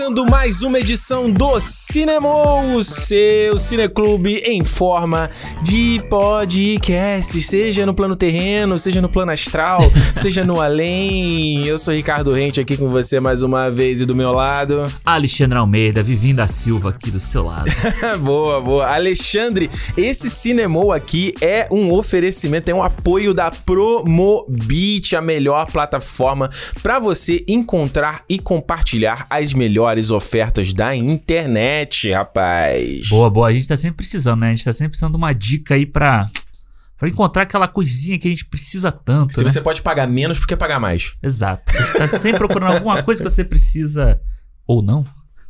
começando mais uma edição do Cinema, o seu cineclube em forma de podcast, seja no plano terreno, seja no plano astral, seja no além. Eu sou Ricardo Rente aqui com você mais uma vez e do meu lado. Alexandre Almeida, Vivim da Silva aqui do seu lado. boa, boa. Alexandre, esse Cinemou aqui é um oferecimento, é um apoio da Promobit, a melhor plataforma para você encontrar e compartilhar as melhores ofertas da internet, rapaz. Boa, boa. A gente tá sempre precisando, né? A gente tá sempre precisando de uma dica aí pra, pra encontrar aquela coisinha que a gente precisa tanto. Se né? você pode pagar menos, por que pagar mais? Exato. Você tá sempre procurando alguma coisa que você precisa, ou não,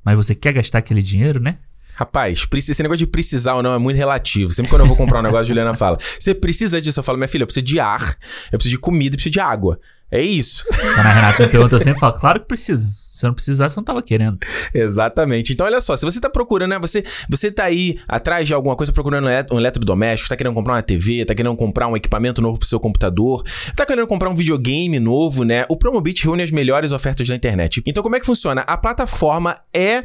mas você quer gastar aquele dinheiro, né? Rapaz, esse negócio de precisar ou não é muito relativo. Sempre quando eu vou comprar um negócio, a Juliana fala: Você precisa disso? Eu falo, minha filha, eu preciso de ar, eu preciso de comida, eu preciso de água. É isso. Quando a Renata me pergunta, eu sempre falo, claro que precisa. Se não precisasse, eu não tava querendo. Exatamente. Então, olha só, se você tá procurando, né? Você, você tá aí atrás de alguma coisa, procurando um eletrodoméstico, tá querendo comprar uma TV, tá querendo comprar um equipamento novo pro seu computador, tá querendo comprar um videogame novo, né? O Promobit reúne as melhores ofertas da internet. Então, como é que funciona? A plataforma é.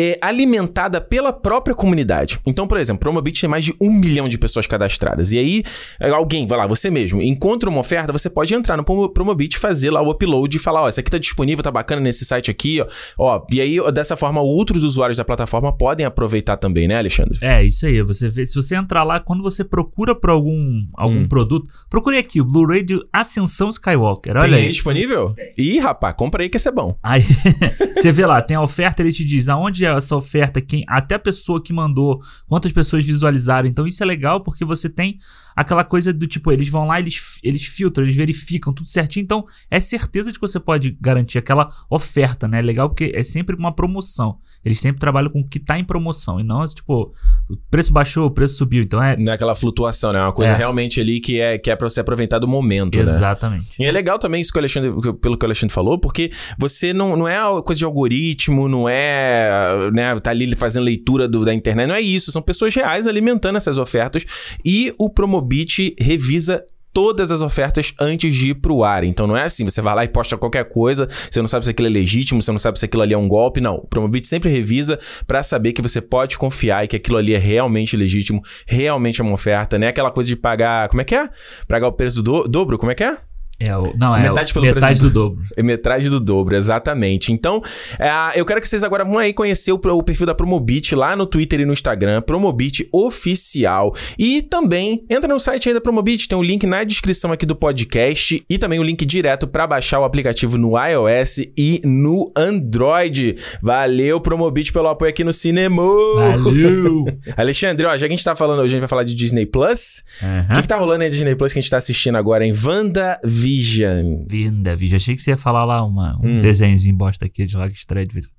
É alimentada pela própria comunidade. Então, por exemplo, Promobit tem mais de um milhão de pessoas cadastradas. E aí, alguém, vai lá, você mesmo, encontra uma oferta, você pode entrar no Promo- Promobit, fazer lá o upload e falar: ó, isso aqui tá disponível, tá bacana nesse site aqui, ó. ó e aí, dessa forma, outros usuários da plataforma podem aproveitar também, né, Alexandre? É, isso aí. Você vê, se você entrar lá, quando você procura por algum, algum Hum. produto, procure aqui o Blu-ray de Ascensão Skywalker. Olha Tem aí. aí disponível? Ih, rapaz, compra aí que esse é bom. Aí você vê lá, tem a oferta, ele te diz aonde é essa oferta, quem, até a pessoa que mandou, quantas pessoas visualizaram. Então isso é legal porque você tem aquela coisa do tipo, eles vão lá, eles, eles filtram, eles verificam tudo certinho. Então é certeza de que você pode garantir aquela oferta, né? É legal porque é sempre uma promoção. Eles sempre trabalham com o que tá em promoção e não tipo, o preço baixou, o preço subiu. Então é. Não é aquela flutuação, né? É uma coisa É. realmente ali que é, que é pra você aproveitar do momento, né? Exatamente. E é legal também isso que o Alexandre, pelo que o Alexandre falou, porque você não, não é coisa de algoritmo, não é, né, tá ali fazendo leitura do- da internet, não é isso, são pessoas reais alimentando essas ofertas e o Promobit revisa todas as ofertas antes de ir pro ar. Então não é assim, você vai lá e posta qualquer coisa, você não sabe se aquilo é legítimo, você não sabe se aquilo ali é um golpe, não. O Promobit sempre revisa pra saber que você pode confiar e que aquilo ali é realmente legítimo, realmente é uma oferta, né? Aquela coisa de pagar, como é que é? Pagar o preço do- dobro, como é que é? É o, não, é Metade o, pelo metade do dobro. É metade do dobro, exatamente. Então, é, eu quero que vocês agora vão aí conhecer o, o perfil da Promobit lá no Twitter e no Instagram, Promobit Oficial. E também entra no site aí da Promobit, tem o link na descrição aqui do podcast e também o link direto para baixar o aplicativo no iOS e no Android. Valeu, Promobit, pelo apoio aqui no Cinema. Valeu! Alexandre, ó, já que a gente tá falando, hoje a gente vai falar de Disney Plus. O que, que tá rolando aí Disney Plus que a gente tá assistindo agora em WandaVision? Vinda, vídeo. Achei que você ia falar lá uma, um Hum. desenhozinho bosta aqui de lá que estreia de vez em quando.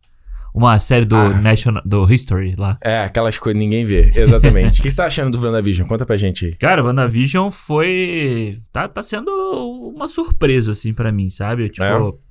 Uma série do Ah. National, do History lá. É, aquelas coisas que ninguém vê. Exatamente. O que você tá achando do WandaVision? Conta pra gente aí. Cara, WandaVision foi. Tá, tá sendo uma surpresa, assim, pra mim, sabe? Tipo. É?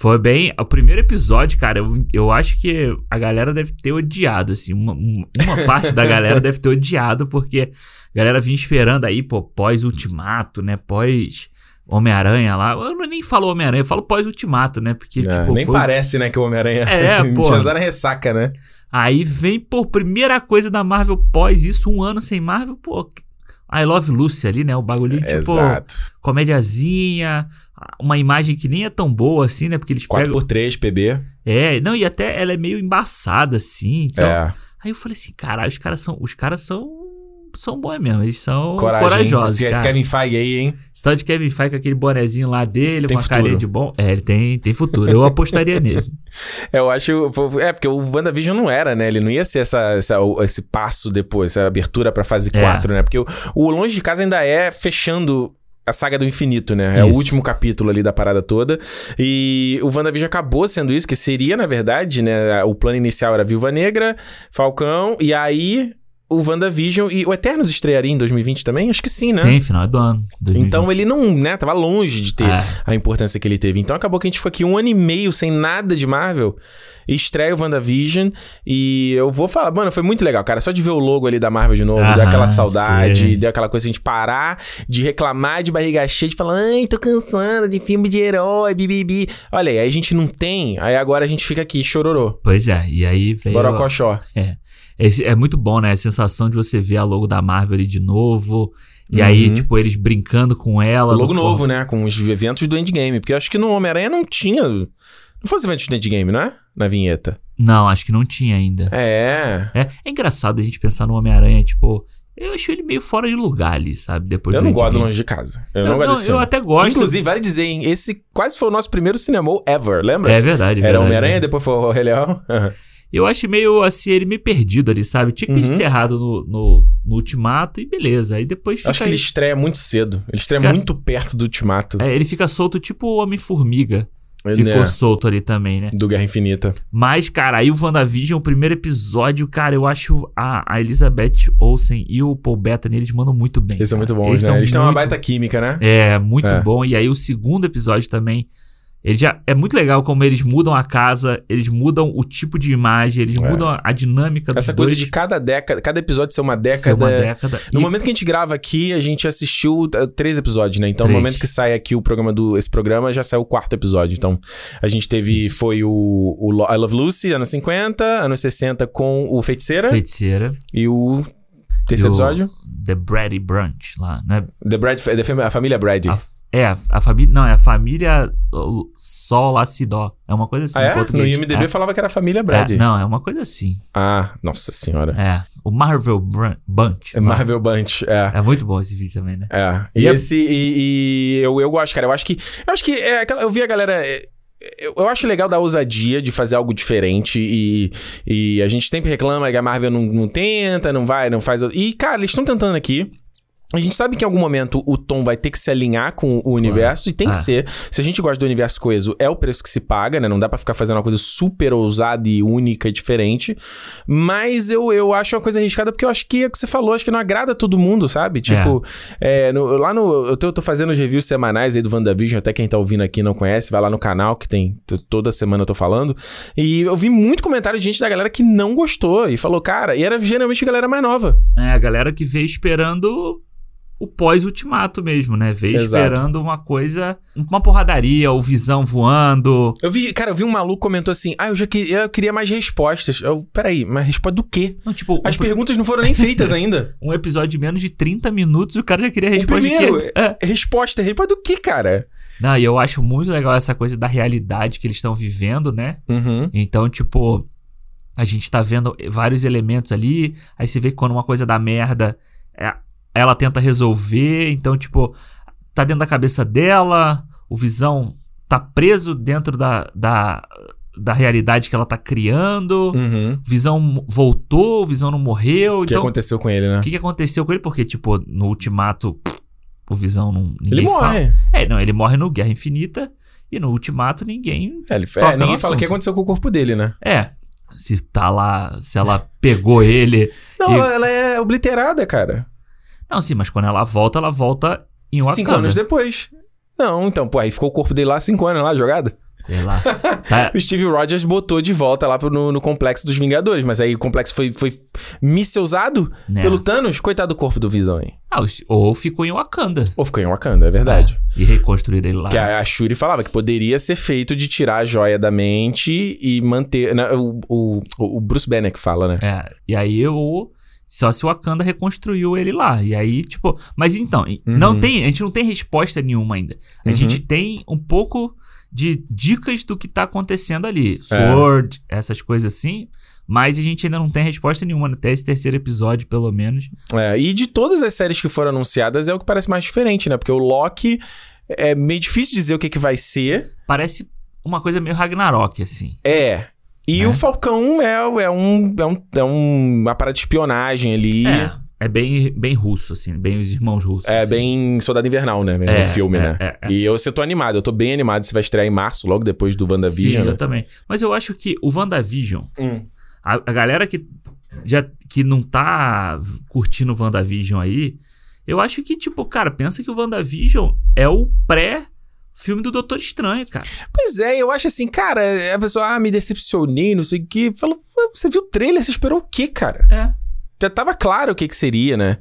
Foi bem. O primeiro episódio, cara, eu, eu acho que a galera deve ter odiado, assim. Uma, um- uma parte da galera deve ter odiado, porque a galera vinha esperando aí, pô, pós-ultimato, né? Pós. Homem-Aranha lá. Eu não nem falo Homem-Aranha, eu falo pós-ultimato, né? Porque, É, tipo, nem foi- parece, né, que o Homem-Aranha É, pô. já na ressaca, né? Aí vem, pô, primeira coisa da Marvel pós isso, um ano sem Marvel, pô. I Love Lucy ali, né? O bagulhinho, tipo, Exato. comédiazinha, uma imagem que nem é tão boa assim, né? Porque eles pegam. 4x3 PB. É, não, e até ela é meio embaçada, assim. Então, é. Aí eu falei assim, caralho, os caras são. Os caras são. São bons mesmo, eles são Coragem. corajosos. Esse, cara. Kevin Feige aí, hein? Tal de Kevin Feige com aquele bonezinho lá dele, Tem com a futuro. carinha de bom. É, ele tem, tem futuro. Eu apostaria nele. Eu acho. É, porque o WandaVision não era, né? Ele não ia ser essa, essa- esse passo depois, essa abertura pra fase É. 4, né? Porque o, o Longe de Casa ainda é fechando. A saga do infinito, né? É o Isso. último capítulo ali da parada toda. E o WandaVision acabou sendo isso, que seria, na verdade, né? O plano inicial era Viúva Negra, Falcão, e aí o WandaVision e o Eternos estrearia em 2020 também? Acho que sim, né? Sim, final do ano. 2020. Então ele não, né, tava longe de ter É. a importância que ele teve. Então acabou que a gente ficou aqui um ano e meio sem nada de Marvel. Estreia o WandaVision e eu vou falar, mano, foi muito legal, cara. Só de ver o logo ali da Marvel de novo, Aham, deu aquela saudade, sei. deu aquela coisa de a gente parar, de reclamar de barriga cheia, de falar, ai, tô cansada de filme de herói, bibibi. Olha aí, aí a gente não tem, aí agora a gente fica aqui, chororô. Pois é, e aí veio... Borocochó. É. Esse- é muito bom, né? A sensação de você ver a logo da Marvel ali de novo. E aí, Uhum. tipo, eles brincando com ela. O logo no novo, né? Com os eventos do Endgame. Porque eu acho que no Homem-Aranha não tinha. Não fosse eventos do Endgame, não é? Na vinheta. Não, acho que não tinha ainda. É. É, é engraçado a gente pensar no Homem-Aranha, tipo. Eu acho ele meio fora de lugar ali, sabe? Depois Eu não gosto longe de casa. Eu Eu, não gosto não, desse eu até gosto. Que, inclusive, vale dizer, hein? Esse quase foi o nosso primeiro cinema ever, lembra? É verdade. é Era. Homem-Aranha, depois foi o Rei Leão. Eu acho meio assim, ele meio perdido ali, sabe? Tinha que ter Uhum. encerrado no, no, no ultimato e beleza. Aí depois fica. Acho que ele estreia muito cedo. Ele estreia Fica- muito perto do Ultimato. É, ele fica solto tipo o Homem-Formiga. né? Ficou solto ali também, né? Do Guerra Infinita. Mas, cara, aí o WandaVision, o primeiro episódio, cara, eu acho a, a Elizabeth Olsen e o Paul Bettany, eles mandam muito bem. Eles são cara. muito bons, Eles né? são Eles têm uma muito- baita química, né? É, muito É. bom. E aí o segundo episódio também. Ele já é muito legal como eles mudam a casa, eles mudam o tipo de imagem, eles É. mudam a, dinâmica dos Essa coisa dois. de cada década, cada episódio ser uma década. ser uma década. No E- momento que a gente grava aqui, a gente assistiu uh, três episódios, né? Então, no Três. momento que sai aqui o programa do. Esse programa já saiu o quarto episódio. Então, a gente teve. Isso. Foi o, o I Love Lucy, anos 50, anos 60 com o Feiticeira. Feiticeira. E o. Esse E o episódio? The Brady Brunch lá, né? The Brad, a família Brady. A, é, a, a família. Não, é a família uh, Sol Lacidó. É uma coisa assim ah, é? No. IMDB é. falava que era a família Brady. É, não, é uma coisa assim. Ah, nossa senhora. É. O Marvel Bunch. É Marvel Bunch, é. É muito bom esse vídeo também, né? É. E, E é- esse. E, e eu, eu gosto, cara. Eu acho que. Eu acho que. É, aquela- eu vi a galera. é, Eu, eu acho legal da ousadia de fazer algo diferente e, e a gente sempre reclama que a Marvel não, não tenta, não vai, não faz. E, cara, eles estão tentando aqui. A gente sabe que em algum momento o Tom vai ter que se alinhar com o universo e tem que Ah. ser. Se a gente gosta do universo coeso, é o preço que se paga, né? Não dá pra ficar fazendo uma coisa super ousada e única e diferente. Mas eu, eu acho uma coisa arriscada porque eu acho que é o que você falou, acho que não agrada todo mundo, sabe? Tipo, é, no- lá no. Eu tô, eu tô fazendo os reviews semanais aí do WandaVision, até quem tá ouvindo aqui não conhece, vai lá no canal que tem. Toda semana eu tô falando. E eu vi muito comentário de gente da galera que não gostou e falou, cara, e era geralmente a galera mais nova. É, a galera que veio esperando o pós-ultimato mesmo, né? Veio Exato. esperando uma coisa, uma porradaria, o visão voando. Eu vi, cara, eu vi um maluco comentou assim: ah, eu já queria, eu queria mais respostas. Eu, peraí, mas resposta do quê? Não, tipo, As um, perguntas não foram nem feitas ainda. um episódio de menos de 30 minutos e o cara já queria responder de primeiro? É. resposta, resposta do quê, cara? Não, e eu acho muito legal essa coisa da realidade que eles estão vivendo, né? Uhum. Então, tipo, a gente tá vendo vários elementos ali, aí você vê que quando uma coisa dá merda, é- ela tenta resolver, então, tipo, tá dentro da cabeça dela, o Visão tá preso dentro da, da, da realidade que ela tá criando, Uhum. Visão voltou, Visão não morreu, O que então... aconteceu com ele, né? O que, que aconteceu com ele? Porque, tipo, no Ultimato, o Visão não... Ele Ninguém fala. morre. É, não, ele morre no Guerra Infinita, e no Ultimato ninguém É, ele, é, ninguém fala o que aconteceu com o corpo dele, né? É. Se tá lá, se ela pegou ele. Não, E- ela, ela é obliterada, cara. Não, sim, mas quando ela volta, ela volta em Wakanda. Cinco anos depois. Não, então, pô, aí ficou o corpo dele lá cinco anos lá jogado. Sei lá. Tá- O Steve Rogers botou de volta lá pro- no, no complexo dos Vingadores, mas aí o complexo foi, foi missilzado né? pelo Thanos. Coitado do corpo do Visão, hein? Ah, ou ficou em Wakanda. Ou ficou em Wakanda, é verdade. É, e reconstruir ele lá. Que a, a Shuri falava que poderia ser feito de tirar a joia da mente e manter. né, o, o, o Bruce Banner que fala, né? É. E aí o. Só se o Wakanda reconstruiu ele lá. E aí, tipo. Mas então, não Uhum. tem, a gente não tem resposta nenhuma ainda. A Uhum. gente tem um pouco de dicas do que tá acontecendo ali. É. Sword, essas coisas assim. Mas a gente ainda não tem resposta nenhuma até esse terceiro episódio, pelo menos. É, e de todas as séries que foram anunciadas, é o que parece mais diferente, né? Porque o Loki é meio difícil dizer o que, que vai ser. Parece uma coisa meio Ragnarok, assim. É. E Né? o Falcão é, é, um, é, um, é um- uma parada de espionagem ali. É, é bem, bem russo, assim, bem os irmãos russos. É assim. bem Soldado Invernal, né? É, o filme, é, né? é, é. E eu, eu tô animado, eu tô bem animado. Você vai estrear em março, logo depois do Sim, WandaVision, eu né? também. Mas eu acho que o WandaVision, Hum. a, a galera que já que não tá curtindo o WandaVision aí, eu acho que, tipo, cara, pensa que o WandaVision é o pré filme do Doutor Estranho, cara. Pois é, eu acho assim, cara, a pessoa, ah, me decepcionei, não sei o quê. Falou, "Ué, você viu o trailer, você esperou o quê, cara? É. Já tava claro o que que seria, né?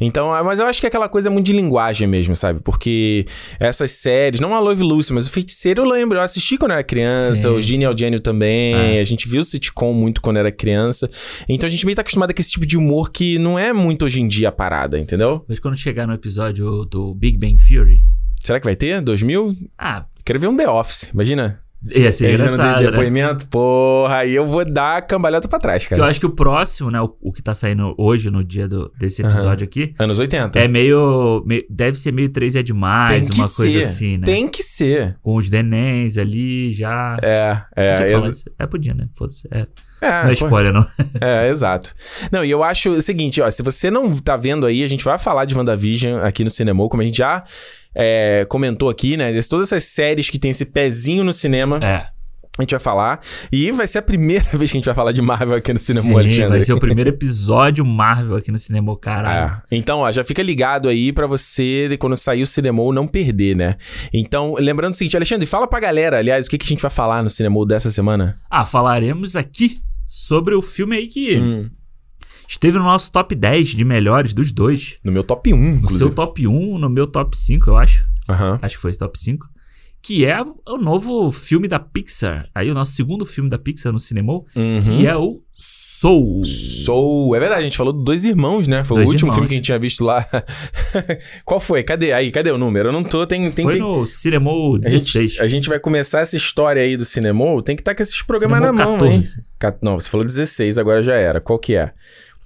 Então, ah, mas eu acho que aquela coisa é muito de linguagem mesmo, sabe? Porque essas séries, não a Love Lucy, mas o Feiticeiro eu lembro, eu assisti quando era criança, Sim. o Genial Gênio também, É. a gente viu sitcom muito quando era criança. Então a gente meio tá acostumado com esse tipo de humor que não é muito hoje em dia a parada, entendeu? Mas quando chegar no episódio do Big Bang Theory, Será que vai ter? 2000? ah, Quero ver um The Office, imagina. ia ser engraçado, né? depoimento? Porra, aí eu vou dar a cambalhota pra trás, Porque eu cara. acho que o próximo, né, o, o que tá saindo hoje, no dia do, desse episódio aqui, Anos 80. é meio, meio- Deve ser meio 3 é demais, que uma coisa ser. assim, né? Tem que ser. Com os denéns ali já. É, é. É, podia, né? Foda-se. É. é, não é spoiler, não. É, exato. Não, e eu acho o seguinte, ó, se você não tá vendo aí, a gente vai falar de WandaVision aqui no Cinema, como a gente já é, comentou aqui, né? Todas essas séries que tem esse pezinho no cinema, É. a gente vai falar. E vai ser a primeira vez que a gente vai falar de Marvel aqui no Cinema, Sim, Alexandre. vai ser o primeiro episódio Marvel aqui no cinema, caralho. É. Então, ó, já fica ligado aí pra você, quando sair o Cinema, não perder, né? Então, lembrando o seguinte, Alexandre, fala pra galera, aliás, o que, que a gente vai falar no Cinema dessa semana? Ah, falaremos aqui sobre o filme aí que Hum, esteve no nosso top 10 de melhores dos dois. no meu top 1, No inclusive. seu top 1, no meu top 5, eu acho. Aham. Acho que foi esse top 5. Que é o novo filme da Pixar. Aí o nosso segundo filme da Pixar no cinema, Uhum. que é o Soul. Soul. É verdade, a gente falou do Dois Irmãos, né? Foi Dois o último Irmãos. filme que a gente tinha visto lá. Qual foi? Cadê? Aí, cadê o número? Eu não tô. Tem, tem, Foi tem... no cinema A 16. gente, a gente vai começar essa história aí do cinema. Tem que estar com esses programas Cinema na mão, hein? 14. Ca- Não, você falou 16, agora já era. Qual que é?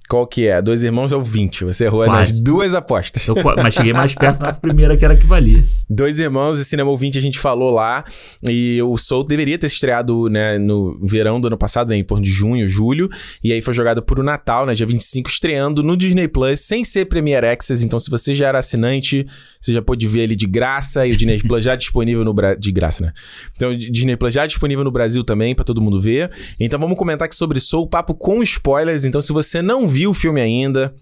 Qual que é? Dois irmãos é o 20. Você errou Quase. nas duas apostas. Eu mas cheguei mais perto na primeira, que era que valia. Dois Irmãos e Cinema 20 a gente falou lá. E o Soul deveria ter estreado, né, no verão do ano passado, né, em torno de junho, julho. E aí foi jogado por o Natal, né, dia 25, estreando no Disney Plus, sem ser Premiere Access. Então, se você já era assinante, você já pôde ver ele de graça. E o Disney Plus já disponível no Brasil. De graça, né? Então, o Disney Plus já disponível no Brasil também, pra todo mundo ver. Então, vamos comentar aqui sobre Soul, papo com spoilers. Então, se você não viu o filme ainda.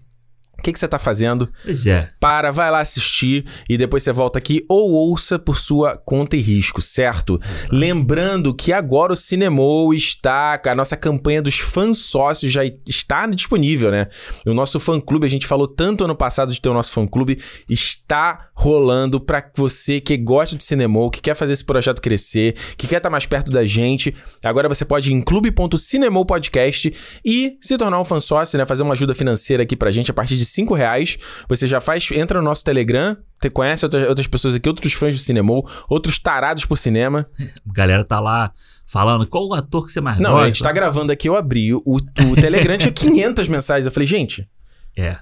O que, que você tá fazendo? Pois é. para, vai lá assistir e depois você volta aqui ou ouça por sua conta e risco, certo? Lembrando que agora o Cinemou está, a nossa campanha dos fãs sócios já está disponível, né? O nosso fã clube, a gente falou tanto ano passado de ter o nosso fã clube, está rolando para você que gosta de Cinemou, que quer fazer esse projeto crescer, que quer estar mais perto da gente. Agora você pode ir em clube.cinemou podcast e se tornar um fã sócio, né? Fazer uma ajuda financeira aqui pra gente a partir de 5 reais. Você já faz, entra no nosso Telegram, te conhece outras, outras pessoas aqui, outros fãs do Cinemou, outros tarados por cinema. A galera tá lá falando qual o ator que você mais Não, gosta. a gente tá gravando aqui, eu abri, o, o Telegram tinha 500 mensagens. Eu falei, gente, É.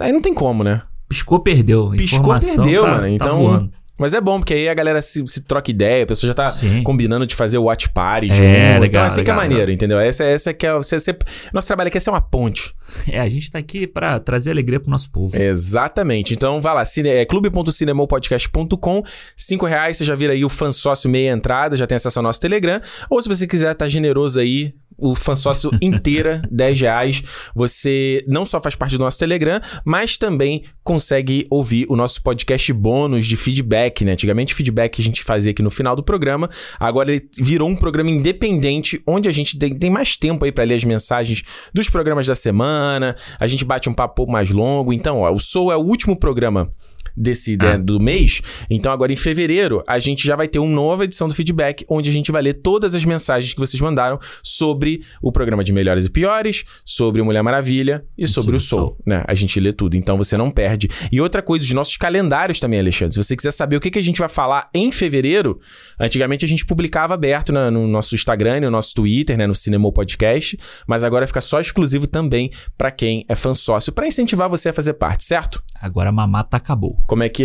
aí não tem como, né? Piscou, perdeu. Piscou, Informação perdeu, tá, mano. tá Então, voando. Mas é bom, porque aí a galera se, se troca ideia, a pessoa já tá Sim. combinando de fazer o watch party É, junto. então legal, assim que é legal, maneiro, entendeu? Essa, essa que é... Você, você, nosso trabalho aqui é ser uma ponte. É, a gente tá aqui pra trazer alegria pro nosso povo. Exatamente. Então vai lá, cine, é, clube.cinemopodcast.com, cinco reais, você já vira aí o fã sócio meia entrada, já tem acesso ao nosso Telegram. Ou se você quiser estar generoso aí, o fã sócio inteira, 10 reais, você não só faz parte do nosso Telegram, mas também consegue ouvir o nosso podcast bônus de feedback, né? Antigamente feedback a gente fazia aqui no final do programa, agora ele virou um programa independente, onde a gente tem, tem mais tempo aí para ler as mensagens dos programas da semana, a gente bate um papo mais longo. Então, ó, o Soul é o último programa desse né, Ah. do mês. Então, agora em fevereiro, a gente já vai ter uma nova edição do feedback, onde a gente vai ler todas as mensagens que vocês mandaram sobre o programa de melhores e piores, sobre o Mulher Maravilha e sobre sobre o Soul, né? A gente lê tudo, então você não perde. E outra coisa, os nossos calendários também, Alexandre. Se você quiser saber o que, que a gente vai falar em fevereiro, antigamente a gente publicava aberto na- no nosso Instagram, e no nosso Twitter, né, no Cinema Podcast, mas agora fica só exclusivo também pra quem é fã sócio, pra incentivar você a fazer parte, certo? Agora a mamata acabou. Como é que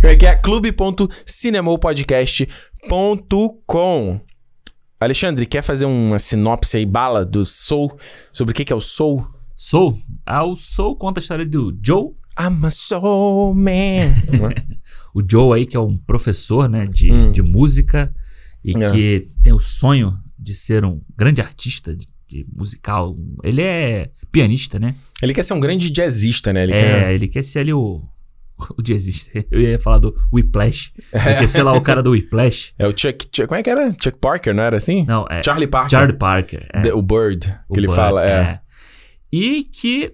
Como é que é? clube.cinemopodcast.com Alexandre, quer fazer uma sinopse aí, bala, do Soul? Sobre o que que é o Soul? Soul. Ah, o Soul conta a história do Joe. I'm a soul man. O Joe aí, que é um professor, né, de, Hum. de música e É. que tem o sonho de ser um grande artista, de de musical. Ele é pianista, né? Ele quer ser um grande jazzista, né? Ele é, quer... ele quer ser ali o. O jazzista. Eu ia falar do Whiplash. Ele quer ser lá o cara do Whiplash. É o Chuck, Chuck. Como é que era? Chuck Parker, não era assim? Não, é. Charlie Parker. Charlie Parker. É. The- o Bird, que O ele Bud, fala. É. E que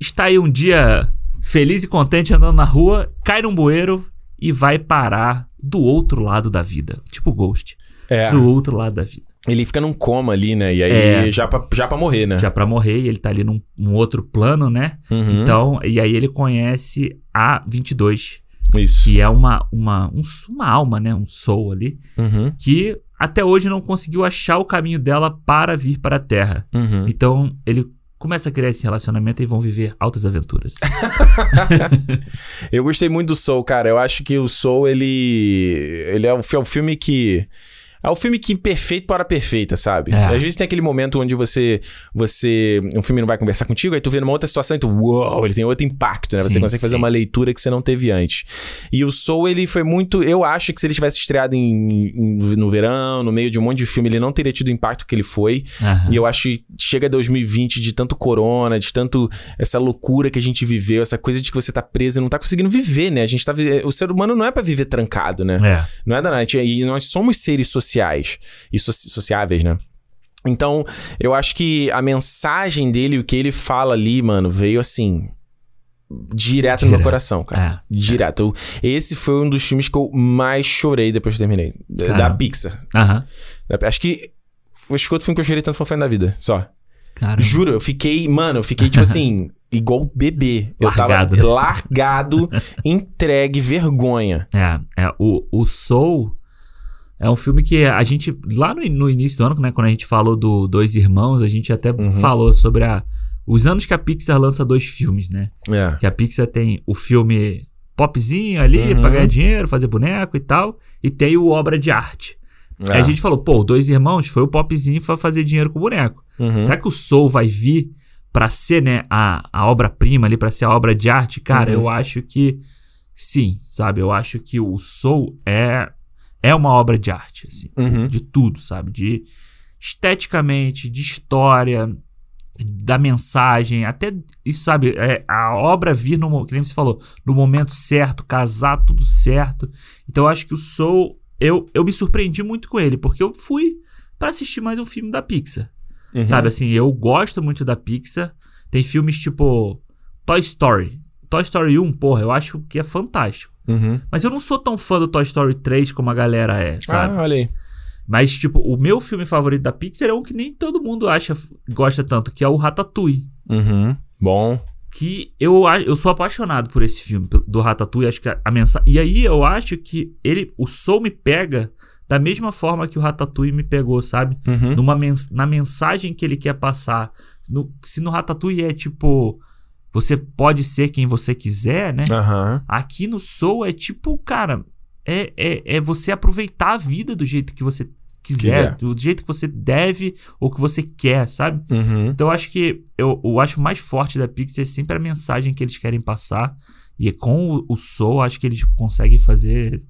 está aí um dia feliz e contente andando na rua, cai num bueiro e vai parar do outro lado da vida. Tipo Ghost. É. Do outro lado da vida. Ele fica num coma ali, né? E aí, É. já, pra, já pra morrer, né? Já pra morrer, e ele tá ali num, num outro plano, né? Uhum. Então, e aí ele conhece a 22, Isso. que é uma, uma, um- uma alma, né? Um soul ali, Uhum. que até hoje não conseguiu achar o caminho dela para vir para a Terra. Uhum. Então, ele começa a criar esse relacionamento e vão viver altas aventuras. Eu gostei muito do Soul, cara. Eu acho que o Soul, ele. Ele é um, é um filme que. É o filme que perfeito para a perfeita, sabe? É. Às vezes tem aquele momento onde você. você Um filme não vai conversar contigo, aí tu vê numa outra situação e tu. Uou, ele tem outro impacto, né? Você Sim, consegue fazer sim. uma leitura que você não teve antes. E o Soul, ele foi muito. Eu acho que se ele tivesse estreado em, em- no verão, no meio de um monte de filme, ele não teria tido o impacto que ele foi. Aham. E eu acho que chega 2020 de tanto corona, de tanto essa loucura que a gente viveu, essa coisa de que você tá preso e não tá conseguindo viver, né? A gente tá vi- o ser humano não é pra viver trancado, né? É. Não é da noite. E nós somos seres sociais e soci- sociáveis, né? Então, eu acho que a mensagem dele, o que ele fala ali, mano, veio assim. Direto, no meu Direto. coração, cara. Direto. Eu- esse foi um dos filmes que eu mais chorei depois que eu terminei. Da, da Caramba. Pixar. Aham. Da- Acho que. Acho que outro filme que eu chorei tanto foi o Fé da Vida. Só. Cara. Juro, eu fiquei, mano, eu fiquei tipo assim, igual bebê. Eu Largado. tava largado, entregue, vergonha. É, é o, o Soul é um filme que a gente, lá no, no início do ano, né, quando a gente falou do Dois Irmãos, a gente até Uhum. falou sobre a, os anos que a Pixar lança dois filmes, né? É. Que a Pixar tem o filme popzinho ali, Uhum. pra ganhar dinheiro, fazer boneco e tal, e tem o obra de arte. É. Aí a gente falou, pô, Dois Irmãos foi o popzinho pra fazer dinheiro com o boneco. Uhum. Será que o Soul vai vir pra ser, né, a, a obra-prima ali, pra ser a obra de arte? Cara, Uhum. eu acho que sim, sabe? Eu acho que o Soul é, é uma obra de arte, assim. Uhum. De tudo, sabe? De esteticamente, de história, da mensagem, até isso, sabe? É, a obra vir, no, que nem você falou, no momento certo, casar tudo certo. Então eu acho que o Soul, eu, eu me surpreendi muito com ele, porque eu fui pra assistir mais um filme da Pixar. Uhum. Sabe assim, eu gosto muito da Pixar. Tem filmes tipo Toy Story. Toy Story 1, porra, eu acho que é fantástico. Uhum. Mas eu não sou tão fã do Toy Story 3 como a galera é, sabe? Ah, olha aí. Mas, tipo, o meu filme favorito da Pixar é um que nem todo mundo acha, gosta tanto, que é o Ratatouille. Uhum. Bom. Que eu, eu sou apaixonado por esse filme, do Ratatouille. Acho que a, a mensagem. E aí eu acho que ele, o Soul me pega da mesma forma que o Ratatouille me pegou, sabe? Uhum. numa mens na mensagem que ele quer passar. No- se no Ratatouille é tipo, você pode ser quem você quiser, né? Aham. Aqui no Soul é tipo, cara, é, é, é você aproveitar a vida do jeito que você quiser, Quiser. do jeito que você deve ou que você quer, sabe? Uhum. Então eu acho que eu, eu acho mais forte da Pixar é sempre a mensagem que eles querem passar. E com o, o Soul, acho que eles conseguem fazer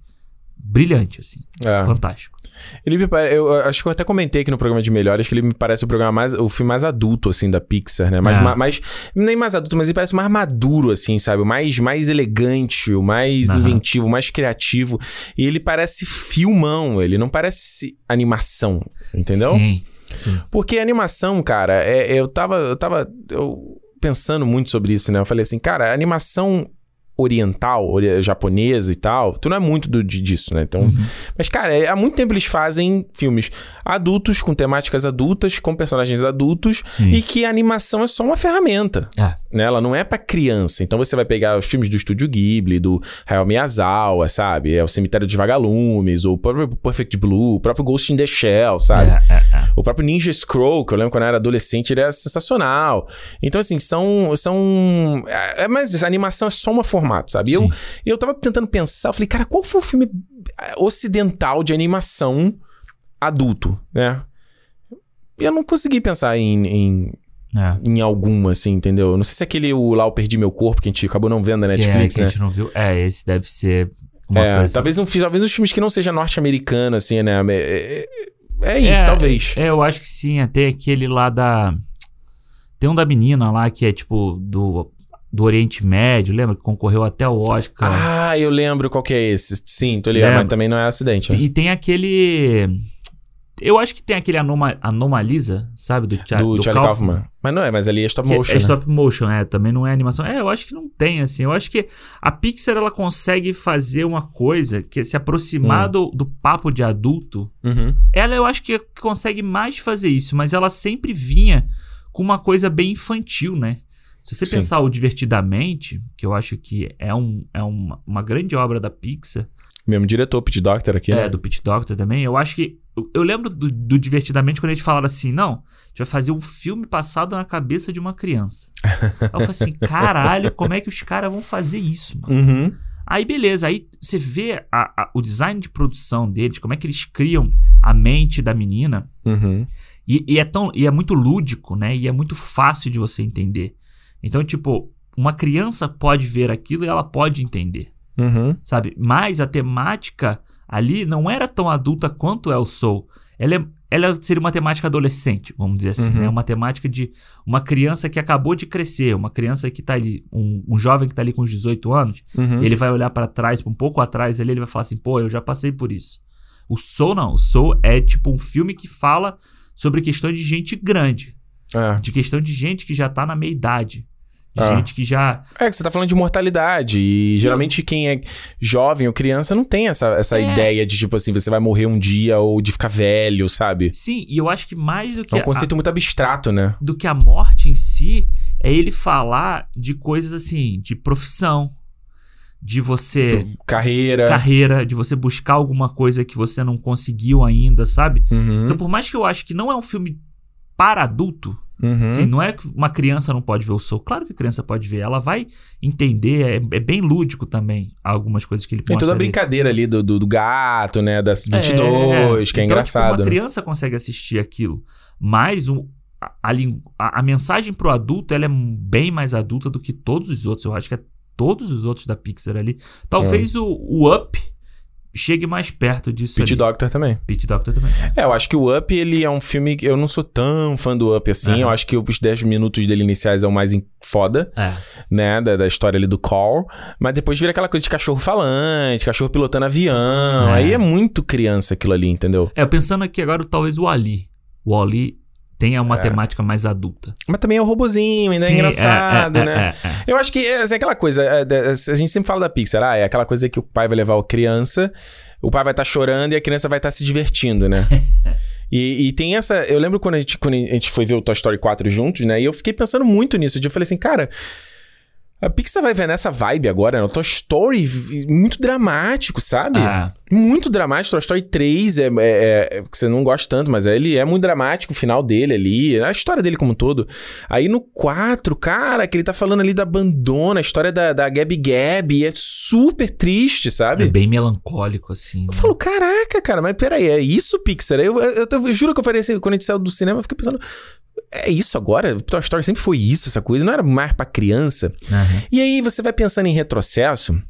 brilhante, assim. É. Fantástico. Ele me pare... Eu acho que eu até comentei aqui no programa de melhores que ele me parece o programa mais. o filme mais adulto, assim, da Pixar, né? Mais, É. ma- mais- Nem mais adulto, mas ele parece mais maduro, assim, sabe? Mais, mais elegante, o mais Aham. inventivo, mais criativo. E ele parece filmão, ele não parece animação, entendeu? Sim, sim. Porque animação, cara, é- eu tava. Eu tava eu pensando muito sobre isso, né? Eu falei assim, cara, animação oriental, ori- japonesa e tal, tu não é muito do, disso, né? Então. Uhum. Mas, cara, é- há muito tempo eles fazem filmes adultos, com temáticas adultas, com personagens adultos, Sim. e que a animação é só uma ferramenta. É. Né? Ela não é pra criança. Então você vai pegar os filmes do Estúdio Ghibli, do Hayao Miyazawa, sabe? É o Cemitério dos Vagalumes, ou o próprio Perfect Blue, o próprio Ghost in the Shell, sabe? É, é. O próprio Ninja Scroll, que eu lembro quando eu era adolescente, ele era sensacional. Então, assim, são. são é, mas a animação é só um formato, sabe? E eu, eu tava tentando pensar, eu falei, cara, qual foi o filme eh, ocidental de animação adulto, né? Eu não consegui pensar em, em, É. em algum, assim, entendeu? Eu Não sei se é aquele o lá, Eu Perdi Meu Corpo, que a gente acabou não vendo na Netflix, que, é, que né? a gente não viu. É, esse deve ser uma É, coisa. talvez, um, talvez uns filmes que não seja norte-americano, assim, né? É, é, é, é isso, talvez. É, eu acho que sim. Até aquele lá da. Tem um da menina lá que é tipo do, do Oriente Médio, lembra? Que concorreu até o Oscar. Ah, eu lembro qual que é esse. Sim, tô ligado, Lembra. mas também não é acidente. né? E tem aquele. Eu acho que tem aquele anoma, Anomalisa, sabe? Do, Cha- Do, do Charlie Kaufman. Kaufman. Mas não é, mas ali é stop Que motion. é né? stop motion, é, também não é animação. É, eu acho que não tem, assim. Eu acho que a Pixar, ela consegue fazer uma coisa que é se aproximar Hum. do, do papo de adulto. Uhum. Ela, eu acho que consegue mais fazer isso, mas ela sempre vinha com uma coisa bem infantil, né? Se você Sim. pensar o Divertidamente, que eu acho que é, um, é uma, uma grande obra da Pixar, Mesmo diretor, Pete Doctor aqui, é, né? do Pete Doctor também, eu acho que. Eu, eu lembro do, do Divertidamente quando eles falaram assim: não, a gente vai fazer um filme passado na cabeça de uma criança. Aí eu falei assim: caralho, como é que os caras vão fazer isso, mano? Uhum. Aí beleza, aí você vê a- a- o design de produção deles, como é que eles criam a mente da menina. Uhum. E, e é tão, e é muito lúdico, né? E é muito fácil de você entender. Então, tipo, uma criança pode ver aquilo e ela pode entender Uhum. sabe? Mas a temática ali não era tão adulta quanto é o Soul. Ela, é- ela seria uma temática adolescente, vamos dizer assim, Uhum. né? Uma temática de uma criança que acabou de crescer, uma criança que tá ali, um, um jovem que tá ali com uns 18 anos, Uhum. ele vai olhar pra trás, um pouco atrás ali, ele vai falar assim, pô, eu já passei por isso. O Soul não, o Soul é tipo um filme que fala sobre questão de gente grande, É. de questão de gente que já tá na meia idade, de Ah. gente que já É que você tá falando de mortalidade. E geralmente quem é jovem ou criança não tem essa, essa É. ideia de, tipo assim, você vai morrer um dia ou de ficar velho, sabe? Sim, e eu acho que mais do que É um a- conceito muito abstrato, né? do que a morte em si é ele falar de coisas assim, de profissão, de você Carreira. carreira, de você buscar alguma coisa que você não conseguiu ainda, sabe? Uhum. Então, por mais que eu acho que não é um filme para adulto, Uhum. assim, não é que uma criança não pode ver o Soul. Claro que a criança pode ver, ela vai entender, é, é bem lúdico também algumas coisas que ele Tem toda a ali. brincadeira ali do, do, do gato, né? Das 22, que é Então, tipo, engraçado. uma né? criança consegue assistir aquilo. Mas o- a, a, a- mensagem pro adulto ela é bem mais adulta do que todos os outros. Eu acho que é todos os outros da Pixar ali. Talvez o, o Up chegue mais perto disso Pete ali. Doctor também. Pete Doctor também. É, eu acho que o Up, ele é um filme que eu não sou tão fã do Up assim. Aham. Eu acho que os 10 minutos dele iniciais é o mais em- foda, É. né? Da, da história ali do Call. Mas depois vira aquela coisa de cachorro falante, cachorro pilotando avião. É. Aí é muito criança aquilo ali, entendeu? É, pensando aqui agora, talvez o Ali. O Ali tenha uma temática mais adulta. Mas também é um robozinho, ainda é Sim, engraçado, é, é, né? é, é. Eu acho que é assim, aquela coisa, é, é, a gente sempre fala da Pixar, ah, é aquela coisa que o pai vai levar a criança, o pai vai estar chorando e a criança vai estar se divertindo, né? e, e tem essa. Eu lembro quando a, gente, quando a gente foi ver o Toy Story 4 juntos, né? E eu fiquei pensando muito nisso. Eu falei assim, cara. A Pixar vai ver nessa vibe agora, né? O Toy Story muito dramático, sabe? Ah, Muito dramático. Toy Story 3 é, é, é- que você não gosta tanto, mas ele é muito dramático, o final dele ali, a história dele como um todo. Aí no 4, cara, que ele tá falando ali da abandona, a história da, da Gabby Gabby, é super triste, é sabe? bem melancólico, assim. Eu né? falo, caraca, cara, mas peraí, é isso, Pixar? Eu, eu, eu, eu juro que eu falei assim, quando a gente saiu do cinema, eu fiquei pensando, é isso agora? Toy Story sempre foi isso, essa coisa, não era mais pra criança. Aham. E aí você vai pensando em retrocesso,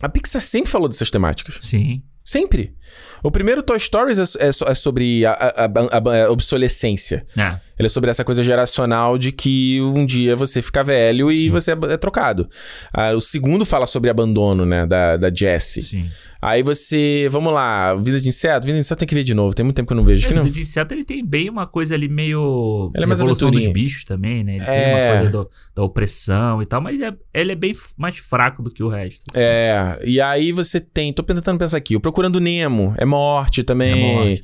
a Pixar sempre falou dessas temáticas. Sim. Sempre. O primeiro Toy Stories é, é é sobre a, a- a- a obsolescência. É. Ele é sobre essa coisa geracional de que um dia você fica velho e Sim. você é, é trocado. Ah, o segundo fala sobre abandono, né? Da, da Jessie. Sim. Aí você. Vamos lá. Vida de inseto? Vida de inseto tem que ver de novo. Tem muito tempo que eu não vejo. Acho que É, não. do de inseto ele tem bem uma coisa ali meio. Ele é mais Revolução dos bichos também, né? Ele tem É. uma coisa do- da opressão e tal, mas é, ele é bem mais fraco do que o resto. assim. É, e aí você tem. Tô tentando pensar aqui. O Procurando Nemo é morte também. É morte.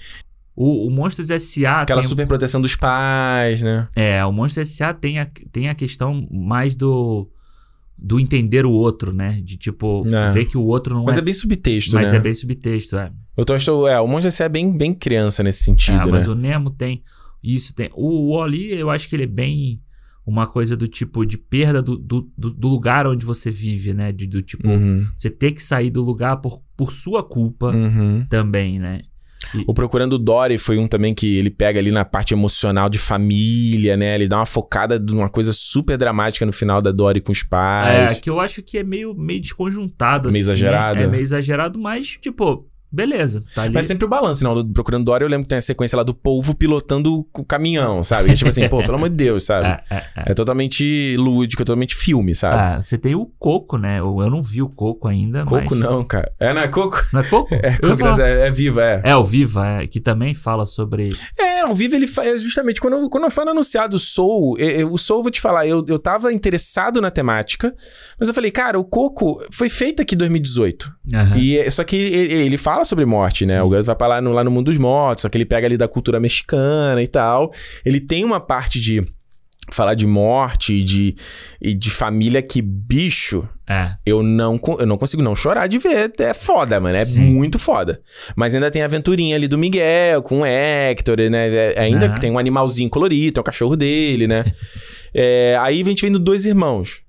O, o Monstros S.A. Aquela tem, super proteção dos pais, né? É, o Monstros S.A. tem a, tem a questão mais do. Do entender o outro, né? De tipo, É. ver que o outro não Mas é. é bem subtexto, mas né? é bem subtexto, é. Eu tô, estou, é, o Monstro S.A. é bem, bem criança nesse É, sentido, mas né? o Nemo tem. Isso tem. O Wally, eu acho que ele é bem. Uma coisa do tipo de perda do, do, do- do lugar onde você vive, né? De, do tipo, Uhum, você ter que sair do lugar por, por sua culpa uhum. também, né? O Procurando Dory foi um também que ele pega ali na parte emocional de família, né? Ele dá uma focada numa coisa super dramática no final da Dory com os É, pais. que eu acho que é meio, meio desconjuntado, Meio assim. exagerado. É meio exagerado, mas, tipo, beleza. Tá ali. Mas sempre o balanço, não. Do Procurando Dory, eu lembro que tem a sequência lá do polvo pilotando o caminhão, sabe? E, tipo assim, pô, pelo amor de Deus, sabe? É, é, é. É totalmente lúdico, é totalmente filme, sabe? Ah, você tem o Coco, né? Eu eu não vi o Coco ainda, Coco mas... não, cara. É, não é Coco? Não é Coco? É, Coco falar. é, é viva, é. É, o Viva, é, que também fala sobre... É, o Viva, ele fa- é justamente quando, quando foi anunciado o Soul, eu, eu- o Soul, vou te falar, eu, eu tava interessado na temática, mas eu falei, cara, o Coco foi feito aqui em 2018. Aham. E, só que ele, ele fala sobre morte, né? Sim. O Gus vai lá no, lá no mundo dos mortos, só que ele pega ali da cultura mexicana e tal. Ele tem uma parte de falar de morte e de, e de família que, bicho, É, eu não, eu não consigo não chorar de ver. É foda, mano. É Sim. muito foda. Mas ainda tem a aventurinha ali do Miguel com o Hector, né? É- ainda Aham. tem um animalzinho colorido, tem o cachorro dele, né? É, aí a gente vem do Dois Irmãos.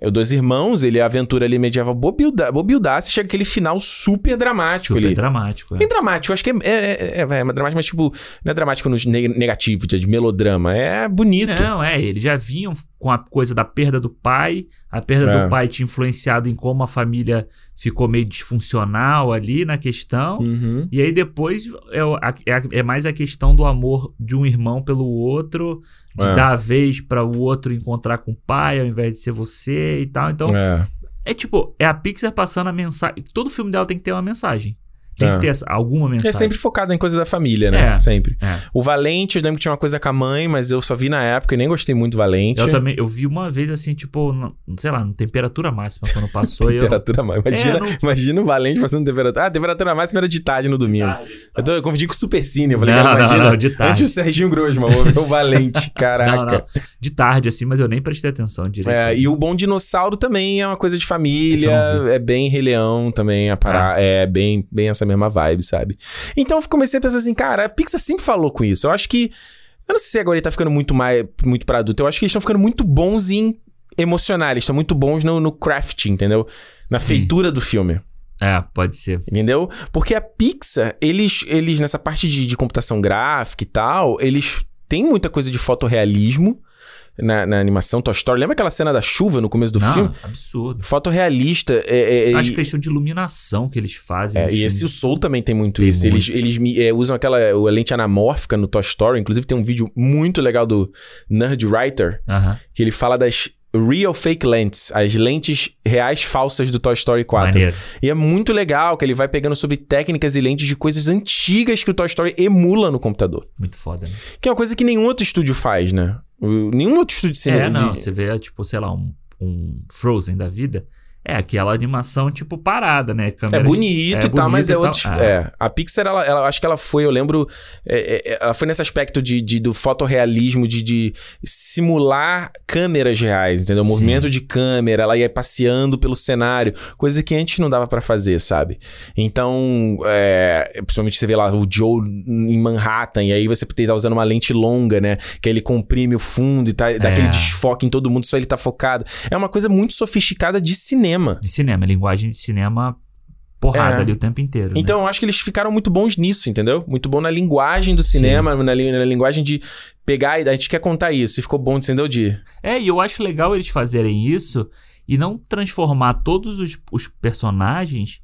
É, O Dois Irmãos, ele é a aventura ali medieval bobilda- bobildaça, chega aquele final super dramático super ali. dramático. É. Bem dramático, acho que é, é, é, é, é dramático, mas tipo, não é dramático no ne- negativo, de, de melodrama. É bonito. Não, é, eles já vinham com a coisa da perda do pai, a perda É. do pai tinha influenciado em como a família ficou meio disfuncional ali na questão. Uhum. E aí depois é, é é mais a questão do amor de um irmão pelo outro, de É. dar a vez para o outro encontrar com o pai ao invés de ser você e tal. Então, É. é tipo, é a Pixar passando a mensagem. Todo filme dela tem que ter uma mensagem. Tem É. que ter essa- alguma É mensagem. sempre focado em coisa da família, né? É. Sempre. É. O Valente, eu lembro que tinha uma coisa com a mãe, mas eu só vi na época e nem gostei muito do Valente. Eu também, eu vi uma vez assim, tipo, no- sei lá, no temperatura máxima quando passou e eu. Temperatura máxima. Imagina, É, não- imagina o Valente passando temperatura. Ah, temperatura máxima era de tarde no domingo. Eu, tô, eu confundi com o Super Cine. Eu falei, Não, cara, não, imagina. não, de tarde. Antes o Serginho Grosman, vou ver o Valente. Caraca. De tarde, assim, mas eu nem prestei atenção direito. É, e o Bom Dinossauro também é uma coisa de família, é bem Rei Leão também, a pará, é bem, bem essa mesma vibe, sabe? Então eu comecei a pensar assim, cara, a Pixar sempre falou com isso. Eu acho que. Eu não sei se agora ele tá ficando muito mais muito pra adulto. Eu acho que eles estão ficando muito bons em emocionar, eles estão muito bons no, no crafting, entendeu? Na Sim. feitura do filme. É, pode ser. Entendeu? Porque a Pixar, eles, eles nessa parte de, de computação gráfica e tal, eles têm muita coisa de fotorrealismo na, na animação Toy Story. Lembra aquela cena da chuva no começo do Não, filme? absurdo. Fotorrealista. É, é, Acho e, que questão de iluminação que eles fazem. é, e esse o. Soul também tem muito Tem isso. Eles, muito. eles me- é, usam aquela a lente anamórfica no Toy Story. Inclusive tem um vídeo muito legal do Nerd Writer Aham, que ele fala das real fake lens, as lentes reais falsas do Toy Story 4. maneiro. E é muito legal que ele vai pegando sobre técnicas e lentes de coisas antigas que o Toy Story emula no computador. Muito foda, né? Que é uma coisa que nenhum outro estúdio faz, né? Nenhum outro estúdio de cinema. É, não, de- você vê, tipo, sei lá, um, um Frozen da vida. É aquela animação, tipo, parada, né? É Câmeras- bonito é e tal, mas bonito é e outro. Ah, É, a Pixar, ela, ela- acho que ela foi, eu lembro. é, é, ela foi nesse aspecto de, de- do fotorrealismo, de, de simular câmeras reais, entendeu? O Sim. movimento de câmera, ela ia passeando pelo cenário, coisa que antes não dava pra fazer, sabe? Então, é, principalmente você vê lá o Joe em Manhattan, e aí você tá usando uma lente longa, né? Que aí ele comprime o fundo e tá, dá É. aquele desfoque em todo mundo, só ele tá focado. É uma coisa muito sofisticada de cinema. De cinema, linguagem de cinema porrada É. ali o tempo inteiro. né? Então, eu acho que eles ficaram muito bons nisso, entendeu? Muito bom na linguagem do cinema, na, na linguagem de pegar e a gente quer contar isso. E ficou bom, entendeu, Di? É, e eu acho legal eles fazerem isso e não transformar todos os, os personagens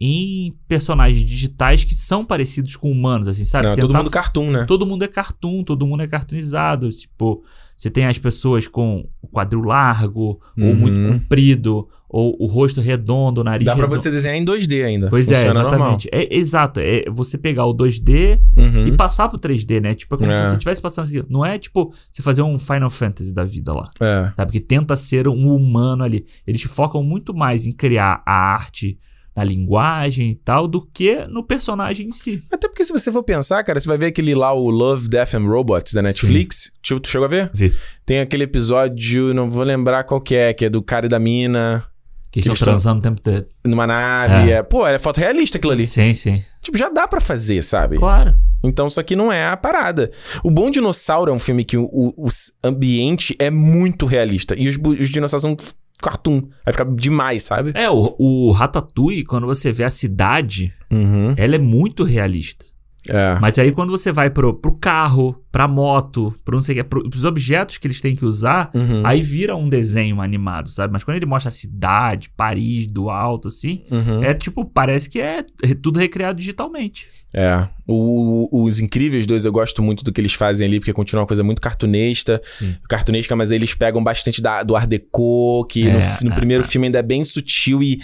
em personagens digitais que são parecidos com humanos, assim, sabe? Não, é todo Tentar mundo cartoon, né? todo mundo é cartoon, todo mundo é cartoonizado. Tipo, você tem as pessoas com o quadril largo, ou Uhum. muito comprido, ou o rosto redondo, o nariz Dá pra redondo. você desenhar em 2D ainda. Pois é, Funciona exatamente. É, exato. É você pegar o 2D normal. e Uhum. passar pro 3D, né? Tipo, é como É. se você estivesse passando assim. Não é tipo você fazer um Final Fantasy da vida lá. É. Sabe? Que tenta ser um humano ali. Eles focam muito mais em criar a arte na linguagem e tal do que no personagem em si. Até porque se você for pensar, cara, você vai ver aquele lá, o Love, Death and Robots da Netflix. Tu, tu chegou a ver? Vê. Tem aquele episódio, não vou lembrar qual que é, que é do cara e da mina Que estão Eles tão- transando o tempo todo. numa nave. É. É. Pô, é fotorrealista aquilo ali. Sim, sim. Tipo, já dá pra fazer, sabe? Claro. Então, isso aqui não é a parada. O Bom Dinossauro é um filme que o, o- o ambiente é muito realista. E os, os dinossauros são cartoon. Vai ficar demais, sabe? É, o, o Ratatouille, quando você vê a cidade, Uhum. ela é muito realista. É. Mas aí quando você vai pro, pro carro, pra moto, pro não sei o que, pro, pros objetos que eles têm que usar, Uhum. aí vira um desenho animado, sabe? Mas quando ele mostra a cidade, Paris, do alto, assim, Uhum. é tipo, parece que é tudo recriado digitalmente. É. O- os Incríveis dois eu gosto muito do que eles fazem ali, porque continua uma coisa muito cartunesta. Sim. Cartunesca, mas eles pegam bastante da- do Art Deco, que É, no, no é, primeiro é. filme ainda é bem sutil e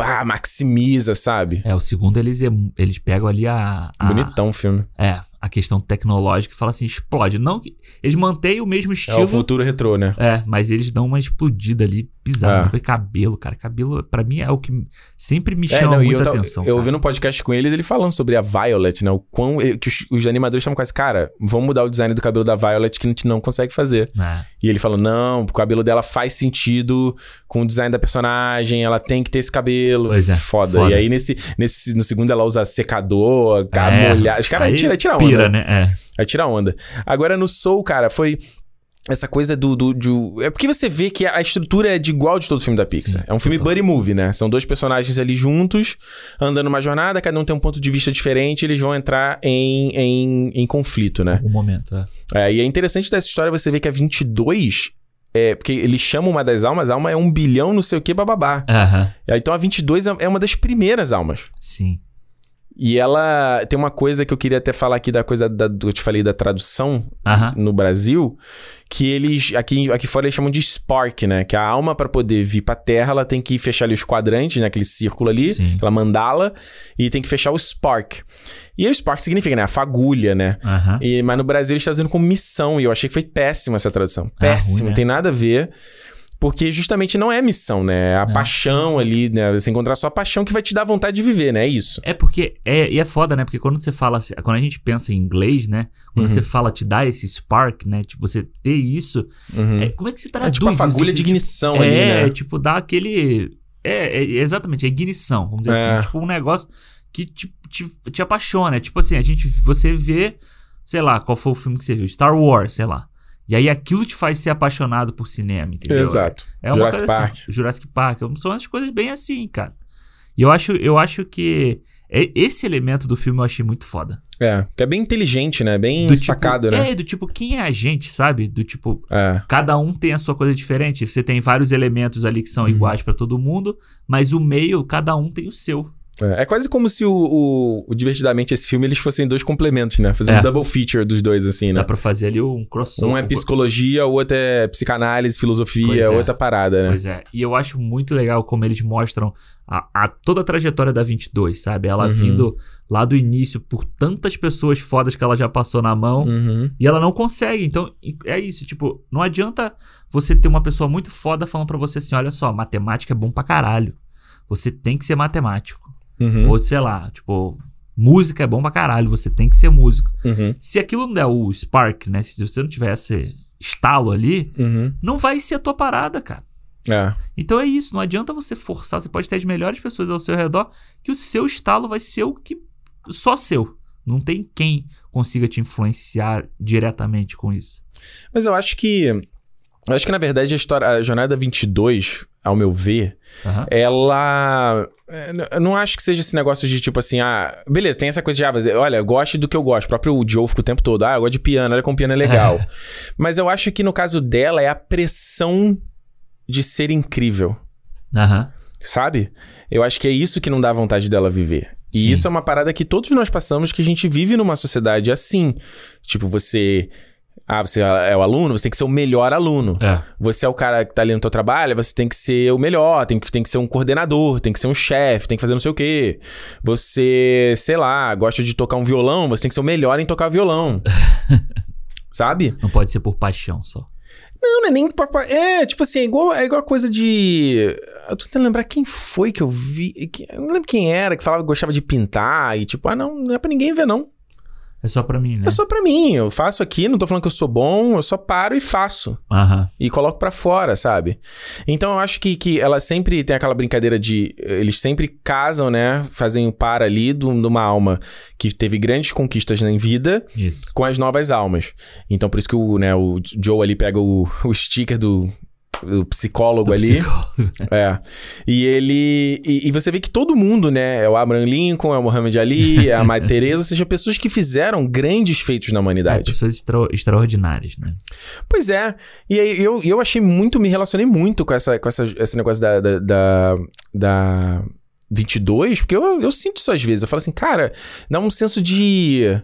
pá, maximiza, sabe? É, o segundo eles, eles pegam ali a. a Bonitão o filme. É, a questão tecnológica e fala assim, explode. Não que. Eles mantêm o mesmo É o estilo. futuro retrô, né? É, mas eles dão uma explodida ali bizarra. É. Cabelo, cara. Cabelo, pra mim, é o que sempre me É, chama não, e muita eu, atenção. eu ouvi no podcast com eles, ele falando sobre a Violet, né? O quão. Que os, os animadores estavam quase, cara, vamos mudar o design do cabelo da Violet que a gente não consegue fazer. É. E ele falou: não, o cabelo dela faz sentido com o design da personagem, ela tem que ter esse cabelo. Pois é, Foda. foda. E aí, nesse, nesse, no segundo, ela usa secador, É, molhar. Os caras tiram tira onda. Pira, né? É. Aí tira onda. Agora no Soul, cara, foi essa coisa do, do, do- É porque você vê que a estrutura é de igual de todo filme da Pixar. Sim, é um filme total. buddy movie, né? São dois personagens ali juntos, andando uma jornada, cada um tem um ponto de vista diferente, eles vão entrar em, em, em conflito, né? Um momento, é. É, e é interessante dessa história você ver que a 22. É, porque eles chamam uma das almas, a alma é um bilhão, não sei o que, bababá. É, Então a 22 é é uma das primeiras almas. Sim. E ela tem uma coisa que eu queria até falar aqui da coisa da, eu te falei da tradução Aham. no Brasil, que eles aqui, aqui fora eles chamam de spark, né? Que a alma para poder vir pra Terra, ela tem que fechar ali os quadrantes, né? Aquele círculo ali, Sim. aquela mandala, e tem que fechar o spark. E o spark significa, né? A fagulha, né? Aham. E, mas no Brasil eles estão dizendo como missão, e eu achei que foi péssima essa tradução. Ah, Péssimo, ruim, né? não tem nada a ver. Porque justamente não é missão, né? É a Não. paixão ali, né? Você encontrar a sua paixão que vai te dar vontade de viver, né? É isso. É porque. É, e é foda, né? Porque quando você fala. assim- Quando a gente pensa em inglês, né? Quando Uhum. você fala te dá esse spark, né? Tipo, você ter isso. Uhum. é, como é que se É traduz tipo a isso, fagulha assim? de ignição Tipo, ali, é, né? tipo, dá aquele. É, é, exatamente, é ignição, vamos dizer É. assim. Tipo, um negócio que te, te, te apaixona. É Tipo assim, a gente. Você vê. Sei lá, qual foi o filme que você viu? Star Wars, sei lá. E aí aquilo te faz ser apaixonado por cinema, entendeu? Exato. É uma Jurassic Park. Assim, Jurassic Park. São as coisas bem assim, cara. E eu acho, eu acho que esse elemento do filme eu achei muito foda. É, que é bem inteligente, né? Bem Do sacado, tipo, né? É, do tipo, quem é a gente, sabe? Do tipo, É. cada um tem a sua coisa diferente. Você tem vários elementos ali que são Uhum. iguais pra todo mundo, mas o meio, cada um tem o seu. É, é quase como se o, o- o Divertidamente esse filme eles fossem dois complementos, né? Fazer É. um double feature dos dois, assim, né? Dá pra fazer ali um crossover. Um é psicologia, o outro é psicanálise, filosofia, é. outra parada, né? Pois é. E eu acho muito legal como eles mostram a, a- toda a trajetória da 22, sabe? Ela Uhum. vindo lá do início por tantas pessoas fodas que ela já passou na mão. Uhum. E ela não consegue. Então, é isso. Tipo, não adianta você ter uma pessoa muito foda falando pra você assim: olha só, matemática é bom pra caralho. Você tem que ser matemático. Uhum. Ou sei lá, tipo, música é bom pra caralho. Você tem que ser músico. Uhum. Se aquilo não der o spark, né? Se você não tiver esse estalo ali, Uhum. não vai ser a tua parada, cara. É. Então é isso, não adianta você forçar, você pode ter as melhores pessoas ao seu redor, que o seu estalo vai ser o que só seu. Não tem quem consiga te influenciar diretamente com isso. Mas eu acho que. Eu acho que, na verdade, a história. A Jornada 22, ao meu ver, Aham. ela. é, Eu não acho que seja esse negócio de tipo assim, ah, beleza, tem essa coisa de, ah, mas, olha, goste do que eu gosto. O próprio Joe fica o tempo todo, ah, eu gosto de piano, olha como piano é legal. mas eu acho que no caso dela é a pressão de ser incrível, Aham. sabe? Eu acho que é isso que não dá vontade dela viver. E Sim. isso é uma parada que todos nós passamos, que a gente vive numa sociedade assim. Tipo, você. Ah, você é o aluno, você tem que ser o melhor aluno. É. Você é o cara que tá ali no teu trabalho, você tem que ser o melhor, tem que, tem que ser um coordenador, tem que ser um chefe, tem que fazer não sei o quê. Você, sei lá, gosta de tocar um violão, você tem que ser o melhor em tocar violão. Sabe? Não pode ser por paixão só. Não, não é nem. pra- É, tipo assim, é igual, é igual a coisa de. Eu tô tentando lembrar quem foi que eu vi. Eu não lembro quem era que falava que gostava de pintar e tipo, ah, não, não é pra ninguém ver, não. É só pra mim, né? É só pra mim. Eu faço aqui, não tô falando que eu sou bom, eu só paro e faço. Aham. e coloco pra fora, sabe? Então eu acho que, que ela sempre tem aquela brincadeira de. Eles sempre casam, né? Fazem o par ali de uma alma que teve grandes conquistas na vida Isso. com as novas almas. Então por isso que o, né, o Joe ali pega o, o sticker do. O psicólogo Do ali. psicólogo. É. E ele. E, e você vê que todo mundo, né? É o Abraham Lincoln, é o Muhammad Ali, é a Mãe Teresa, ou seja, pessoas que fizeram grandes feitos na É, humanidade. pessoas extra- extraordinárias, né? Pois é. E aí eu, eu achei muito, me relacionei muito com, essa, com essa, esse negócio da, da, da, da 22, porque eu, eu sinto isso às vezes. Eu falo assim, cara, dá um senso de.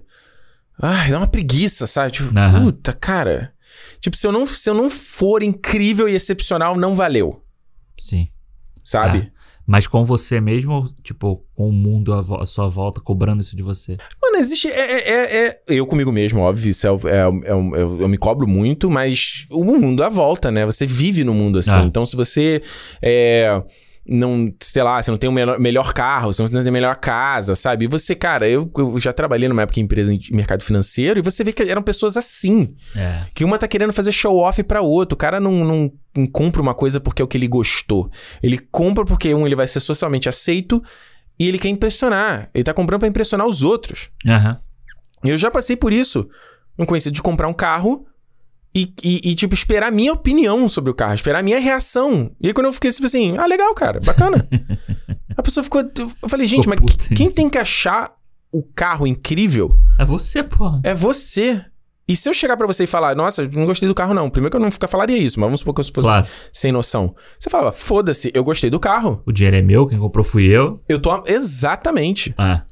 Ai, dá uma preguiça, sabe? Tipo, Aham. puta, cara. Tipo, se eu, não, se eu não for incrível e excepcional, não valeu, Sim. sabe? Mas com você mesmo, tipo, com o mundo à, sua volta cobrando isso de você. Mano, existe. É, é- é- é- eu comigo mesmo, óbvio. Isso é, é, é eu, eu me cobro muito, mas o mundo à volta, né? Você vive no mundo assim. Ah. Então, se você. É, não, sei lá, você não tem o melhor, melhor carro, você não tem a melhor casa, sabe? E você, cara, eu, eu já trabalhei numa época em empresa de mercado financeiro e você vê que eram pessoas assim. É. Que uma tá querendo fazer show off pra outro. O cara não, não, não compra uma coisa porque é o que ele gostou. Ele compra porque, um, ele vai ser socialmente aceito e ele quer impressionar. Ele tá comprando pra impressionar os outros. Aham. Eu já passei por isso. Não conheci de comprar um carro e, e, e, tipo, esperar a minha opinião sobre o carro, esperar a minha reação. E aí, quando eu fiquei tipo assim, ah, legal, cara, bacana. a pessoa ficou. Eu falei, gente, mas puta. quem tem que achar o carro incrível É você, porra. é você. E se eu chegar pra você e falar, nossa, não gostei do carro, não. Primeiro que eu nunca falaria isso, mas vamos supor que eu fosse Claro. sem noção. Você fala, foda-se, eu gostei do carro. O dinheiro é meu, quem comprou fui eu. Eu tô. Exatamente. Ah,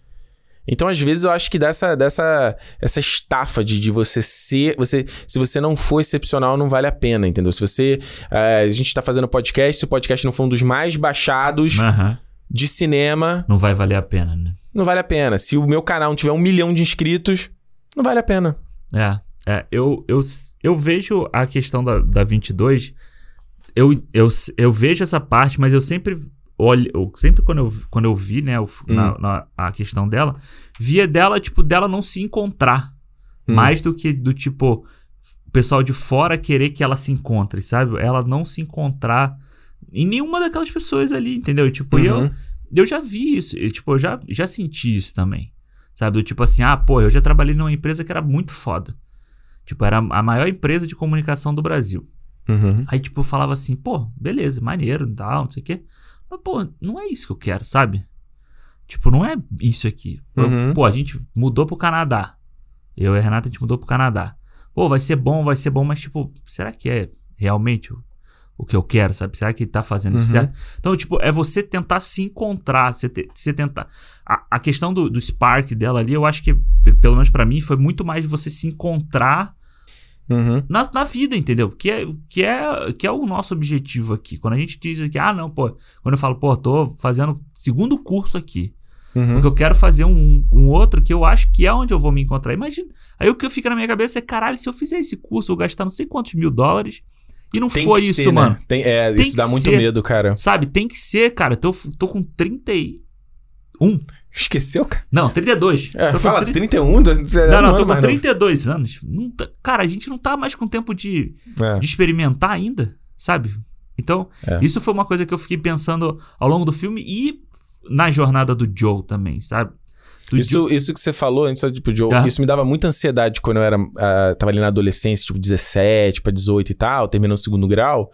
Então, às vezes, eu acho que dessa, dessa essa estafa de, de você ser. Você, se você não for excepcional, não vale a pena, entendeu? Se você. eh, a gente tá fazendo podcast, se o podcast não for um dos mais baixados aham. de cinema, Não vai valer a pena, né? não vale a pena. Se o meu canal não tiver um milhão de inscritos, não vale a pena. É, é eu, eu, eu vejo a questão da, da 22, eu, eu, eu vejo essa parte, mas eu sempre olho, eu, sempre quando eu, quando eu vi, né, o- na, na- a questão dela, via dela, tipo, dela não se encontrar, Hum. mais do que do tipo, o pessoal de fora querer que ela se encontre, sabe? Ela não se encontrar em nenhuma daquelas pessoas ali, entendeu? Tipo, e eu, Uhum. eu já vi isso, eu, tipo, eu já, já senti isso também. Sabe? Do tipo assim, ah, pô, eu já trabalhei numa empresa que era muito foda. Tipo, era a maior empresa de comunicação do Brasil. Uhum. Aí, tipo, eu falava assim, pô, beleza, maneiro tal, não sei o quê. Mas, pô, não é isso que eu quero, sabe? Tipo, não é isso aqui. Uhum. pô, a gente mudou pro Canadá. Eu e a Renata, a gente mudou pro Canadá. Pô, vai ser bom, vai ser bom, mas, tipo, será que é realmente o, o que eu quero, sabe? Será que tá fazendo isso Uhum. certo? Então, tipo, é você tentar se encontrar, você, te- você tentar. A, a questão do, do Spark dela ali, eu acho que, pelo menos pra mim, foi muito mais você se encontrar Uhum. na, na vida, entendeu? Que é, que, é, que é o nosso objetivo aqui. Quando a gente diz aqui, ah, não, pô, quando eu falo, pô, tô fazendo segundo curso aqui. Uhum. Porque eu quero fazer um, um outro que eu acho que é onde eu vou me encontrar. Imagina. Aí o que fica na minha cabeça é, caralho, se eu fizer esse curso, eu vou gastar não sei quantos mil dólares. E não Tem foi isso, ser, né? mano. Tem, é, Tem isso dá muito ser. medo, cara. Sabe? Tem que ser, cara. Eu tô, tô com 31. Esqueceu, cara? Não, 32. É, tô fala, 30 31? Não, Não, não, tô com mais 32 anos. Não tá- cara, a gente não tá mais com tempo de, É. de experimentar ainda, sabe? Então, É. isso foi uma coisa que eu fiquei pensando ao longo do filme e na jornada do Joe também, sabe? Do Isso, isso que você falou, antes tipo, Joe, Ah. isso me dava muita ansiedade quando eu era, ah, tava ali na adolescência, tipo 17 pra 18 e tal, terminando o segundo grau.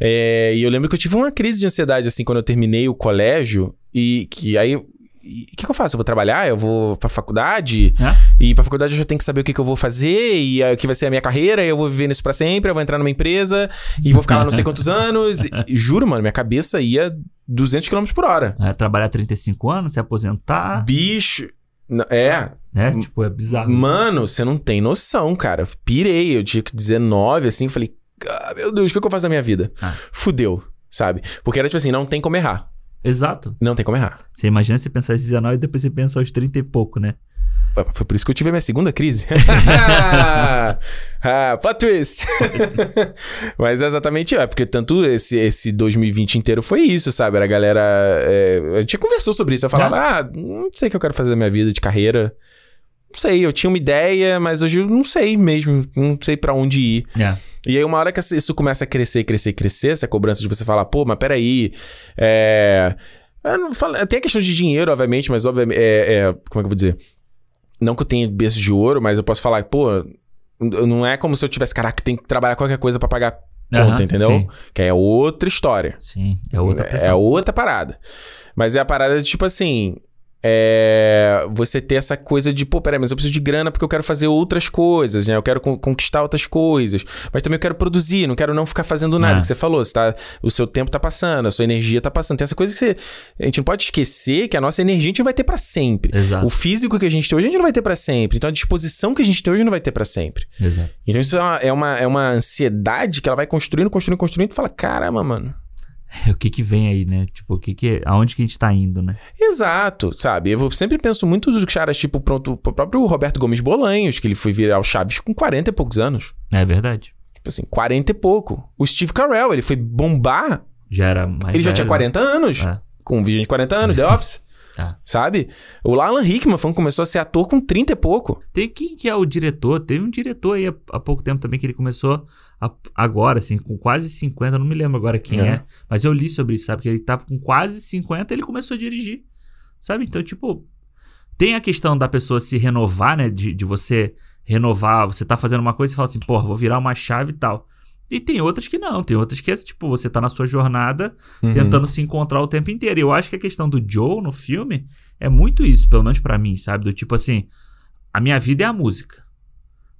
É, e eu lembro que eu tive uma crise de ansiedade, assim, quando eu terminei o colégio. E que aí. O que, que eu faço? Eu vou trabalhar? Eu vou pra faculdade? É? E pra faculdade eu já tenho que saber o que, que eu vou fazer e ah, o que vai ser a minha carreira. E eu vou viver nisso pra sempre. Eu vou entrar numa empresa e vou ficar lá não sei quantos anos. E, juro, mano, minha cabeça ia 200 km por hora. é, trabalhar 35 anos, se aposentar, Bicho. É, né? Tipo, é bizarro. Mano, você não tem noção, cara. Eu Pirei, eu tinha que 19, assim, falei, ah, meu Deus, o que, que eu faço da minha vida? Ah. Fudeu, sabe? Porque era tipo assim, não tem como errar. Exato. Não tem como errar. Você imagina você pensar aos 19 e depois você pensa aos 30 e pouco, né? Foi- por isso que eu tive a minha segunda crise. ah, plot twist. Mas é exatamente, é, porque tanto esse, esse 2020 inteiro foi isso, sabe? Era a galera. é, a gente conversou sobre isso. Eu falava, ah, não sei o que eu quero fazer da minha vida de carreira. Não sei, eu tinha uma ideia, mas hoje eu não sei mesmo. Não sei pra onde ir. É. E aí, uma hora que isso começa a crescer, crescer, crescer, essa cobrança de você falar, pô, mas peraí. É. falo- Tem a questão de dinheiro, obviamente, mas obviamente. É, é, como é que eu vou dizer? Não que eu tenha berço de ouro, mas eu posso falar, pô, não é como se eu tivesse, caraca, tem que trabalhar qualquer coisa pra pagar Ponto, Aham, entendeu? sim. Que é outra história. Sim, é outra É pressão. outra parada. Mas é a parada de tipo assim. É. Você ter essa coisa de, pô, peraí, mas eu preciso de grana porque eu quero fazer outras coisas, né? Eu quero con- conquistar outras coisas. Mas também eu quero produzir, não quero não ficar fazendo nada. É. Que você falou, você tá, o seu tempo tá passando, a sua energia tá passando. Tem essa coisa que você. A gente não pode esquecer que a nossa energia a gente não vai ter pra sempre. Exato. O físico que a gente tem hoje a gente não vai ter pra sempre. Então a disposição que a gente tem hoje não vai ter pra sempre. Exato. Então isso é uma, é uma, é uma ansiedade que ela vai construindo, construindo, construindo e fala, caramba, mano. É, o que que vem aí, né? Tipo, o que que... Aonde que a gente tá indo, né? Exato, sabe? Eu sempre penso muito dos caras, tipo, pronto, o próprio Roberto Gomes Bolanhos, que ele foi virar o Chaves com 40 e poucos anos. É verdade. Tipo assim, 40 e pouco. O Steve Carell, ele foi bombar, Já era mais ele já tinha velho, 40 anos. É. Com um vídeo de 40 anos, The Office. É. Sabe? O Alan Rickman foi, começou a ser ator com 30 e pouco. Tem quem que é o diretor? Teve um diretor aí há, pouco tempo também que ele começou agora, assim, com quase 50, não me lembro agora quem É. é. mas eu li sobre isso, sabe? Que ele tava com quase 50 e ele começou a dirigir. Sabe? Então, tipo, tem a questão da pessoa se renovar, né? De, de você renovar, você tá fazendo uma coisa e fala assim, porra, vou virar uma chave e tal. E tem outras que não, tem outras que é tipo, você tá na sua jornada Uhum. tentando se encontrar o tempo inteiro. E eu acho que a questão do Joe no filme é muito isso, pelo menos pra mim, sabe? Do tipo assim, a minha vida é a música.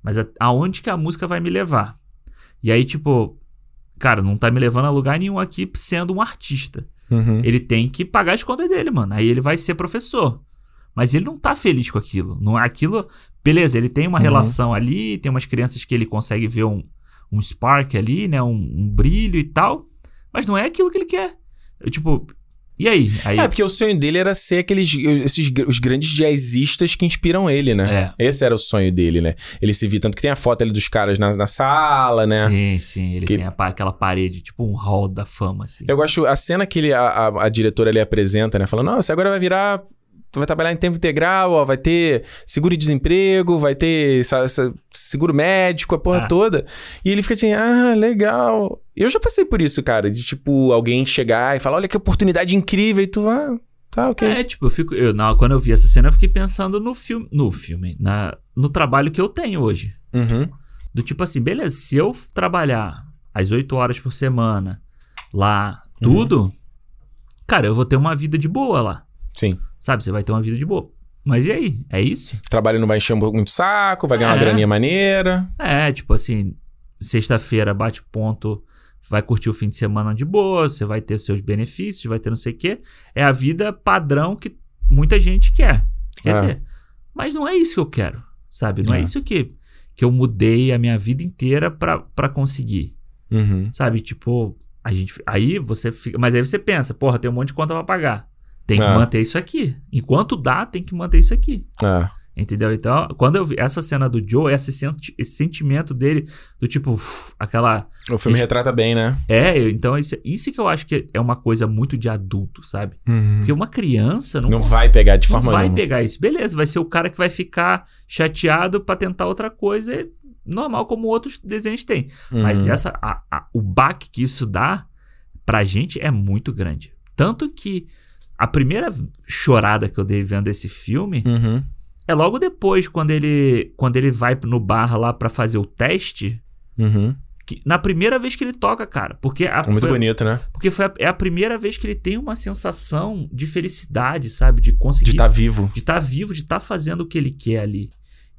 Mas a- aonde que a música vai me levar? E aí, tipo, cara, não tá me levando a lugar nenhum aqui sendo um artista. Uhum. Ele tem que pagar as contas dele, mano. Aí ele vai ser professor. Mas ele não tá feliz com aquilo. Não é aquilo. Beleza, ele tem uma Uhum. relação ali, tem umas crianças que ele consegue ver um, um spark ali, né? Um, um brilho e tal. Mas não é aquilo que ele quer. Eu, tipo, e aí? aí É, porque o sonho dele era ser aqueles esses, os grandes jazzistas que inspiram ele, né? É. Esse era o sonho dele, né? Ele se via, tanto que tem a foto ali dos caras na, na sala, né? Sim, sim. Ele Que- tem a aquela parede, tipo um hall da fama, assim. Eu gosto, a cena que ele, a, a, a diretora ali apresenta, né? Falando, nossa, agora vai virar. Tu vai trabalhar em tempo integral, ó, vai ter seguro de desemprego, vai ter seguro médico, a porra Ah. toda. E ele fica assim, ah, legal. Eu já passei por isso, cara, de tipo, alguém chegar e falar, olha que oportunidade incrível, e tu, ah, tá, ok. É, tipo, eu fico. Eu, quando eu vi essa cena, eu fiquei pensando no filme. No filme, na, no trabalho que eu tenho hoje. Uhum. Do tipo assim, beleza, se eu trabalhar às 8 horas por semana lá, tudo, cara, eu vou ter uma vida de boa lá. Sim. Sabe? Você vai ter uma vida de boa. Mas e aí? É isso? Trabalho não vai encher muito saco, vai ganhar uma É. graninha maneira. É, tipo assim, sexta-feira bate ponto, vai curtir o fim de semana de boa, você vai ter os seus benefícios, vai ter não sei o quê. É a vida padrão que muita gente quer. Quer É. ter. Mas não é isso que eu quero, sabe? Não é, É. isso que, que eu mudei a minha vida inteira pra, pra conseguir. Uhum. Sabe? Tipo, a gente. Aí você fica. Mas aí você pensa, porra, tem um monte de conta pra pagar. Tem que É. manter isso aqui. Enquanto dá, tem que manter isso aqui. É. Entendeu? Então, quando eu vi essa cena do Joe, esse, senti- esse sentimento dele, do tipo, uf, aquela. O filme retrata bem, né? É, então isso, isso que eu acho que é uma coisa muito de adulto, sabe? Porque uma criança não, Não cons- vai pegar de não forma vai nenhuma. pegar isso. Beleza, vai ser o cara que vai ficar chateado pra tentar outra coisa, é normal como outros desenhos têm. Mas Uhum. essa, a- a- o baque que isso dá pra gente é muito grande. Tanto que a primeira chorada que eu dei vendo esse filme Uhum. é logo depois, quando ele, quando ele vai no bar lá pra fazer o teste. Uhum. que- na primeira vez que ele toca, cara. Porque, a, É muito foi, bonito, né? porque foi a, é a primeira vez que ele tem uma sensação de felicidade, sabe? De conseguir. De estar vivo. de estar vivo, de estar fazendo o que ele quer ali.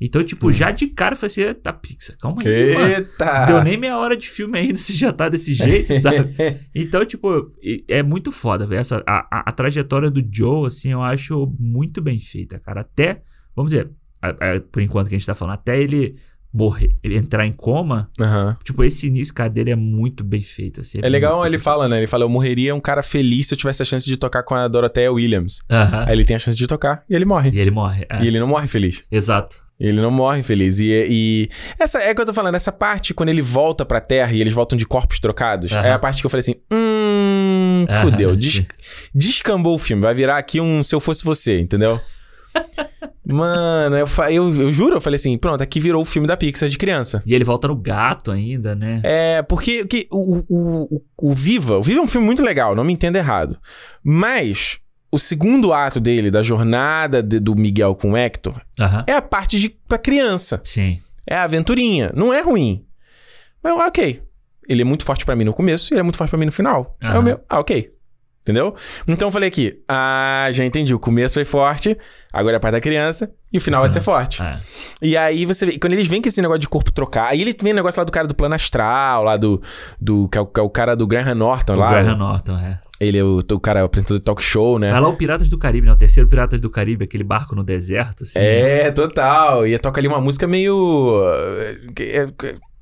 Então, tipo, Uhum. já de cara eu falei assim: tá, Pixar, calma aí, mano. Eita! Deu nem meia hora de filme ainda, se já tá desse jeito, sabe? Então, tipo, é muito foda, velho. Essa, a, a, a trajetória do Joe, assim, eu acho muito bem feita, cara. Até, vamos dizer, a- a- por enquanto que a gente tá falando, até ele morrer, entrar em coma, Aham. tipo, esse início, cara, dele é muito bem feito, assim. É legal, muito ele fala, né? Ele fala, eu morreria um cara feliz se eu tivesse a chance de tocar com a Dorothea Williams. Aham. Aí ele tem a chance de tocar e ele morre. E ele morre. é. E ele não morre feliz. Exato. Ele não morre feliz. E, e essa é o que eu tô falando, essa parte, quando ele volta pra Terra e eles voltam de corpos trocados, é a parte que eu falei assim: hum. Fudeu. Des- descambou o filme. Vai virar aqui um Se Eu Fosse Você, entendeu? Mano, eu, eu, eu juro, eu falei assim: pronto, aqui virou o filme da Pixar de criança. E ele volta no gato ainda, né? É, porque que, o, o, o, o Viva, o Viva é um filme muito legal, não me entenda errado. Mas o segundo ato dele, da jornada de- do Miguel com o Hector, Aham. é a parte de pra criança. Sim. É a aventurinha. Não é ruim. Mas ok. Ele é muito forte pra mim no começo e ele é muito forte pra mim no final. Aí Aham. o meu, ah, ok. Entendeu? Então eu falei aqui, ah, já entendi. O começo foi forte, agora é a parte da criança e o final vai ser forte. É. E aí você vê, quando eles vêm com esse negócio de corpo trocar, aí ele vem o negócio lá do cara do plano astral, lá do. do que, é o, que é o cara do Graham Norton O lá. Graham Norton, é. Ele é o, o cara apresentador de talk show, né? Tá lá o Piratas do Caribe, né? O terceiro Piratas do Caribe, aquele barco no deserto, assim. É, total. E toca ali uma música meio. O que, é-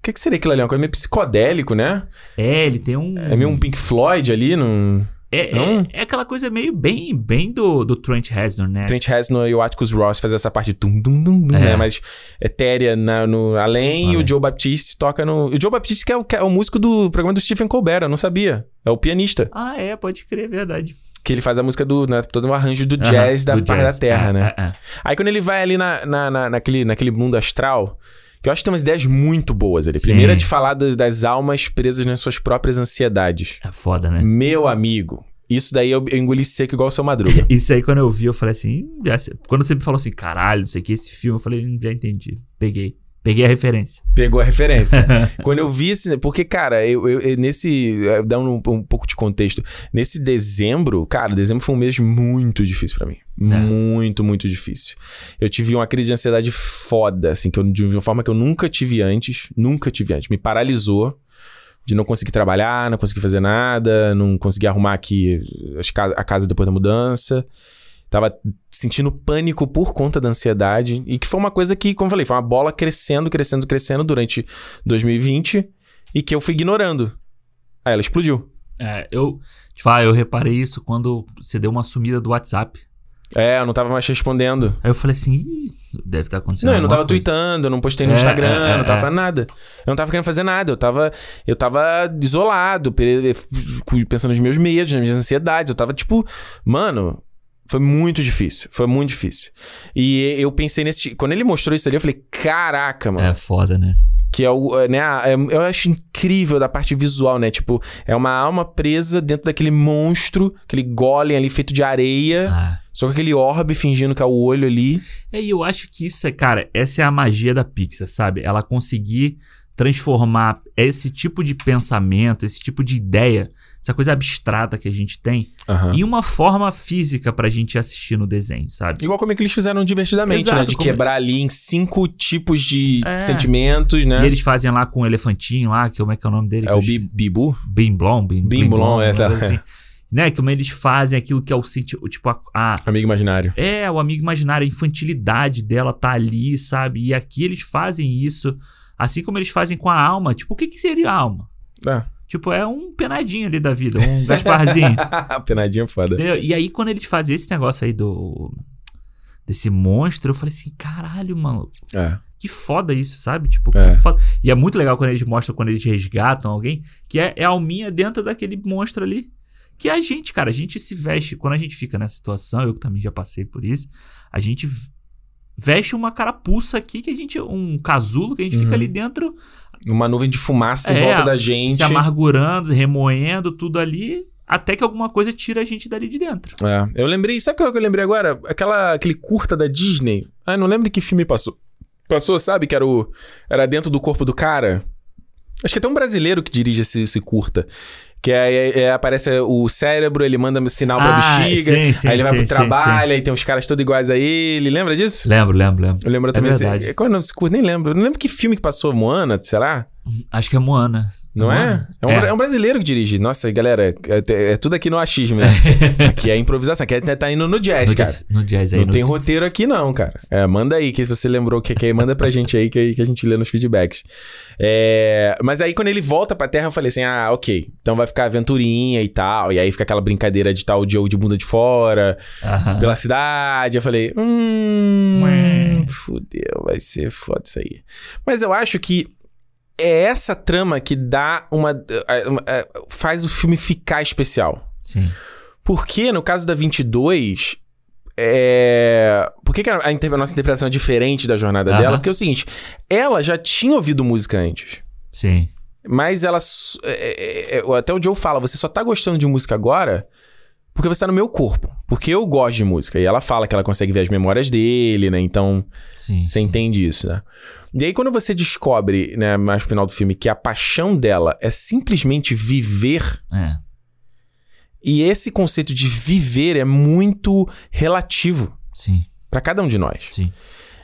que, que seria aquilo ali? Uma coisa meio psicodélico, né? É, ele tem um. É meio um Pink Floyd ali, num. É, Não? é, é aquela coisa meio bem, bem do, do Trent Reznor, né? Trent Reznor e o Atticus Ross faz essa parte de tum, dum, dum, dum, É. né? Mais etérea na- no além, e Além. o Joe Baptiste toca no. O Joe Baptiste que é o, que é o músico do programa do Stephen Colbert, eu não sabia. É o pianista. Ah, é, pode crer, é verdade. Que ele faz a música do. Né, todo um arranjo do jazz da do da jazz. Terra, É, né? é, é. Aí quando ele vai ali na, na, na- naquele, naquele mundo astral, que eu acho que tem umas ideias muito boas ali. Sim. Primeiro é de falar das, das almas presas nas suas próprias ansiedades. É foda, né? Meu amigo, isso daí eu, eu engoli seco igual o seu Madruga. Isso aí, quando eu vi, eu falei assim. "Hum, já sei." Quando você me falou assim, caralho, não sei o que, esse filme, eu falei, "Hum, já entendi. Peguei. Peguei a referência. Pegou a referência. Quando eu vi esse. Porque, cara, eu, eu- eu- nesse. é, Dá um, um pouco de contexto. Nesse dezembro, cara, dezembro foi um mês muito difícil pra mim. Muito, muito difícil. Eu tive uma crise de ansiedade foda, assim, que eu, de uma forma que eu nunca tive antes. Nunca tive antes. Me paralisou de não conseguir trabalhar, não conseguir fazer nada, não conseguir arrumar aqui a casa depois da mudança. Tava sentindo pânico por conta da ansiedade. E que foi uma coisa que, como eu falei, foi uma bola crescendo, crescendo, crescendo durante 2020 e que eu fui ignorando. Aí ela explodiu. É, eu. Te falar, eu reparei isso quando você deu uma sumida do WhatsApp. É, eu não tava mais respondendo. Aí eu falei assim, "Ih, deve estar acontecendo. Não, eu não tava coisa." tweetando, eu não postei no É, Instagram, é, é, não tava é. fazendo nada. Eu não tava querendo fazer nada. Eu tava, eu tava isolado, pe- pensando nos meus medos, nas minhas ansiedades. Eu tava tipo, mano, foi muito difícil. Foi muito difícil. E eu pensei nesse. Quando ele mostrou isso ali, eu falei, caraca, mano. É foda, né? Que é o, é, né, é- eu acho incrível da parte visual, né? Tipo, é uma alma presa dentro daquele monstro, aquele golem ali feito de areia, Ah. só com aquele orbe fingindo que é o olho ali. É, e eu acho que isso é, cara, essa é a magia da Pixar, sabe? Ela conseguir transformar esse tipo de pensamento, esse tipo de ideia, essa coisa abstrata que a gente tem, Aham. em uma forma física pra gente assistir no desenho, sabe? Igual como é que eles fizeram divertidamente, Exato, né? De como- quebrar ali em cinco tipos de É. sentimentos, né? E eles fazem lá com o elefantinho lá, que como é que é o nome dele? É o Bi-. Bibu? Bim Blom, Bim, Bim Bim Blom, Blom, é, tá. assim. Né? Como eles fazem aquilo que é o sentido, tipo, a, a- Amigo imaginário. É, o amigo imaginário, a infantilidade dela tá ali, sabe? E aqui eles fazem isso, assim como eles fazem com a alma. Tipo, o que, que seria a alma? É. Tipo, é um penadinho ali da vida, um Gasparzinho. Penadinha é foda. entendeu? E aí, quando eles fazem esse negócio aí do. desse monstro, eu falei assim: caralho, mano, É. que foda isso, sabe? Tipo, É. que foda. E é muito legal quando eles mostram, quando eles resgatam alguém, que é, é a alminha dentro daquele monstro ali. Que é a gente, cara, a gente se veste. Quando a gente fica nessa situação, eu que também já passei por isso, a gente veste uma carapuça aqui que a gente. Um casulo que a gente Uhum. fica ali dentro Uma nuvem de fumaça em É, volta da gente. se amargurando, remoendo tudo ali, até que alguma coisa tira a gente dali de dentro. É, eu lembrei, sabe o que eu lembrei agora? Aquela, aquele curta da Disney. Ah, não lembro que filme passou. Passou, sabe? Que era o. Era dentro do corpo do cara. Acho que é até um brasileiro que dirige esse, esse curta. Que é- aparece o cérebro, ele manda sinal pra Ah, bexiga. sim, sim, aí ele vai sim, pro sim, trabalho, aí tem uns caras todos iguais a ele. Lembra disso? Lembro, lembro, lembro. Eu lembro É também. verdade. Esse, qual é o nome desse? Nem lembro. Eu não lembro que filme que passou, Moana, será? Acho que é Moana. Não é? Moana? É um, é um brasileiro que dirige. Nossa, galera, é, é tudo aqui no achismo, né? aqui é improvisação. Aqui é, tá indo no jazz, no, cara. jazz, no jazz aí. Não tem roteiro aqui, não, cara. É, manda aí, que se você lembrou o que que é, manda pra gente aí que, que a gente lê nos feedbacks. É, mas aí, quando ele volta pra Terra, eu falei assim: ah, ok. Então vai ficar aventurinha e tal. E aí fica aquela brincadeira de tal Joe de bunda de fora, Aham. pela cidade. Eu falei: hum. Ué. Fudeu, vai ser foda isso aí. Mas eu acho que é essa trama que dá uma. uma- é, faz o filme ficar especial. Sim. Porque no caso da 22, é... Por que, que a, inter- a nossa interpretação é diferente da jornada Aham. dela? Porque é o seguinte, ela já tinha ouvido música antes. Sim. Mas ela. é, é, é, até o Joe fala, você só tá gostando de música agora porque você tá no meu corpo. Porque eu gosto de música. E ela fala que ela consegue ver as memórias dele, né? Então, Sim. você sim. entende isso, né? E aí, quando você descobre, né, mais no final do filme, que a paixão dela é simplesmente viver, É. e esse conceito de viver é muito relativo Sim. pra cada um de nós. Sim.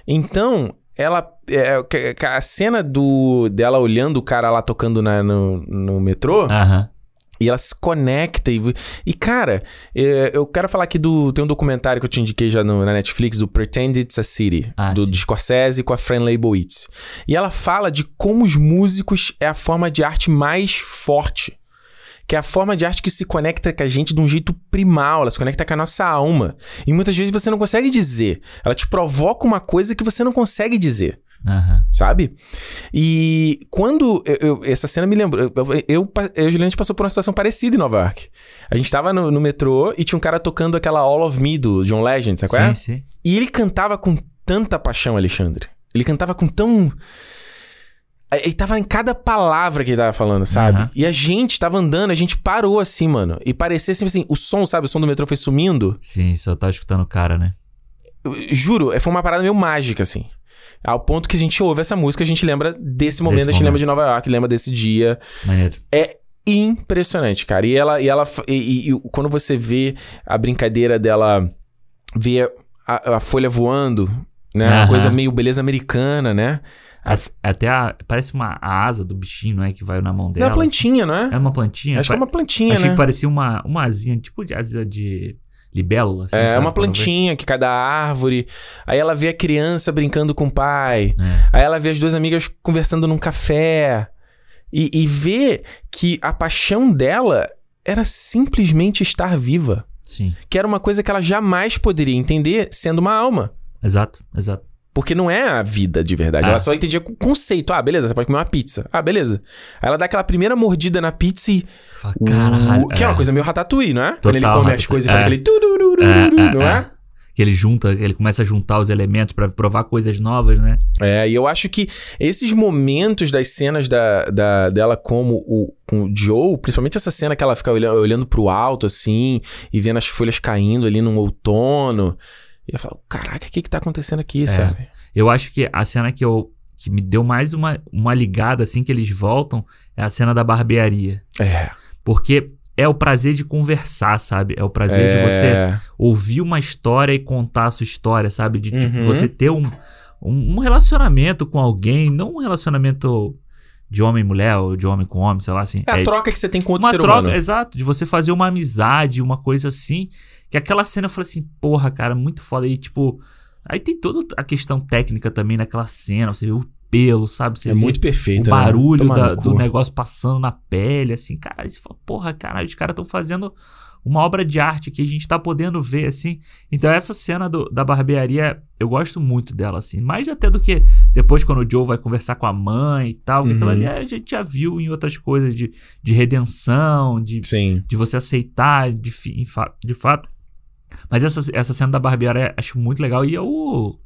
Então, ela. é, que a cena do dela olhando o cara lá tocando na- no, no metrô. Aham. E ela se conecta e... E, cara, é, eu quero falar aqui do... Tem um documentário que eu te indiquei já no- na Netflix, do Pretend It's a City, Ah, do, do Scorsese com a Fran Leibowitz. E ela fala de como os músicos é a forma de arte mais forte. Que é a forma de arte que se conecta com a gente de um jeito primal, ela se conecta com a nossa alma. E muitas vezes você não consegue dizer. Ela te provoca uma coisa que você não consegue dizer Aham. sabe? E quando eu, eu- essa cena me lembrou, eu, eu, e o Juliano, a gente passou por uma situação parecida em Nova York. A gente tava no, no metrô e tinha um cara tocando aquela All of Me do John Legend, sabe qual é? Sim, sim. E ele cantava com tanta paixão, Alexandre. Ele cantava com tão. Ele tava em cada palavra que ele tava falando, sabe? Aham. E a gente tava andando, a gente parou assim, mano. E parecia assim, assim, o som, sabe? O som do metrô foi sumindo. Sim, só tá escutando o cara, né? Juro, foi uma parada meio mágica, assim. Ao ponto que a gente ouve essa música, a gente lembra desse momento, a gente momento. lembra de Nova York, lembra desse dia. Maneiro. É impressionante, cara. E ela, e ela e, e- quando você vê a brincadeira dela ver a, a folha voando, né? Uma coisa meio beleza americana, né? A- Até a, parece uma a asa do bichinho, não é? Que vai na mão É dela. uma plantinha, não assim. É é? uma plantinha? Acho que é uma plantinha, Achei né? que parecia uma, uma asinha, tipo de asa de libélula. Assim, É sabe? uma plantinha que cai da árvore. Aí ela vê a criança brincando com o pai. É. Aí ela vê as duas amigas conversando num café. E, e vê que a paixão dela era simplesmente estar viva. Sim, Que era uma coisa que ela jamais poderia entender sendo uma alma. exato, exato. Porque não é a vida de verdade. Ah. Ela só entendia com conceito. Ah, beleza, você pode comer uma pizza. Ah, beleza. Aí ela dá aquela primeira mordida na pizza e. Fala, caralho. Que é uma coisa meio ratatouille, não é? Quando ele Total come as coisas e faz É. aquele. tururururu, É, é, não é? Que ele junta, ele começa a juntar os elementos pra provar coisas novas, né? É, e eu acho que esses momentos das cenas da, da- dela como o, com o Joe, principalmente essa cena que ela fica olhando, olhando pro alto, assim, e vendo as folhas caindo ali no outono. E eu falo, caraca, o que que tá acontecendo aqui, sabe? Eu acho que a cena que eu que me deu mais uma, uma ligada assim que eles voltam é a cena da barbearia. É. Porque é o prazer de conversar, sabe? É o prazer de você É. ouvir uma história e contar a sua história, sabe? De Uhum. você ter um, um relacionamento com alguém, não um relacionamento de homem e mulher ou de homem com homem, sei lá assim. É a troca que você tem com outro uma ser troca, humano. exato, de você fazer uma amizade, uma coisa assim. Que aquela cena eu falei assim, porra, cara, muito foda. E tipo, aí tem toda a questão técnica também naquela cena, você vê o pelo, sabe? Você É muito perfeito, o né? barulho Toma da- do negócio passando na pele, assim, cara. Você fala, porra, caralho, os caras estão fazendo uma obra de arte que a gente tá podendo ver, assim. Então, essa cena do- da barbearia, eu gosto muito dela, assim. Mais até do que depois quando o Joe vai conversar com a mãe e tal. Uhum. Aquilo ali a gente já viu em outras coisas de, de redenção, de, Sim. de você aceitar de, fi- de fato. Mas essa, essa cena da barbearia eu acho muito legal. E é o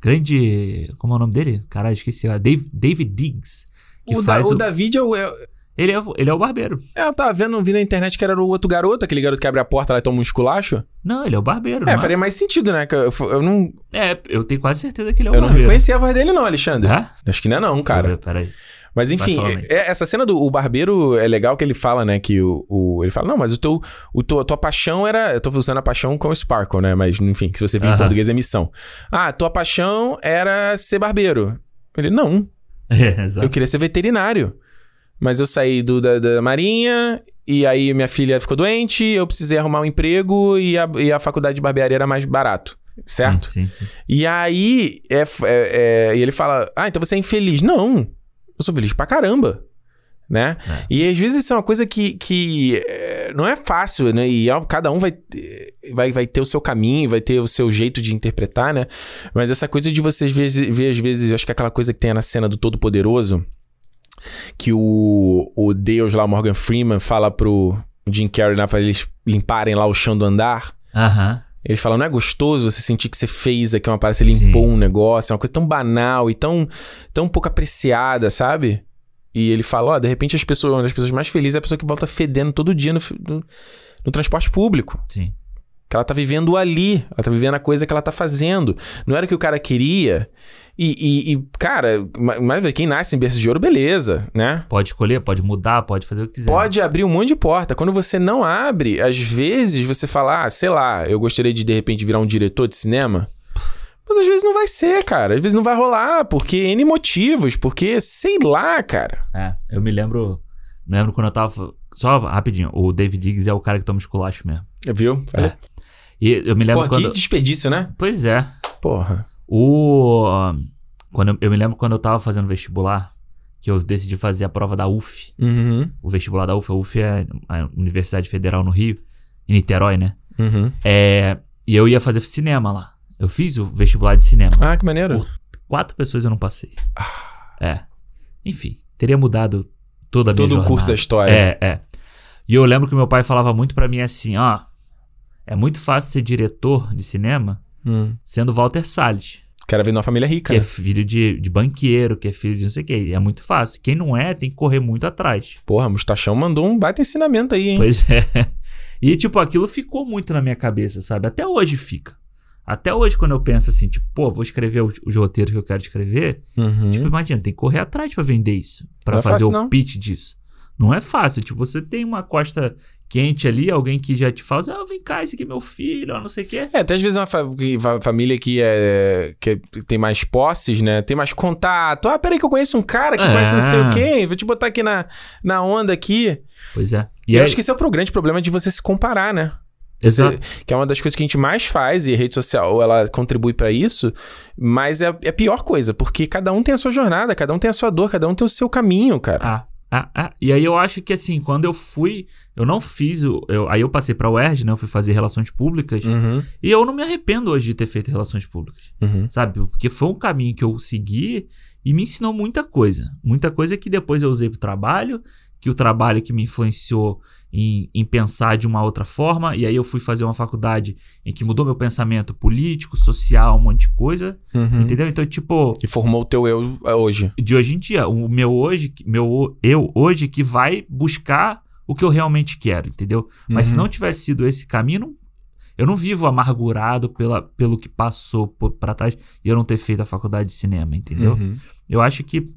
grande. Como é o nome dele? Caralho, esqueci. Dave, David Diggs. Que O, da, faz o o, David é o. É, ele, é, o- ele é o barbeiro. é, eu tava vendo, vi na internet que era o outro garoto, aquele garoto que abre a porta lá e toma um esculacho. Não, ele é o barbeiro. É, não faria mais sentido, né? Que Eu, eu não, é, eu tenho quase certeza que ele é o eu não barbeiro. reconhecia a voz dele, não, Alexandre. É? Acho que não é, não, cara. Eu ver, Peraí. Mas enfim, falando aí. é- essa cena do o barbeiro é legal que ele fala, né? Que o, o- ele fala, não, mas o teu, o teu, a tua paixão era. Eu tô usando a paixão como Sparkle, né? Mas enfim, se você vir em Aham. português é missão. Ah, tua paixão era ser barbeiro. Ele, não, É, eu queria ser veterinário. Mas eu saí do, da, da marinha e aí minha filha ficou doente, eu precisei arrumar um emprego e a, e a faculdade de barbearia era mais barato. Certo? Sim, sim, sim. E aí, é, é- é- e ele fala: Ah, então você é infeliz. Não, eu sou feliz pra caramba. Né? É. E às vezes isso é uma coisa que, que é, não é fácil, né? E ó, cada um vai, ter- vai, vai ter o seu caminho, vai ter o seu jeito de interpretar, né? Mas essa coisa de vocês ver, ver às vezes, acho que é aquela coisa que tem na cena do Todo-Poderoso, que o, o Deus lá, o Morgan Freeman, fala pro Jim Carrey lá pra eles limparem lá o chão do andar. Aham. Ele fala, não é gostoso você sentir que você fez aqui uma parada, você Sim. limpou um negócio, é uma coisa tão banal e tão, tão pouco apreciada, sabe? E ele fala, ó, de repente as pessoas, uma das pessoas mais felizes é a pessoa que volta fedendo todo dia no, no- no transporte público. Sim. Que ela tá vivendo ali, ela tá vivendo a coisa que ela tá fazendo. Não era o que o cara queria. E, e, e, cara, mas quem nasce em berço de ouro, beleza, né? Pode escolher, pode mudar, pode fazer o que quiser. Pode abrir um monte de porta. Quando você não abre, às vezes você fala, ah, sei lá, eu gostaria de de repente virar um diretor de cinema. Mas às vezes não vai ser, cara. Às vezes não vai rolar, porque N motivos, porque sei lá, cara. É, eu me lembro. Me lembro quando eu tava. Só rapidinho, o David Diggs é o cara que toma esculacho mesmo. Viu? É. E eu me lembro Pô, quando. que desperdício, né? Pois é. Porra. O. Quando eu, eu me lembro quando eu tava fazendo vestibular, que eu decidi fazer a prova da UF. Uhum. O vestibular da UF, a UF é a Universidade Federal no Rio, em Niterói, né? Uhum. É, e eu ia fazer cinema lá. Eu fiz o vestibular de cinema. Ah, que maneiro. Por quatro pessoas eu não passei. É. Enfim, teria mudado toda a minha Todo o curso da história. É, é. E eu lembro que meu pai falava muito pra mim assim, ó, é muito fácil ser diretor de cinema Hum. sendo Walter Salles, Quero ver numa família rica. que é né? filho de, de banqueiro, que é filho de não sei o quê. É muito fácil. Quem não é, tem que correr muito atrás. Porra, Mustachão mandou um baita ensinamento aí, hein? Pois é. E, tipo, aquilo ficou muito na minha cabeça, sabe? Até hoje fica. Até hoje, quando eu penso assim, tipo, pô, vou escrever os, os roteiros que eu quero escrever. Uhum. Tipo, imagina, tem que correr atrás pra vender isso. Pra Não é fazer fácil, o não. pitch disso. Não é fácil. Tipo, você tem uma costa quente ali, alguém que já te fala, ah, vem cá, esse aqui é meu filho, ó, não sei o quê. É, até às vezes uma fa- família que, é, que é- tem mais posses, né? Tem mais contato. Ah, peraí que eu conheço um cara que É. conhece não sei o quê. Vou te botar aqui na, na onda aqui. Pois é. E E eu aí, acho que esse é o grande problema de você se comparar, né? Exato. Que é uma das coisas que a gente mais faz e a rede social ela contribui pra isso, mas é, é a pior coisa, porque cada um tem a sua jornada, cada um tem a sua dor, cada um tem o seu caminho, cara. Ah, ah, ah. E aí eu acho que assim, quando eu fui, eu não fiz o. Eu, aí eu passei pra UERJ, né? Eu fui fazer relações públicas. Uhum, E eu não me arrependo hoje de ter feito relações públicas. uhum. Sabe? Porque foi um caminho que eu segui e me ensinou muita coisa. Muita coisa que depois eu usei pro trabalho, que o trabalho que me influenciou em, em pensar de uma outra forma. E aí eu fui fazer uma faculdade em que mudou meu pensamento político, social, um monte de coisa. Uhum. Entendeu? Então, tipo, E formou o teu eu é, hoje. de hoje em dia, o meu hoje, meu eu hoje que vai buscar o que eu realmente quero, entendeu? Mas se Uhum. não tivesse sido esse caminho, eu não vivo amargurado pela, pelo que passou por- pra trás e eu não ter feito a faculdade de cinema, entendeu? Uhum. Eu acho que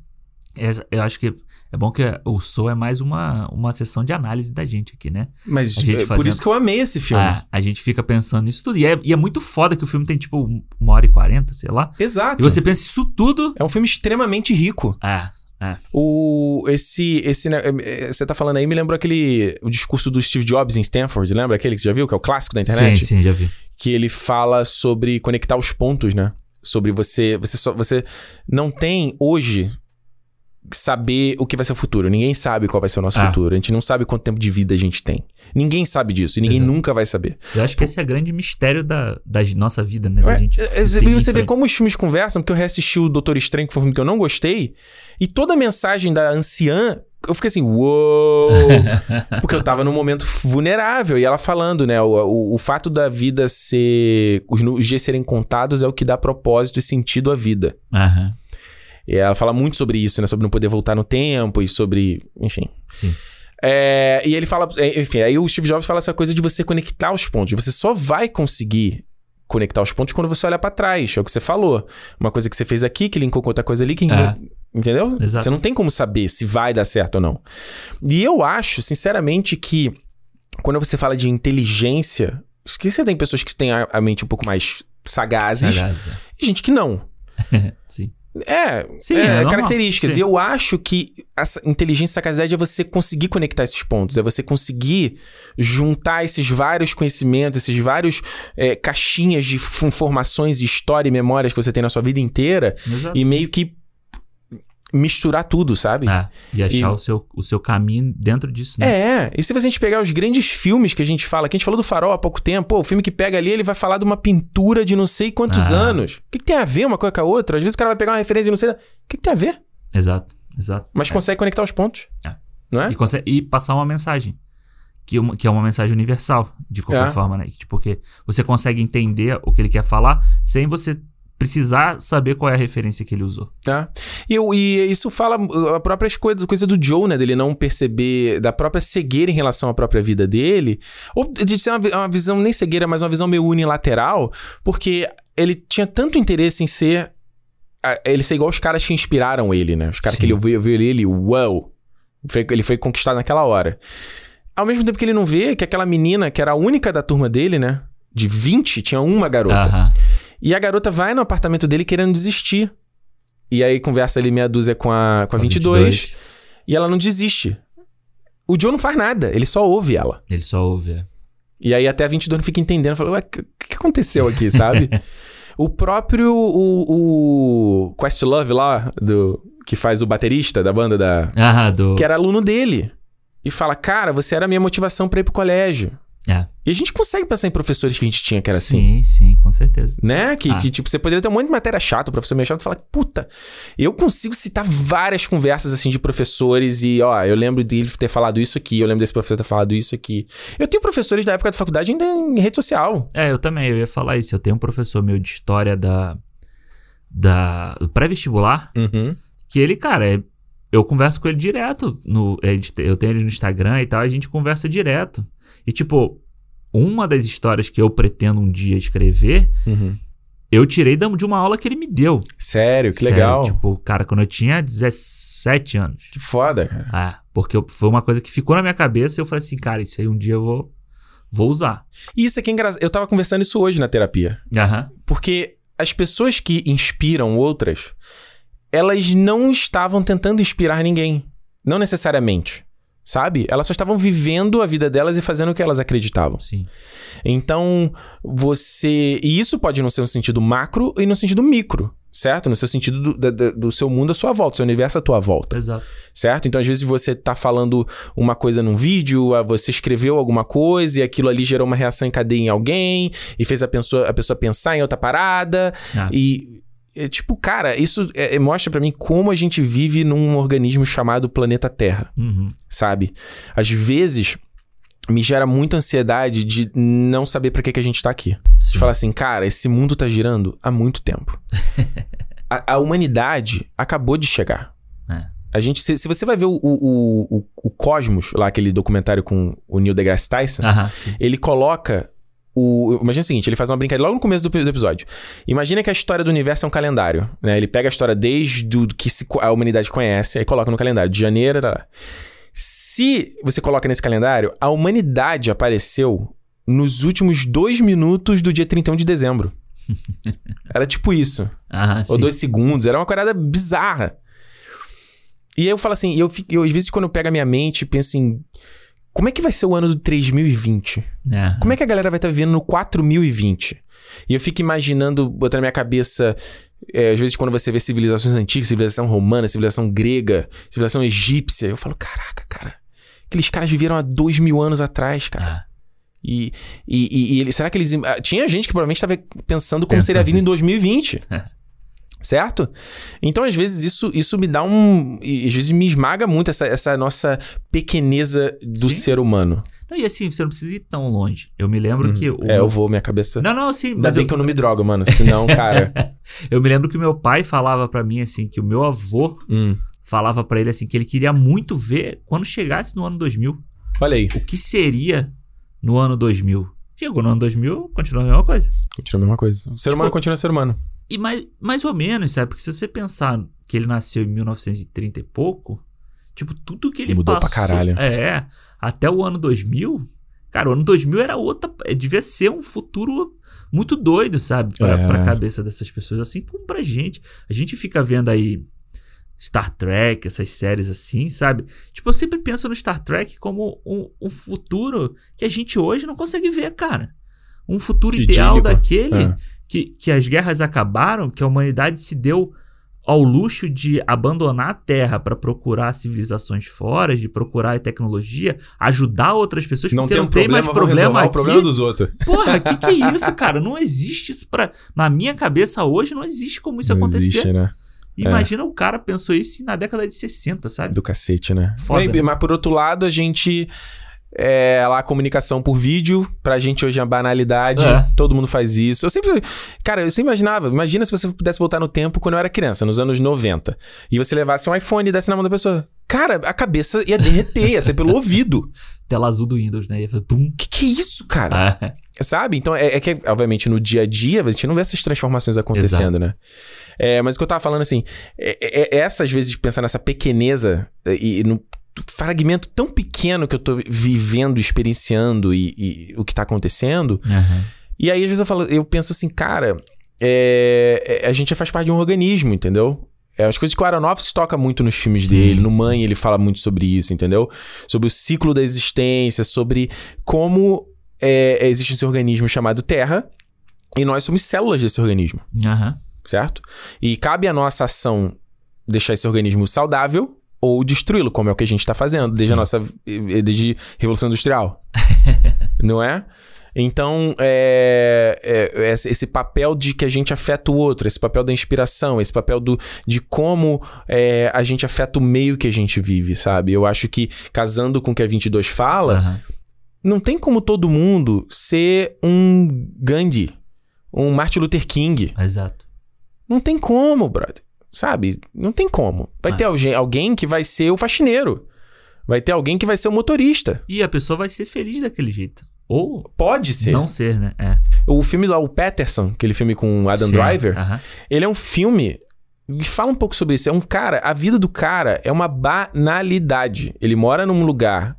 essa- eu acho que é bom que o Sou é mais uma, uma sessão de análise da gente aqui, né? Mas é por fazendo- isso que eu amei esse filme. Ah, a gente fica pensando nisso tudo. E é, e é muito foda que o filme tem tipo uma hora e quarenta, sei lá. Exato. E você pensa isso tudo. É um filme extremamente rico. Ah, ah, O, esse, esse, é, é, você tá falando aí, me lembrou aquele, o discurso do Steve Jobs em Stanford, lembra aquele que você já viu, que é o clássico da internet? sim, sim, já vi. Que ele fala sobre conectar os pontos, né? Sobre você, você só, você não tem hoje saber o que vai ser o futuro. Ninguém sabe qual vai ser o nosso Ah. futuro. A gente não sabe quanto tempo de vida a gente tem. Ninguém sabe disso e ninguém Exato. nunca vai saber. Eu acho que esse é o grande mistério da, da nossa vida, né? Da É, gente é, é, você vê como os filmes conversam, porque eu reassisti o Doutor Estranho, que foi um filme que eu não gostei, e toda a mensagem da anciã, eu fiquei assim, uou! porque eu tava num momento vulnerável, e ela falando, né, o, o, o fato da vida ser. Os dias serem contados é o que dá propósito e sentido à vida. Aham, E ela fala muito sobre isso, né, sobre não poder voltar no tempo e sobre. Enfim. sim. É, e ele fala, é, enfim, aí o Steve Jobs fala essa coisa de você conectar os pontos. Você só vai conseguir conectar os pontos quando você olhar pra trás, é o que você falou. Uma coisa que você fez aqui, que linkou com outra coisa ali, que É. entendeu? Exato. Você não tem como saber se vai dar certo ou não. E eu acho, sinceramente, que quando você fala de inteligência, que você tem pessoas que têm a, mente um pouco mais sagazes Sagaz, e gente que não. é. sim. É, Sim, é, é características. Sim. E eu acho que essa inteligência sagacidade é você conseguir conectar esses pontos, é você conseguir juntar esses vários conhecimentos, esses vários é, caixinhas de informações, história e memórias que você tem na sua vida inteira Exato. e meio que misturar tudo, sabe? É, e achar E- o, seu, o seu caminho dentro disso, né? É, e se a gente pegar os grandes filmes que a gente fala, que a gente falou do Farol há pouco tempo, pô, o filme que pega ali, ele vai falar de uma pintura de não sei quantos Ah. anos. O que, que tem a ver uma coisa com a outra? Às vezes o cara vai pegar uma referência de não sei... O que, que tem a ver? Exato, exato. Mas consegue conectar os pontos. É. Não é? E, consegue- e passar uma mensagem. Que, uma- que é uma mensagem universal, de qualquer É. forma, né? Tipo, porque você consegue entender o que ele quer falar sem você precisar saber qual é a referência que ele usou. Tá? E, eu- e isso fala uh, a própria coisa, coisa do Joe, né? Dele não perceber, da própria cegueira em relação à própria vida dele. Ou de ser uma, uma visão, nem cegueira, mas uma visão meio unilateral, porque ele tinha tanto interesse em ser. Ele ser igual os caras que inspiraram ele, né? Os caras que ele viu, viu ele, uau! Foi- Ele foi conquistado naquela hora. Ao mesmo tempo que ele não vê que aquela menina, que era a única da turma dele, né? De 20, tinha uma garota. Aham. E a garota vai no apartamento dele querendo desistir. E aí conversa ali meia dúzia com a, com a 22, E ela não desiste. O Joe não faz nada, ele só ouve ela. Ele só ouve. é. E aí até a 22 não fica entendendo. Fala, ué, o que, que aconteceu aqui, sabe? o próprio... O, o Questlove lá, do, que faz o baterista da banda da... Aham, do. Que era aluno dele. E fala, cara, você era a minha motivação pra ir pro colégio. É. E a gente consegue pensar em professores que a gente tinha que era assim. Sim, sim, com certeza. Né? Que, Ah. que, tipo, você poderia ter um monte de matéria chata, o professor meio chato, e falar, puta, eu consigo citar várias conversas, assim, de professores e, ó, eu lembro dele ter falado isso aqui, eu lembro desse professor ter falado isso aqui. Eu tenho professores da época da faculdade ainda em rede social. É, eu também, eu ia falar isso. Eu tenho um professor meu de história da. da do pré-vestibular, Uhum. que ele, cara, é- eu converso com ele direto. No, eu tenho ele no Instagram e tal, a gente conversa direto. E, tipo, uma das histórias que eu pretendo um dia escrever, Uhum. eu tirei de uma aula que ele me deu. Sério, que Sério, legal. Tipo, cara, quando eu tinha 17 anos. Que foda, cara. Ah, porque eu- foi uma coisa que ficou na minha cabeça e eu falei assim, cara, isso aí um dia eu vou, vou usar. E isso aqui é engraçado. Eu tava conversando isso hoje na terapia. Aham. Porque as pessoas que inspiram outras, elas não estavam tentando inspirar ninguém. Não necessariamente. Sabe? Elas só estavam vivendo a vida delas e fazendo o que elas acreditavam. Sim. Então, você. E isso pode não ser no sentido macro e no sentido micro, certo? No seu sentido do, da- do seu mundo à sua volta, do seu universo à tua volta, Exato. certo? Então, às vezes, você tá falando uma coisa num vídeo, você escreveu alguma coisa e aquilo ali gerou uma reação em cadeia em alguém e fez a pessoa, a pessoa pensar em outra parada. Ah. E. é, tipo, cara, isso é- é- mostra pra mim como a gente vive num organismo chamado planeta Terra Uhum. sabe? Às vezes me gera muita ansiedade de não saber pra que, que a gente tá aqui. Sim. De falar assim, cara, esse mundo tá girando há muito tempo. a, a humanidade acabou de chegar. É. A gente, se, se você vai ver o, o, o, o Cosmos, lá aquele documentário com o Neil deGrasse Tyson, Aham, sim. ele coloca o. Imagina o seguinte: ele faz uma brincadeira logo no começo do, do episódio. Imagina que a história do universo é um calendário. Né? Ele pega a história desde o que se a humanidade conhece, aí coloca no calendário, de janeiro. Tá, Se você coloca nesse calendário, a humanidade apareceu nos últimos dois minutos do dia 31 de dezembro. Era tipo isso. Sim. Ou dois segundos. Era uma parada bizarra. E aí eu falo assim, e eu, eu às vezes quando eu pego a minha mente, penso em. Como é que vai ser o ano do 3020? É. Como é que a galera vai estar vivendo no 4020? E eu fico imaginando, botando na minha cabeça, é, às vezes quando você vê civilizações antigas, civilização romana, civilização grega, civilização egípcia, eu falo, caraca, cara, aqueles caras viveram há dois mil anos atrás, cara. Ah, E, e, e, e será que eles. ah, Tinha gente que provavelmente estava pensando como Pensando seria a vida em nisso. 2020. certo? Então, às vezes, isso, isso me dá um. Às vezes me esmaga muito essa, essa nossa pequeneza do Sim. ser humano. Não, e assim, você não precisa ir tão longe. Eu me lembro que. O É, eu vou, minha cabeça. Não, não, sim, Ainda mas bem eu, que eu não me drogo, mano. Senão, cara. eu me lembro que o meu pai falava pra mim assim, que o meu avô hum. falava pra ele assim, que ele queria muito ver quando chegasse no ano 2000. Olha aí. O que seria no ano 2000? Chegou no ano 2000, continua a mesma coisa. Continua a mesma coisa. O ser humano continua ser humano. E mais, mais ou menos, sabe? Porque se você pensar que ele nasceu em 1930 e pouco, tipo, tudo que ele Mudou pra passou... caralho. É, até o ano 2000... Cara, o ano 2000 era outra... é, Devia ser um futuro muito doido, sabe? Pra, É. pra cabeça dessas pessoas, assim como pra gente. A gente fica vendo aí Star Trek, essas séries assim, sabe? Tipo, eu sempre penso no Star Trek como um, um futuro que a gente hoje não consegue ver, cara. Um futuro ideal Idílico. daquele É. que, que as guerras acabaram, que a humanidade se deu ao luxo de abandonar a Terra para procurar civilizações fora, de procurar tecnologia, ajudar outras pessoas, porque não tem mais vamos problema aqui. o problema dos outros. Porra, que que é isso, cara? Não existe isso pra... Na minha cabeça hoje, não existe como isso Não acontecer. existe, né? Imagina o cara pensou isso na década de 60, sabe? Do cacete, né? Foda, Mas, né? mas por outro lado, a gente. É, lá a comunicação por vídeo, pra gente hoje é uma banalidade. É. Todo mundo faz isso. Eu sempre. Cara, eu sempre imaginava. Imagina se você pudesse voltar no tempo quando eu era criança, nos anos 90. E você levasse um iPhone e desse na mão da pessoa. Cara, a cabeça ia derreter, ia ser pelo ouvido. Tela azul do Windows, né? Ia fazer pum. Que que é isso, cara? Ah, Sabe? Então, é, é que, obviamente, no dia a dia, a gente não vê essas transformações acontecendo, né? É, mas o que eu tava falando, assim, é, é- é essas vezes de pensar nessa pequeneza é, e, no fragmento tão pequeno que eu tô vivendo, experienciando e, e o que tá acontecendo. aham. E aí, às vezes, eu, falo, eu penso assim, cara, é, é- a gente faz parte de um organismo, entendeu? É, as coisas que o Aronofsky toca muito nos filmes Sim, dele. No sim. Mãe, ele fala muito sobre isso, entendeu? Sobre o ciclo da existência, sobre como é, existe esse organismo chamado Terra e nós somos células desse organismo, Aham. certo? E cabe a nossa ação deixar esse organismo saudável ou destruí-lo, como é o que a gente está fazendo desde Sim. a nossa desde a Revolução Industrial. não é? Então, é, é, esse esse papel de que a gente afeta o outro, esse papel da inspiração, esse papel do, de como é, a gente afeta o meio que a gente vive, sabe? Eu acho que, casando com o que a 22 fala, aham. não tem como todo mundo ser um Gandhi, um Martin Luther King. Exato. Não tem como, brother. Sabe? Não tem como. Vai Ah. ter alguém, alguém que vai ser o faxineiro. Vai ter alguém que vai ser o motorista. E a pessoa vai ser feliz daquele jeito. Ou Pode ser. não ser, né? É. O filme lá, o Patterson, aquele filme com Adam Sim, Driver, ele é um filme. Fala um pouco sobre isso. É um cara, a vida do cara é uma banalidade. Ele mora num lugar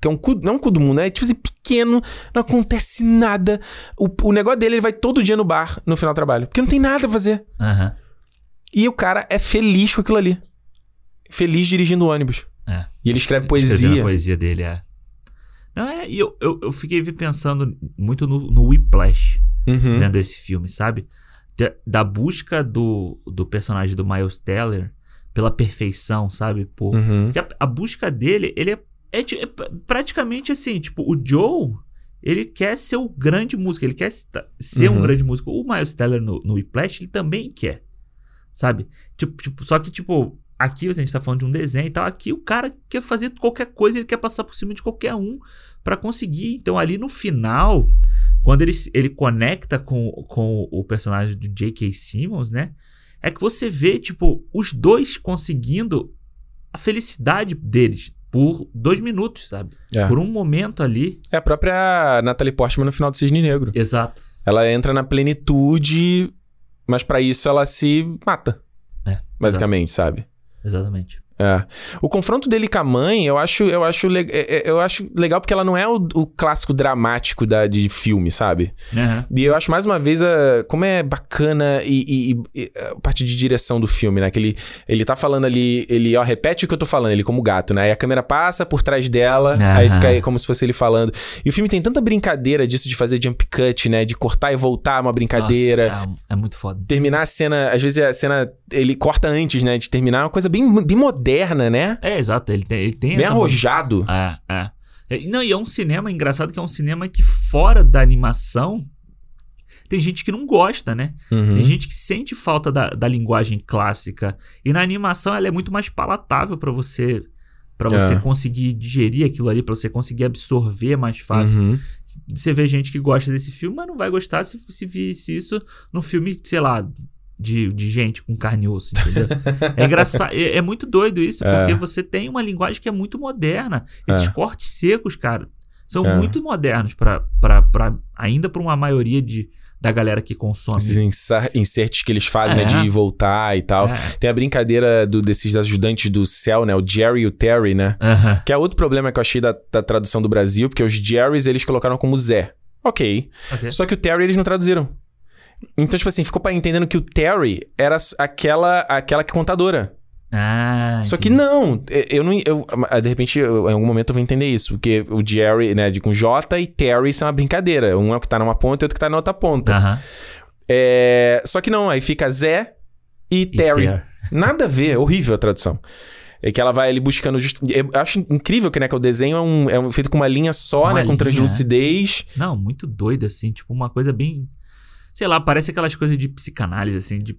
que é um cu, não é um cu do mundo, é tipo assim, pequeno, não acontece nada. O, o negócio dele, ele vai todo dia no bar no final do trabalho, porque não tem nada pra fazer. Aham. E o cara é feliz com aquilo ali. Feliz dirigindo ônibus. É. E ele escreve poesia. a poesia dele, é. Não, é, e eu, eu, eu fiquei pensando muito no, no Whiplash, Uhum. vendo esse filme, sabe? Da, da busca do, do personagem do Miles Teller pela perfeição, sabe? Por, Uhum. Porque a, a busca dele, ele é, é, é pra- praticamente assim, tipo, o Joe, ele quer ser o grande músico, ele quer ser um Uhum. grande músico. O Miles Teller no, no Whiplash, ele também quer, sabe? Tipo, tipo, só que, tipo, aqui a gente tá falando de um desenho e tal, aqui o cara quer fazer qualquer coisa, ele quer passar por cima de qualquer um pra conseguir. Então, ali no final, quando ele, ele conecta com, com o personagem do J.K. Simmons, né? É que você vê, tipo, os dois conseguindo a felicidade deles por dois minutos, sabe? É. Por um momento ali. É a própria Natalie Portman no final do Cisne Negro. Exato. Ela entra na plenitude, mas pra isso ela se mata, É, basicamente, sabe? Exatamente. É. O confronto dele com a mãe, eu acho, eu acho, é- é- eu acho legal porque ela não é o, o clássico dramático da, de filme, sabe? Aham. E eu acho mais uma vez a, como é bacana e, e- e a parte de direção do filme, né? Que ele, ele tá falando ali, ele, ó, repete o que eu tô falando, ele como gato, né? Aí a câmera passa por trás dela, Aham. aí fica aí como se fosse ele falando. E o filme tem tanta brincadeira disso de fazer jump cut, né? De cortar e voltar uma brincadeira. Nossa, é, é muito foda. Terminar a cena, às vezes a cena ele corta antes, né? De terminar, é uma coisa bem, bem moderna, né? É, exato. Ele tem, ele tem Bem arrojado. É, é. É, Não, e é um cinema engraçado que é um cinema que fora da animação tem gente que não gosta, né? Uhum. Tem gente que sente falta da, da linguagem clássica. E na animação ela é muito mais palatável pra você para você É. conseguir digerir aquilo ali, pra você conseguir absorver mais fácil. Uhum. Você vê gente que gosta desse filme, mas não vai gostar se, se visse isso num filme, sei lá, de, de gente com carne e osso, entendeu? é engraçado, é, é muito doido isso, É. porque você tem uma linguagem que é muito moderna. Esses É. cortes secos, cara, são É. muito modernos para ainda pra uma maioria de, da galera que consome. Esses inserts que eles fazem, né? É. De ir e voltar e tal. É. Tem a brincadeira do- desses ajudantes do céu, né? O Jerry e o Terry, né? Aham. Que é outro problema que eu achei da, da tradução do Brasil, porque os Jerrys eles colocaram como Zé. Ok. Ok. Só que o Terry eles não traduziram. Então, tipo assim, ficou entendendo que o Terry era aquela, aquela que é contadora. Ah, Só que não, eu- não. Eu, de repente, eu- em algum momento eu vou entender isso. Porque o Jerry, né, de com J e Terry são uma brincadeira. Um é o que tá numa ponta e outro que tá na outra ponta. Aham. É, só que não, aí fica Zé e E Terry. Ter. Nada a ver, é horrível a tradução. É que ela vai ali buscando. Just... Eu acho incrível que, né, que o desenho é, um, é um- feito com uma linha só, Uma né? Com linha, translucidez. Não, muito doido, assim, tipo, uma coisa bem. Sei lá, parece aquelas coisas de psicanálise, assim, de,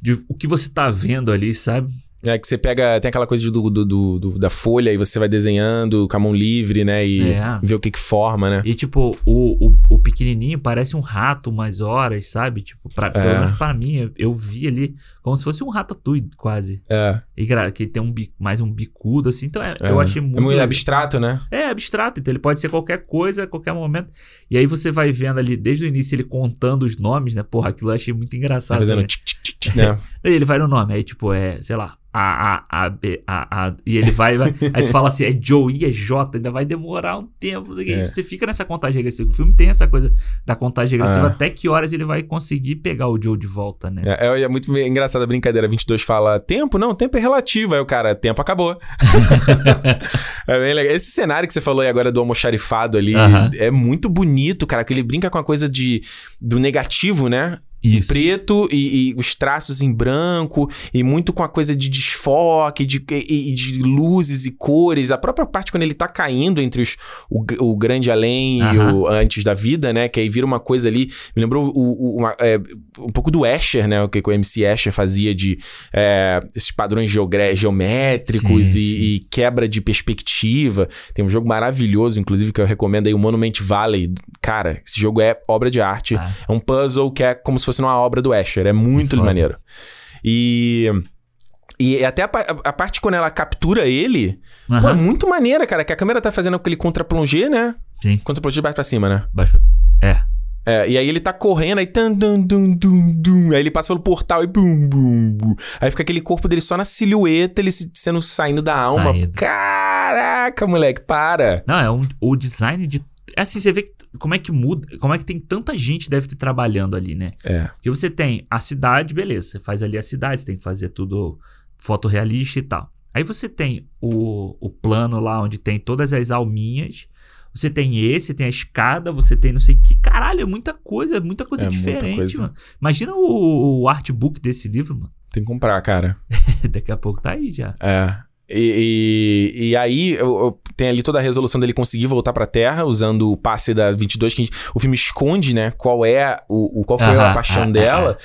de o que você tá vendo ali, sabe? É que você pega, tem aquela coisa do, do- do- do- da folha e você vai desenhando com a mão livre, né? E É. vê o que que forma, né? E, tipo, o, o, o pequenininho parece um rato umas horas, sabe? Tipo, pra, pelo É. menos pra mim, eu, eu vi ali como se fosse um ratatouille, quase. É. E gra- que tem um mais um bicudo, assim. Então, é- é. eu achei muito... É muito abstrato, né? É abstrato, então ele pode ser qualquer coisa, a qualquer momento. E aí você vai vendo ali, desde o início, ele contando os nomes, né? Porra, aquilo eu achei muito Tá engraçado. fazendo também. tic, tic, né? Aí ele vai no nome, aí tipo, é, sei lá, A, A, A, B, A, A, e ele vai, vai aí tu fala assim, é Joe, I, é J, ainda vai demorar um tempo. É. você fica nessa contagem regressiva. O filme tem essa coisa da contagem regressiva, Ah. até que horas ele vai conseguir pegar o Joe de volta, né? É, é- é muito engraçada a brincadeira. 22 fala tempo? Não, tempo é relativo. Aí o cara, tempo acabou. é bem legal. Esse cenário que você falou aí agora do almoxarifado ali Aham. é muito bonito, cara. Que ele brinca com a coisa de, do negativo, né? Isso. Preto e, e os traços em branco, e muito com a coisa de desfoque, de, e, e de luzes e cores. A própria parte quando ele tá caindo entre os, o, o grande além e Aham. o antes da vida, né? Que aí vira uma coisa ali. Me lembrou o, o- uma- é, um pouco do Escher, né? O que, que o MC Escher fazia de é, esses padrões geométricos Sim, e, sim. e quebra de perspectiva. Tem um jogo maravilhoso, inclusive, que eu recomendo aí, o Monument Valley. Cara, esse jogo é obra de arte. Ah. É um puzzle que é como se fosse uma obra do Escher. É muito Foda. maneiro. E. E até a, a parte quando ela captura ele, pô, é muito maneira, cara. Que a câmera tá fazendo aquele contra-plongé, né? Sim. Contra-plongé de baixo pra cima, né? Baixa- É. É, e aí ele tá correndo, aí tan, dum, dum, dum, dum, aí ele passa pelo portal e bum, bum, bum. Aí fica aquele corpo dele só na silhueta, ele se- sendo saindo da alma. Saindo. Caraca, moleque, para. Não, é um, o design de. é Assim, você vê que- como é que muda, como é que tem tanta gente deve ter trabalhando ali, né? É. Porque você tem a cidade, beleza, você faz ali a cidade, você tem que fazer tudo fotorrealista e tal. Aí você tem o, o plano lá onde tem todas as alminhas. Você tem esse, tem a escada, você tem não sei que. Caralho, é muita coisa, é muita coisa É muita diferente, coisa. mano. Imagina o, o artbook desse livro, mano. Tem que comprar, cara. Daqui a pouco tá aí já. É. E, e, e aí eu- eu- tem ali toda a resolução dele conseguir voltar pra Terra usando o passe da 22 que a gente- o filme esconde, né? Qual é o, o- qual foi a Aham, paixão ah, dela.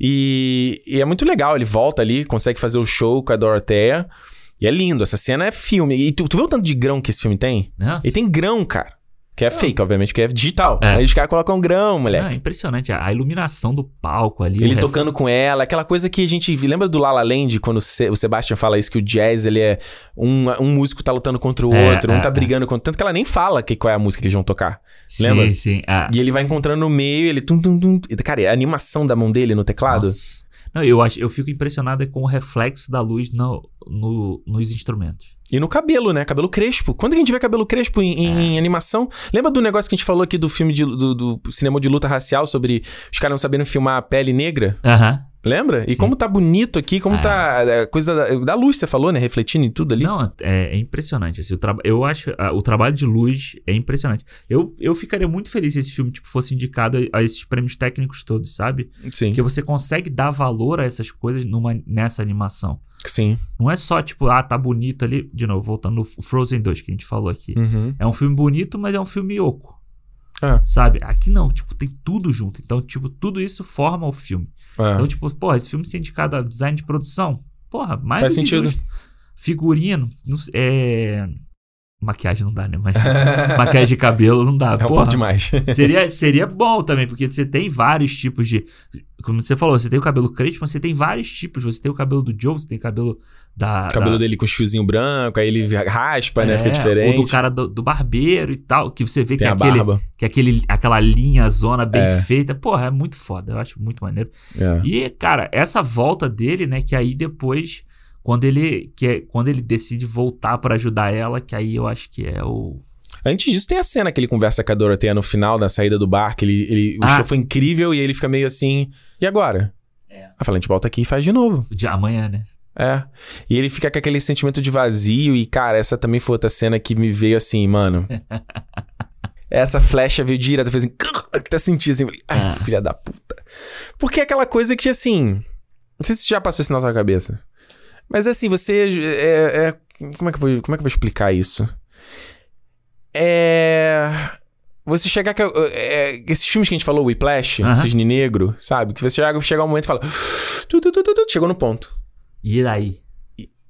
E, e é muito legal, ele volta ali, consegue fazer o show com a Dorothea. E é lindo, essa cena é filme. E tu, tu vê o tanto de grão que esse filme tem? Nossa. Ele tem grão, cara. Que é fake, obviamente, porque é digital. É. Aí os caras colocam grão, moleque. Não, é impressionante. A, iluminação do palco ali. Ele ref- tocando com ela, aquela coisa que a gente lembra do La La Land, quando o Se- o Sebastian fala isso, que o jazz, ele é um, um músico tá lutando contra o É, outro, um é, tá é. brigando contra... Tanto que ela nem fala que, qual é a música que eles vão tocar. Sim, lembra? sim. Ah, E ele vai encontrando no meio, ele... Tum, tum, tum, cara, a animação da mão dele no teclado... Nossa. Não, eu, acho, eu fico impressionado com o reflexo da luz no, no- nos instrumentos. E no cabelo, né? Cabelo crespo. Quando a gente vê cabelo crespo em, em É. animação? Lembra do negócio que a gente falou aqui do filme de- do, do cinema de luta racial sobre os caras não sabendo filmar a pele negra? Aham. Lembra? E Sim. como tá bonito aqui, como É. tá a coisa da, da luz, você falou, né? Refletindo em tudo ali. Não, é, é impressionante. Assim, o traba- eu acho ah, o trabalho de luz é impressionante. Eu, eu ficaria muito feliz se esse filme tipo, fosse indicado a, a esses prêmios técnicos todos, sabe? Sim. Porque você consegue dar valor a essas coisas numa, nessa animação. Sim. Não é só, tipo, ah, tá bonito ali. De novo, voltando no Frozen 2 que a gente falou aqui. Uhum. É um filme bonito, mas é um filme oco. É. Sabe? Aqui não, tipo, tem tudo junto. Então, tipo, tudo isso forma o filme. É. Então, tipo, porra, esse filme ser indicado a design de produção, porra, mais Faz sentido. justo. Figurino, é... Maquiagem não dá, né? Mas maquiagem de cabelo não dá, É um pouco demais. Seria, seria bom também, porque você tem vários tipos de... Como você falou, você tem o cabelo crespo, mas você tem vários tipos. Você tem o cabelo do Joe, você tem o cabelo da... o cabelo da... dele com os fiozinhos brancos, aí ele raspa, né? É, Fica diferente. Ou do cara do, do barbeiro e tal, que você vê Tem que é a aquele, barba. que é aquele, aquela linha zona bem É. feita. Porra, é muito foda. Eu acho muito maneiro. É. E, cara, essa volta dele, né? Que aí depois, quando ele, que é, quando ele decide voltar pra ajudar ela, que aí eu acho que é o. Antes disso, tem a cena que ele conversa com a Dorothea no final, na saída do bar, que ele, ele- o Ah. show foi incrível e ele fica meio assim, e agora? É. Aí fala, a gente volta aqui e faz de novo. De amanhã, né? É. E ele fica com aquele sentimento de vazio e, cara, essa também foi outra cena que me veio assim, mano. essa flecha veio direto, fez assim, até senti assim, ai, Ah. filha da puta. Porque é aquela coisa que, assim, não sei se já passou isso na tua cabeça. Mas assim, você é, é- como é que eu vou, como é que eu vou explicar isso? É você chegar que é, esses filmes que a gente falou, Whiplash, Aham. Cisne Negro, sabe? Que você chega, chega um momento e fala, tu, tu, tu, chegou no ponto. E daí?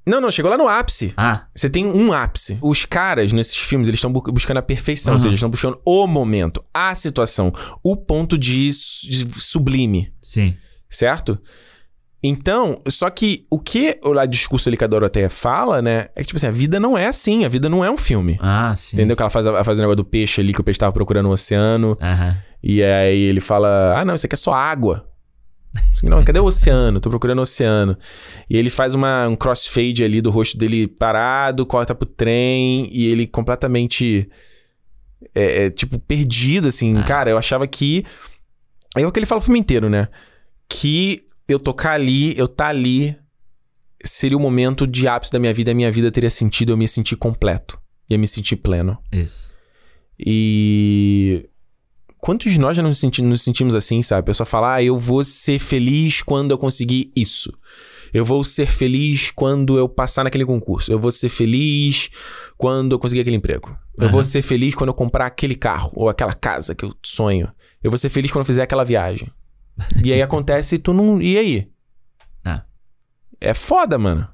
Não, não, chegou lá no ápice. Ah, Você tem um ápice. Os caras, nesses filmes, eles estão bu- buscando a perfeição. Ou Aham. seja, eles estão buscando o momento, a situação, o ponto de, de sublime, sim. certo? Então, só que o que o lá discurso ali que a Doroteia fala, né? É que, tipo assim, a vida não é assim. A vida não é um filme. Ah, sim. Entendeu? Que ela faz, ela faz o negócio do peixe ali, que o peixe tava procurando no oceano. Aham. E aí ele fala: Ah, não, isso aqui é só água. Não, cadê o oceano? Tô procurando o oceano. E ele faz uma, um crossfade ali do rosto dele parado, corta pro trem, e ele completamente. É, é, tipo, perdido, assim. Ah. Cara, eu achava que. É o que ele fala o filme inteiro, né? Que eu tocar ali, eu tá ali, seria o momento de ápice da minha vida, a minha vida teria sentido, eu me sentir completo. Ia me sentir pleno. Isso. E. Quantos de nós já nos, senti- nos sentimos assim, sabe? A pessoa fala, ah, eu vou ser feliz quando eu conseguir isso. Eu vou ser feliz quando eu passar naquele concurso. Eu vou ser feliz quando eu conseguir aquele emprego. Eu vou ser feliz quando eu comprar aquele carro ou aquela casa que eu sonho. Eu vou ser feliz quando eu fizer aquela viagem. E aí acontece e tu não. E aí? Ah. É foda, mano.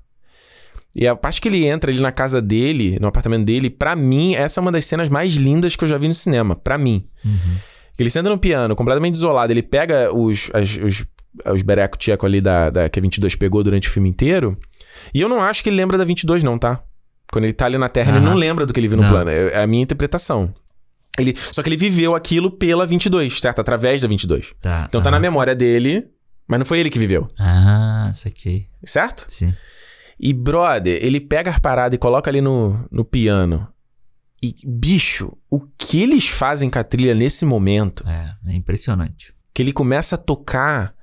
E a parte que ele entra ali na casa dele, no apartamento dele, pra mim, essa é uma das cenas mais lindas que eu já vi no cinema. Pra mim. Uhum. Ele senta no piano, completamente isolado. Ele pega os, as- os, os bereco tcheco ali da, da, que a 22 pegou durante o filme inteiro. E eu não acho que ele lembra da 22, não, tá? Quando ele tá ali na Terra, ele Aham. não lembra do que ele viu no Não. plano. É é a minha interpretação. Ele, só que ele viveu aquilo pela 22, certo? Através da 22. Tá. Então tá na memória dele, mas não foi ele que viveu, Ah, saquei. certo? Sim. E, brother, ele pega as paradas e coloca ali no, no piano. E, bicho, o que eles fazem com a trilha nesse momento? É, é impressionante. Que ele começa a tocar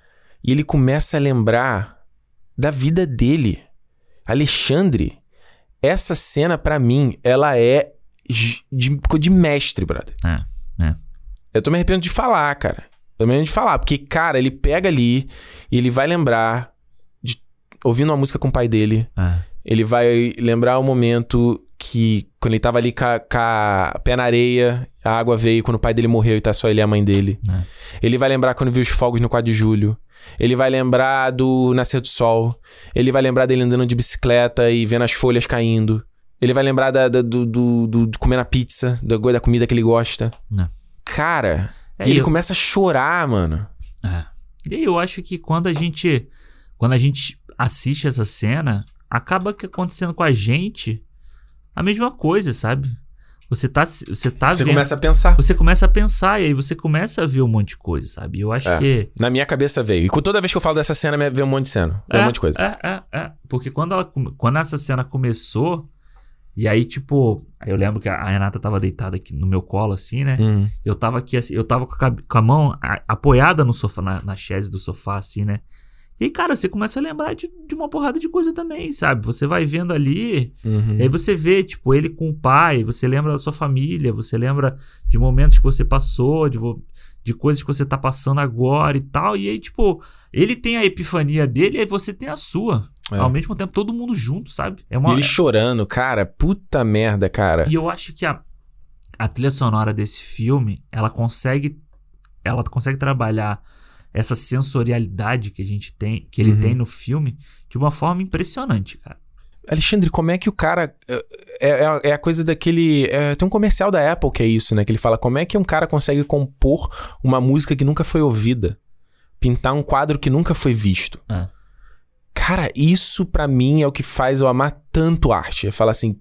e ele começa a lembrar da vida dele. Alexandre, essa cena pra mim, ela é de, de, mestre, brother. É, é. Eu tô me arrependendo de falar, cara. Eu tô me arrependendo de falar, porque, cara, ele pega ali e ele vai lembrar de ouvindo uma música com o pai dele. é. Ele vai lembrar o momento que, quando ele tava ali com a, com a pé na areia, a água veio, quando o pai dele morreu e tá só ele e a mãe dele. É. Ele vai lembrar quando viu os fogos no 4 de julho. Ele vai lembrar do nascer do sol. Ele vai lembrar dele andando de bicicleta e vendo as folhas caindo. Ele vai lembrar da, da- do, do, do- de comer na pizza, da, da comida que ele gosta. É. Cara, É, ele eu- começa a chorar, mano. É. E aí eu acho que quando a gente quando a gente assiste essa cena, acaba que acontecendo com a gente a mesma coisa, sabe? Você tá você tá Você vendo, começa a pensar. você começa a pensar e aí você começa a ver um monte de coisa, sabe? Eu acho É. que Na minha cabeça veio. E toda vez que eu falo dessa cena, me- vem um monte de cena. Vem um monte de coisa. É, é, é. Porque quando, ela, quando essa cena começou, e aí, tipo, eu lembro que a Renata tava deitada aqui no meu colo, assim, né? Hum. Eu tava aqui, assim, eu tava com a, com a mão a- apoiada no sofá, na, na chaise do sofá, assim, né? E aí, cara, você começa a lembrar de, de uma porrada de coisa também, sabe? Você vai vendo ali, Uhum. e aí você vê, tipo, ele com o pai, você lembra da sua família, você lembra de momentos que você passou, de, de coisas que você tá passando agora e tal. E aí, tipo, ele tem a epifania dele e você tem a sua. É. Ao mesmo tempo, todo mundo junto, sabe? É uma. ele chorando, cara. Puta merda, cara. E eu acho que a, a trilha sonora desse filme, ela consegue. Ela consegue trabalhar essa sensorialidade que a gente tem, que ele Uhum. tem no filme, de uma forma impressionante, cara. Alexandre, como é que o cara. É, é- é a coisa daquele. é, tem um comercial da Apple que é isso, né? Que ele fala como é que um cara consegue compor uma música que nunca foi ouvida. Pintar um quadro que nunca foi visto. É. Cara, isso pra mim é o que faz eu amar tanto arte. É falar assim.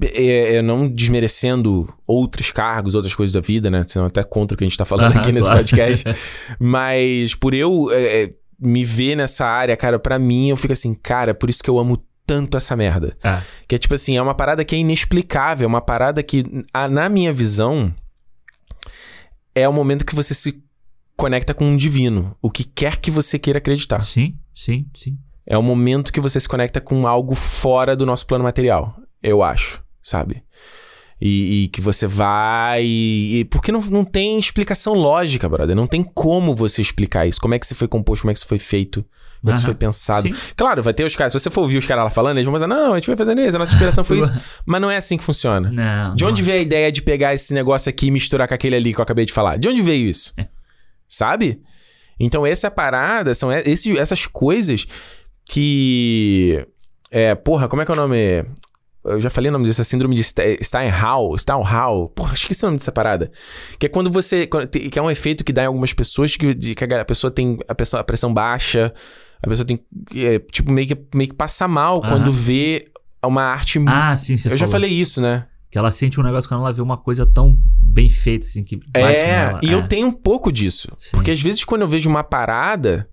É, é, não desmerecendo outros cargos, outras coisas da vida, né? Senão até contra o que a gente tá falando Aham, aqui nesse claro. podcast. Mas por eu é, é, me ver nessa área, cara, pra mim eu fico assim, cara, é por isso que eu amo tanto essa merda. É. Que é tipo assim, é uma parada que é inexplicável, é uma parada que, na minha visão, é o momento que você se conecta com um divino, o que quer que você queira acreditar. Sim, sim, sim. É o momento que você se conecta com algo fora do nosso plano material, eu acho, sabe? E, e que você vai. E, porque não, não tem explicação lógica, brother. Não tem como você explicar isso. Como é que isso foi composto, como é que isso foi feito, como é que isso foi pensado. Sim. Claro, vai ter os caras. Se você for ouvir os caras lá falando, eles vão dizer, não, a gente vai fazendo isso, a nossa inspiração foi isso. Mas não é assim que funciona. Não. De onde não. veio a ideia de pegar esse negócio aqui e misturar com aquele ali que eu acabei de falar? De onde veio isso? É. Sabe? Então, essa parada, são esse- essas coisas que É, porra, como é que é o nome? Eu já falei o nome disso, a síndrome de Ste- Steinhal. Steinhal. Porra, esqueci o nome dessa parada. Que é quando você. Que é um efeito que dá em algumas pessoas que, de que a pessoa tem a pressão, a pressão baixa. A pessoa tem. é, tipo, meio que, meio que passa mal quando vê uma arte. Ah, sim, você eu já falou. falei isso, né? Que ela sente um negócio quando ela vê uma coisa tão bem feita, assim, que bate É, nela. e eu tenho um pouco disso. Sim. Porque às vezes quando eu vejo uma parada,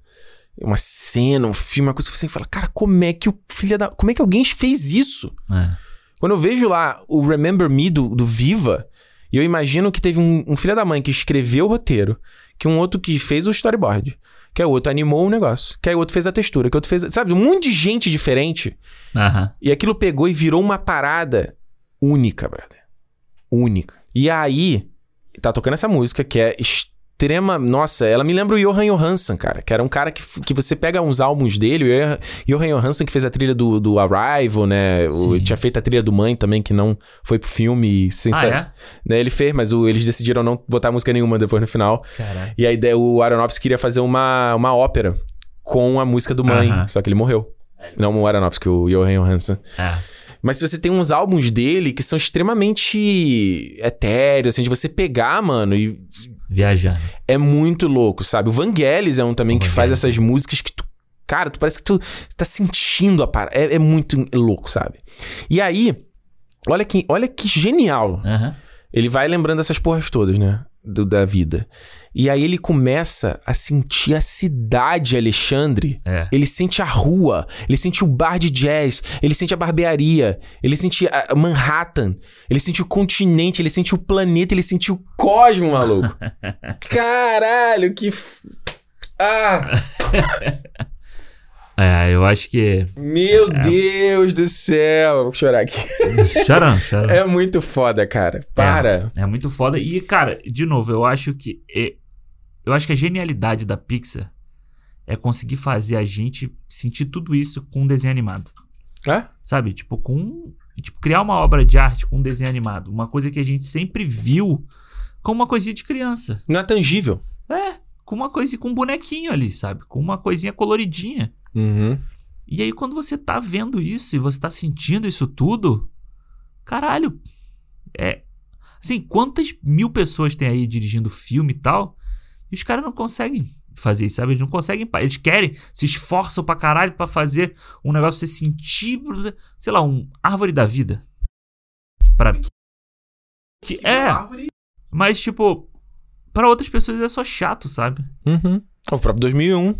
uma cena, um filme, uma coisa que você fala, cara, como é que o filho da. Como é que alguém fez isso? É. Quando eu vejo lá o Remember Me do, do Viva, e eu imagino que teve um, um filho da mãe que escreveu o roteiro, que um outro que fez o storyboard, que aí o outro animou o negócio, que aí o outro fez a textura, que o outro fez. Sabe, um monte de gente diferente. E aquilo pegou e virou uma parada única, brother. Única. E aí, tá tocando essa música que é extrema. Nossa, ela me lembra o Johan Johansson, cara. Que era um cara que, que você pega uns álbuns dele. O Johan- Johan Johansson que fez a trilha do, do Arrival, né? O, tinha feito a trilha do Mãe também, que não foi pro filme. Sem Ah, é? né, Ele fez, mas o- eles decidiram não botar música nenhuma depois no final. Caralho. E a ideia, o Aronofsky queria fazer uma, uma ópera com a música do Mãe. Aham. Só que ele morreu. Não o Aronofsky, o Johan Johansson. É. Mas se você tem uns álbuns dele que são extremamente etéreos, assim, de você pegar, mano, e Viajar. é muito louco, sabe? O Vangelis é um também O que faz essas músicas que tu. Cara, tu parece que tu tá sentindo a parada. É, é muito louco, sabe? E aí, olha que, olha que genial. Aham. Ele vai lembrando essas porras todas, né? Do- da vida. E aí ele começa a sentir a cidade, Alexandre. É. Ele sente a rua, ele sente o bar de jazz, ele sente a barbearia, ele sente a Manhattan, ele sente o continente, ele sente o planeta, ele sente o cosmo, maluco. Caralho, que. f- Ah! É, eu acho que. Meu Deus do céu! Vou chorar aqui. Chorando, chorando. É muito foda, cara. Para. É muito foda. E, cara, de novo, eu acho que. é- eu acho que a genialidade da Pixar é conseguir fazer a gente sentir tudo isso com um desenho animado. É? Sabe? Tipo, com. Tipo, criar uma obra de arte com um desenho animado. Uma coisa que a gente sempre viu como uma coisinha de criança. Não é tangível. É, com uma coisa, com um bonequinho ali, sabe? Com uma coisinha coloridinha. Uhum. E aí, quando você tá vendo isso e você tá sentindo isso tudo, caralho, é. Assim, quantas mil pessoas tem aí dirigindo filme e tal, e os caras não conseguem fazer isso, sabe? Eles não conseguem. Eles querem, se esforçam pra caralho pra fazer um negócio pra você sentir, sei lá, um árvore da vida. Pra. Que, é, mas tipo, pra outras pessoas é só chato, sabe? Uhum. O próprio 2001.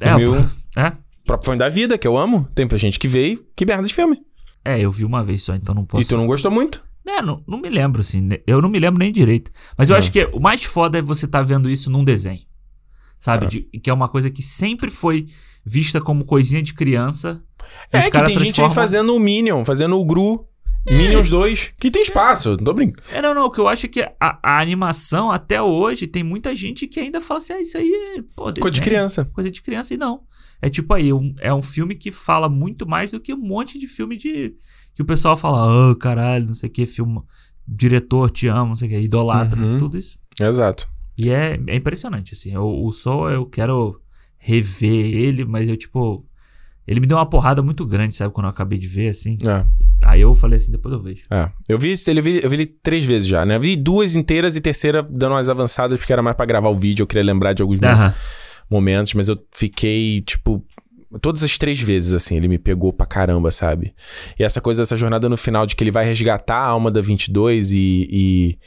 É, 2001. é. Próprio Fone da Vida, que eu amo. Tem pra gente que veio. Que merda de filme. É, eu vi uma vez só, então não posso. E tu não gostou muito? É, não, não me lembro, assim. né? Eu não me lembro nem direito. Mas eu É. acho que o mais foda é você tá vendo isso num desenho. Sabe? É. De- que é uma coisa que sempre foi vista como coisinha de criança. É que tem gente aí fazendo o Minion, fazendo o Gru. Minions 2, que tem espaço, não tô brincando. É, não, não. O que eu acho é que a, a animação, até hoje, tem muita gente que ainda fala assim: ah, isso aí é. Pô, Coisa de desenho, criança. Coisa de criança. E não. É tipo aí, um- é um filme que fala muito mais do que um monte de filme de. Que o pessoal fala, ah, caralho, não sei o que, filme. Diretor, te amo, não sei o que, idolatra, Uhum. tudo isso. Exato. E é, é impressionante, assim. O, o Soul, eu quero rever ele, mas eu, tipo. Ele me deu uma porrada muito grande, sabe? Quando eu acabei de ver, assim. É, Aí eu falei assim, depois eu vejo. é. Eu vi, ele, eu vi, eu vi ele três vezes já, né? Eu vi duas inteiras e terceira dando umas avançadas, porque era mais pra gravar o vídeo, eu queria lembrar de alguns mo- Aham. Momentos, mas eu fiquei, tipo. Todas as três vezes, assim, ele me pegou pra caramba, sabe? E essa coisa, essa jornada no final de que ele vai resgatar a alma da 22 e, e.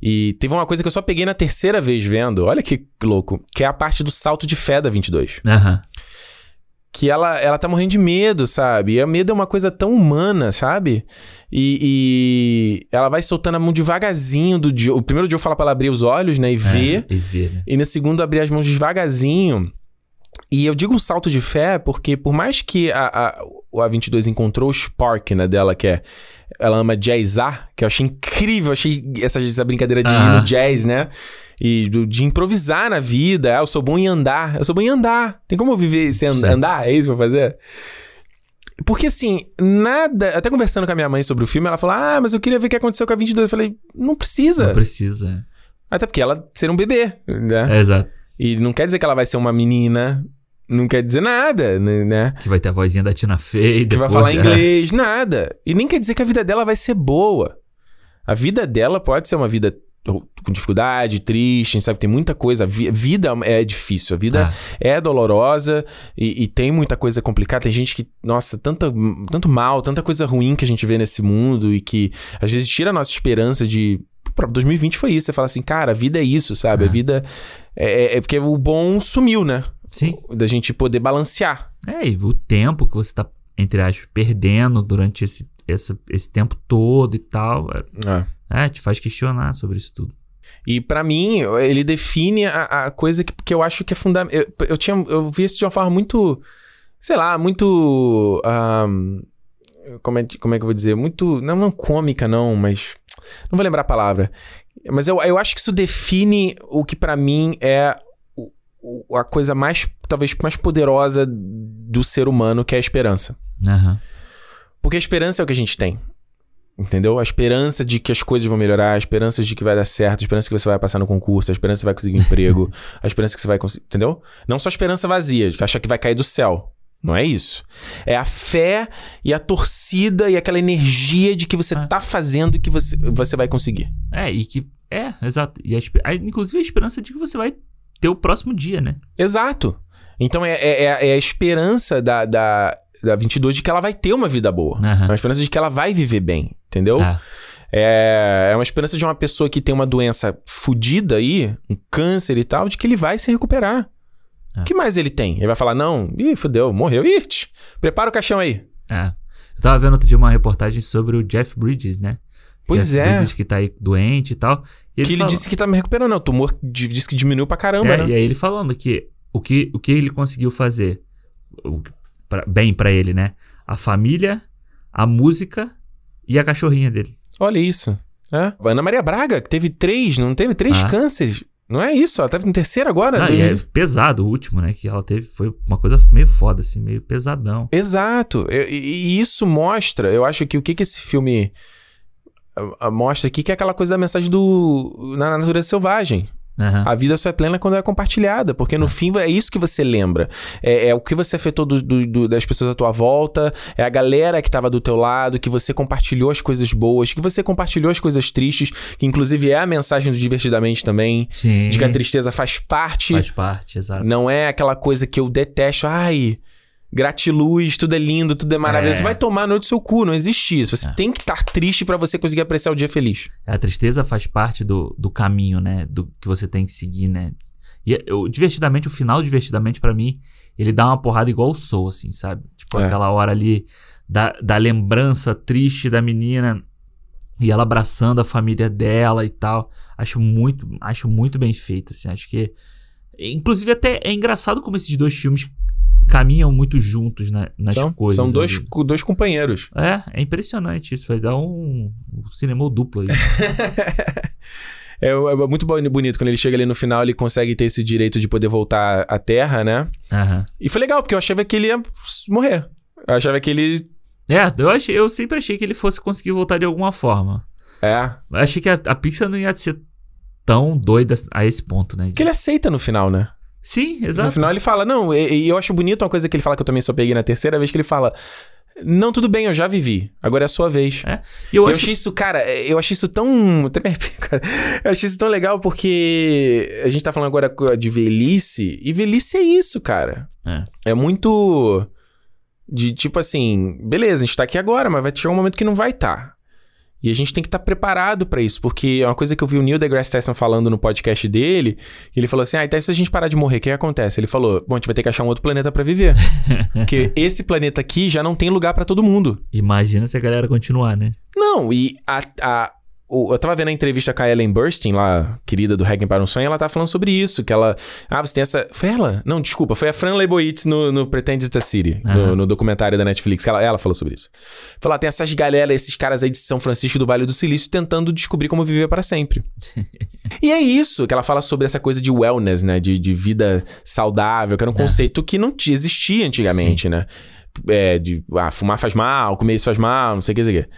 E teve uma coisa que eu só peguei na terceira vez vendo, olha que louco, que é a parte do salto de fé da 22. Aham. Que ela, ela tá morrendo de medo, sabe? E o medo é uma coisa tão humana, sabe? E, e ela vai soltando a mão devagarzinho do Joe. O primeiro Joe fala pra ela abrir os olhos, né? E ver. É, e ver, né? E no segundo abrir as mãos devagarzinho. E eu digo um salto de fé porque por mais que a, a, o A22 encontrou o spark, né, dela, que é... Ela ama jazzar, que eu achei incrível. Eu achei essa, essa brincadeira de ir Aham. no jazz, né? E do- de improvisar na vida. Ah, eu sou bom em andar. Eu sou bom em andar. Tem como eu viver sem and- andar? É isso que eu vou fazer? Porque assim, nada. Até conversando com a minha mãe sobre o filme, ela falou: Ah, mas eu queria ver o que aconteceu com a 22. Eu falei: Não precisa. Não precisa. Até porque ela ser um bebê, né? É, exato. E não quer dizer que ela vai ser uma menina, não quer dizer nada, né? né? Que vai ter a vozinha da Tina Fey. Que vai falar é. inglês, nada. E nem quer dizer que a vida dela vai ser boa. A vida dela pode ser uma vida com dificuldade, triste, sabe? Tem muita coisa. A vi- vida é difícil, a vida Ah. é dolorosa e, e tem muita coisa complicada. Tem gente que, nossa, tanta, tanto mal, tanta coisa ruim que a gente vê nesse mundo e que às vezes tira a nossa esperança de. Pô, 2020 foi isso. Você fala assim, cara, a vida é isso, sabe? A Ah. vida. É, é- é porque o bom sumiu, né? Sim. Da gente poder balancear. É, e o tempo que você tá, entre aspas, perdendo durante esse, esse, esse tempo todo e tal. é- É. É, te faz questionar sobre isso tudo. E pra mim, ele define a, a coisa que, que eu acho que é fundamental. Eu, eu, tinha, eu vi isso de uma forma muito. Sei lá, muito. ahm, como, é, como é que eu vou dizer? Muito. Não, não cômica, não, mas. Não vou lembrar a palavra. Mas eu, eu acho que isso define o que pra mim é a coisa mais. Talvez mais poderosa do ser humano, que é a esperança. Aham. Porque a esperança é o que a gente tem. Entendeu? A esperança de que as coisas vão melhorar, a esperança de que vai dar certo, a esperança que você vai passar no concurso, a esperança que você vai conseguir um emprego, a esperança que você vai conseguir. Entendeu? Não só a esperança vazia, de achar que vai cair do céu. Não é isso. É a fé e a torcida e aquela energia de que você Ah. tá fazendo e que você, você vai conseguir. É, e que. É, exato. E a, inclusive a esperança de que você vai ter o próximo dia, né? Exato. Então é, é, é- é a esperança da, da, da 22 de que ela vai ter uma vida boa. Aham. É uma esperança de que ela vai viver bem. Entendeu? Ah, É, é uma esperança de uma pessoa que tem uma doença fodida aí, um câncer e tal, de que ele vai se recuperar. É. O que mais ele tem? Ele vai falar, não, ih, fudeu, morreu. Ih, tch, prepara o caixão aí. é. Eu tava vendo outro dia uma reportagem sobre o Jeff Bridges, né? Pois Jeff é. Bridges que tá aí doente e tal. E que ele disse que tá me recuperando? O tumor di- disse que diminuiu pra caramba, É, né? E aí ele falando que o que, o que ele conseguiu fazer que- pra- bem pra ele, né? A família, a música e a cachorrinha dele. Olha isso. É. Ana Maria Braga, que teve três, não teve três Ah. cânceres. Não é isso? Ela teve no terceiro agora. Não, né? e é pesado o último, né? Que ela teve. Foi uma coisa meio foda, assim, meio pesadão. Exato. E, e- isso mostra, eu acho que o que, que esse filme mostra aqui que é aquela coisa da mensagem do na natureza selvagem. Aham. A vida só é plena quando é compartilhada, porque no fim é isso que você lembra. É, é o que você afetou do- do- do- das pessoas à tua volta, é a galera que tava do teu lado, que você compartilhou as coisas boas, que você compartilhou as coisas tristes, que inclusive é a mensagem do Divertidamente também, Sim. de que a tristeza faz parte, Faz parte, exato. não é aquela coisa que eu detesto, ai, gratiluz, tudo é lindo, tudo é maravilhoso. É. Você vai tomar noite do seu cu, não existe isso. Você É. tem que estar triste pra você conseguir apreciar o dia feliz. A tristeza faz parte do, do caminho, né? Do que você tem que seguir, né? E eu, divertidamente, o final, divertidamente, pra mim, ele dá uma porrada igual o Soul, assim, sabe? Tipo, É. aquela hora ali da, da lembrança triste da menina e ela abraçando a família dela e tal. Acho muito, acho muito bem feito, assim. Acho que. Inclusive, até é engraçado como esses dois filmes caminham muito juntos na- nas São, coisas. são dois, ali. dois companheiros. É, é impressionante isso. Vai dar um, um cinema duplo aí. É, é muito boni- bonito quando ele chega ali no final, ele consegue ter esse direito de poder voltar à Terra, né? Aham. E foi legal, porque eu achava que ele ia morrer. Eu achava que ele. É, eu, achei, eu sempre achei que ele fosse conseguir voltar de alguma forma. É. Eu achei que a, a Pixar não ia ser tão doida a esse ponto, né? Que ele aceita no final, né? Sim, No exato. final ele fala, não, e, eu acho bonito uma coisa que ele fala que eu também só peguei na terceira vez, que ele fala. Não, tudo bem, eu já vivi. Agora é a sua vez. É, E eu, Eu, acho, achei isso, cara, eu achei isso tão. cara. Eu achei isso tão legal porque a gente tá falando agora de velhice, e velhice é isso, cara. É. É muito. De tipo assim, beleza, a gente tá aqui agora, mas vai chegar um momento que não vai estar. E a gente tem que estar preparado pra isso, porque é uma coisa que eu vi o Neil deGrasse Tyson falando no podcast dele, ele falou assim: "Ah, então se a gente parar de morrer, o que acontece?" Ele falou: "Bom, a gente vai ter que achar um outro planeta pra viver, porque esse planeta aqui já não tem lugar pra todo mundo." Imagina se a galera continuar, né? Não, e a, a- eu tava vendo a entrevista com a Ellen Burstyn, lá, querida do Requiem para um Sonho, ela tava falando sobre isso, que ela... Ah, você tem essa... Foi ela? Não, desculpa, foi a Fran Lebowitz no, no Pretend It's the City, no, no documentário da Netflix, que ela, ela falou sobre isso. Falou, ah, tem essas galera, esses caras aí de São Francisco do Vale do Silício tentando descobrir como viver para sempre. e é isso, que ela fala sobre essa coisa de wellness, né, de, de vida saudável, que era um conceito que não existia antigamente, né? É, de, ah, fumar faz mal, comer isso faz mal, não sei o que, não sei o que.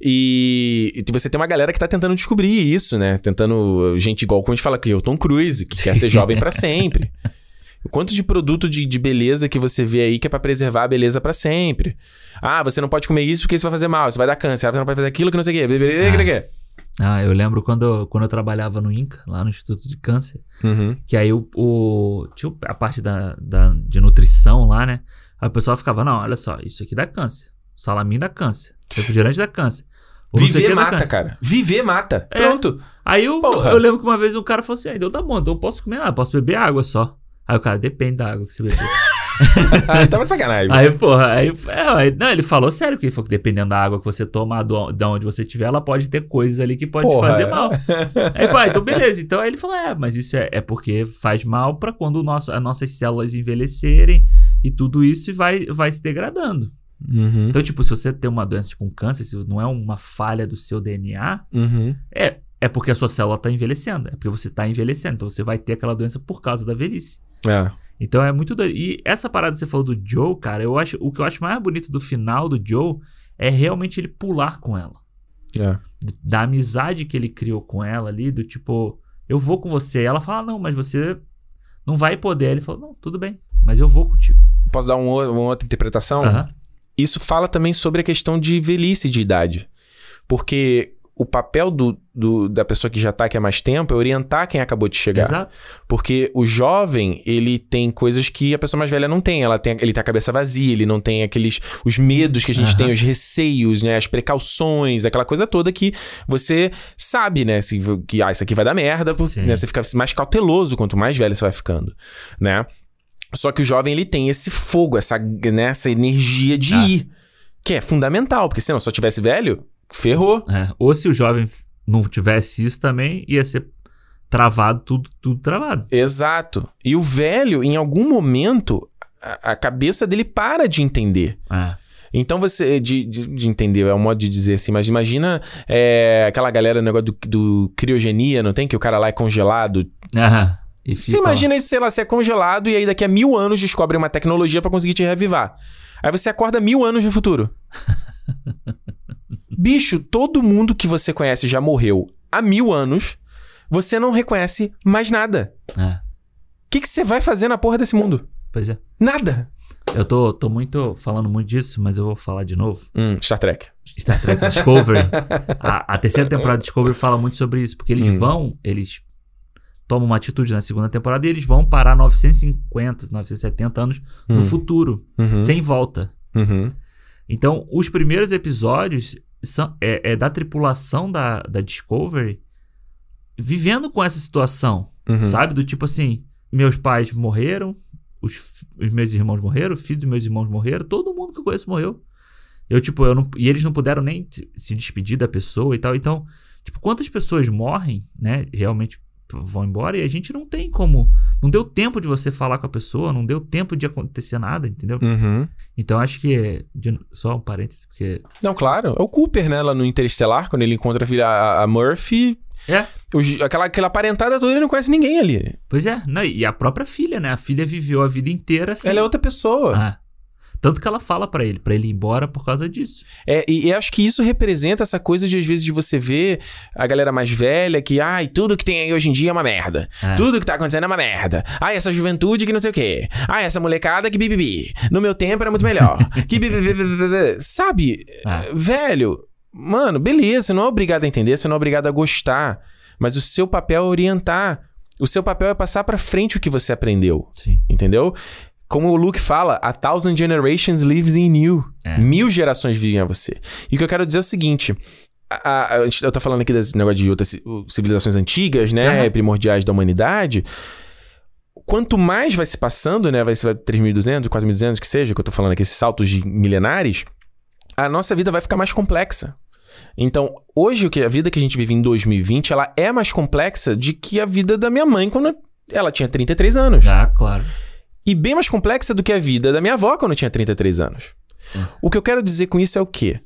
E, e você tem uma galera que tá tentando descobrir isso, né? Tentando. Gente igual como a gente fala aqui, o Tom Cruise, que quer ser jovem pra sempre. O quanto de produto de, de beleza que você vê aí que é pra preservar a beleza pra sempre. Ah, você não pode comer isso porque isso vai fazer mal, isso vai dar câncer. Ah, Você não pode fazer aquilo que não sei o quê. Ah, eu lembro quando, quando eu trabalhava no INCA, lá no Instituto de Câncer, Uhum. que aí o, o- tinha a parte da, da- de nutrição lá, né? Aí o pessoal ficava, não, olha só, isso aqui dá câncer. Salaminho dá câncer. Refrigerante dá câncer. ou Viver mata, cara. Viver mata. É. Pronto. Aí eu, Porra. eu lembro que uma vez um cara falou assim, ah, então tá bom, então eu posso comer nada, posso beber água só. Aí o cara, depende da água que você beber. Ah, tava de sacanagem. aí, porra, aí, é, aí- não, ele falou sério, que ele falou que dependendo da água que você toma, do, de onde você tiver, ela pode ter coisas ali que pode Porra, fazer é. mal. Aí vai, então beleza. Então aí ele falou: é, mas isso é, é porque faz mal pra quando o nosso, as nossas células envelhecerem e tudo isso vai, vai se degradando. Uhum. Então, tipo, se você tem uma doença tipo um câncer, se não é uma falha do seu DNA, Uhum. é, é porque a sua célula tá envelhecendo. É porque você tá envelhecendo. Então você vai ter aquela doença por causa da velhice. É. Então é muito doido. E essa parada que você falou do Joe, cara, eu acho, o que eu acho mais bonito do final do Joe é realmente ele pular com ela É. da amizade que ele criou com ela ali, do tipo, eu vou com você. Ela fala, não, mas você não vai poder. Ele falou, não, tudo bem, mas eu vou contigo. Posso dar um uma outra interpretação? Aham. Isso fala também sobre a questão de velhice de idade. Porque o papel do, do- da pessoa que já tá aqui há mais tempo é orientar quem acabou de chegar. Exato. Porque o jovem, ele tem coisas que a pessoa mais velha não tem. Ela tem ele tem a cabeça vazia, ele não tem aqueles os medos que a gente Aham. tem, os receios, né, as precauções, aquela coisa toda que você sabe, né, se, que ah, isso aqui vai dar merda, por- né, você fica mais cauteloso quanto mais velho você vai ficando, né? Só que o jovem ele tem esse fogo, essa, né, essa energia de Ah. ir, que é fundamental, porque se não só tivesse velho, ferrou. É, Ou se o jovem não tivesse isso também, ia ser travado, tudo, tudo travado. Exato. E o velho, em algum momento, a, a cabeça dele para de entender. É. Então você. De, de, de entender, é um modo de dizer assim, mas imagina é, aquela galera, o negócio do, do criogenia, não tem? Que o cara lá é congelado. Aham. E Você imagina isso, sei lá, você é congelado e aí daqui a mil anos descobre uma tecnologia pra conseguir te reavivar. Aí você acorda mil anos no futuro. Bicho, todo mundo que você conhece já morreu há mil anos. Você não reconhece mais nada. É. O que, que você vai fazer na porra desse mundo? Pois é. Nada. Eu tô, tô muito falando muito disso, mas eu vou falar de novo. Hum, Star Trek. Star Trek Discovery. a, a terceira temporada de Discovery fala muito sobre isso, porque eles Hum. vão, eles tomam uma atitude na segunda temporada e eles vão parar 950, 970 anos no Hum. futuro, Uhum. sem volta. Uhum. Então, os primeiros episódios são, é, é da tripulação da, da Discovery vivendo com essa situação, Uhum. sabe? Do tipo assim, meus pais morreram, os, os meus irmãos morreram, os filhos dos meus irmãos morreram, todo mundo que eu conheço morreu. Eu, tipo, eu não, e eles não puderam nem se despedir da pessoa e tal. Então, tipo, quantas pessoas morrem, né? Realmente vão embora e a gente não tem como. Não deu tempo de você falar com a pessoa, não deu tempo de acontecer nada, entendeu? Uhum. Então acho que. de- só um parênteses, porque. Não, claro. É o Cooper, né? Lá no Interestelar, quando ele encontra a, a, Murphy. É, os- aquela, aquela parentada toda, ele não conhece ninguém ali. pois é. Não, e a própria filha, né? A filha viveu a vida inteira assim. Ela é outra pessoa. Ah. Tanto que ela fala pra ele, pra ele ir embora por causa disso. É, e, e acho que isso representa essa coisa de, às vezes, de você ver a galera mais velha que, ai, tudo que tem aí hoje em dia é uma merda. É. Tudo que tá acontecendo é uma merda. Ai, essa juventude que não sei o quê. Ai, essa molecada que bibibi. No meu tempo era muito melhor. que bibibi. Sabe? Ah. Velho, mano, beleza, você não é obrigado a entender, você não é obrigado a gostar. Mas o seu papel é orientar. O seu papel é passar pra frente o que você aprendeu. Sim. Entendeu? Como o Luke fala, a thousand generations lives in you. É. Mil gerações vivem a você. E o que eu quero dizer é o seguinte. a- a- eu tô falando aqui desse negócio de outras ci- civilizações antigas, né? Aham. Primordiais da humanidade. Quanto mais vai se passando, né? Vai ser 3.200, 4.200, que seja, que eu tô falando aqui, esses saltos de milenares, a nossa vida vai ficar mais complexa. Então, hoje, o que a vida que a gente vive em 2020, ela é mais complexa de que a vida da minha mãe quando ela tinha 33 anos. Ah, claro. E bem mais complexa do que a vida da minha avó quando eu tinha 33 anos. O que eu quero dizer com isso é o quê?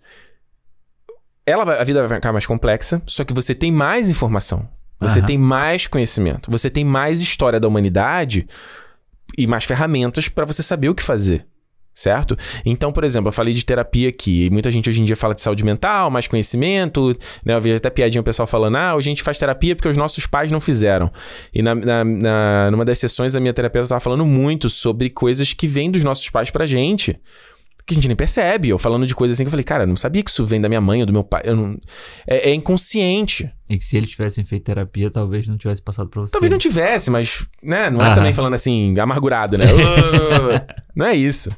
Ela vai- a vida vai ficar mais complexa, só que você tem mais informação. Você Aham. tem mais conhecimento. Você tem mais história da humanidade e mais ferramentas pra você saber o que fazer. Certo? Então, por exemplo, eu falei de terapia aqui, e muita gente hoje em dia fala de saúde mental, mais conhecimento, né? Eu vejo até piadinha o pessoal falando, ah, a gente faz terapia porque os nossos pais não fizeram. E na, na, na numa das sessões, a minha terapeuta estava falando muito sobre coisas que vêm dos nossos pais pra gente que a gente nem percebe. Eu falando de coisas assim que eu falei, cara, eu não sabia que isso vem da minha mãe ou do meu pai. Não... É, é, inconsciente. E que se eles tivessem feito terapia, talvez não tivesse passado pra você. Talvez não tivesse, mas, né, não é também falando assim, amargurado, né? não é isso.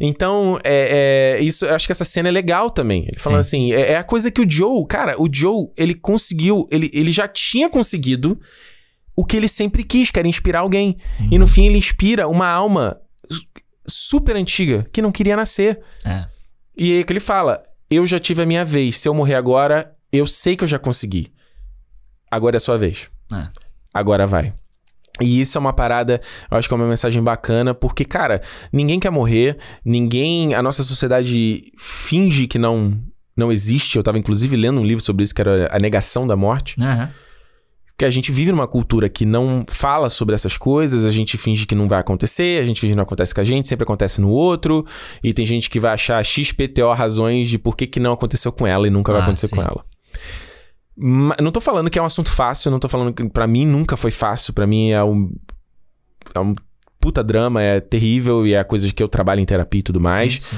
Então, é, é, isso, eu acho que essa cena é legal também. Ele falando assim, é, é, a coisa que o Joe, cara, o Joe, ele conseguiu, ele, ele já tinha conseguido o que ele sempre quis, que era inspirar alguém. Hum. E no fim ele inspira uma alma super antiga que não queria nascer. É. E aí que ele fala: Eu já tive a minha vez. Se eu morrer agora, eu sei que eu já consegui. Agora é a sua vez. É. Agora vai. E isso é uma parada, eu acho que é uma mensagem bacana, porque, cara, ninguém quer morrer, ninguém. A nossa sociedade finge que não, não existe. Eu tava, inclusive, lendo um livro sobre isso, que era A Negação da Morte. Uhum que a gente vive numa cultura que não fala sobre essas coisas, a gente finge que não vai acontecer, a gente finge que não acontece com a gente, sempre acontece no outro, e tem gente que vai achar XPTO razões de por que, que não aconteceu com ela e nunca ah, vai acontecer sim. com ela. Não tô falando que é um assunto fácil, não tô falando que para mim nunca foi fácil, para mim é um é um puta drama, é terrível e é coisa que eu trabalho em terapia e tudo mais. Sim, sim.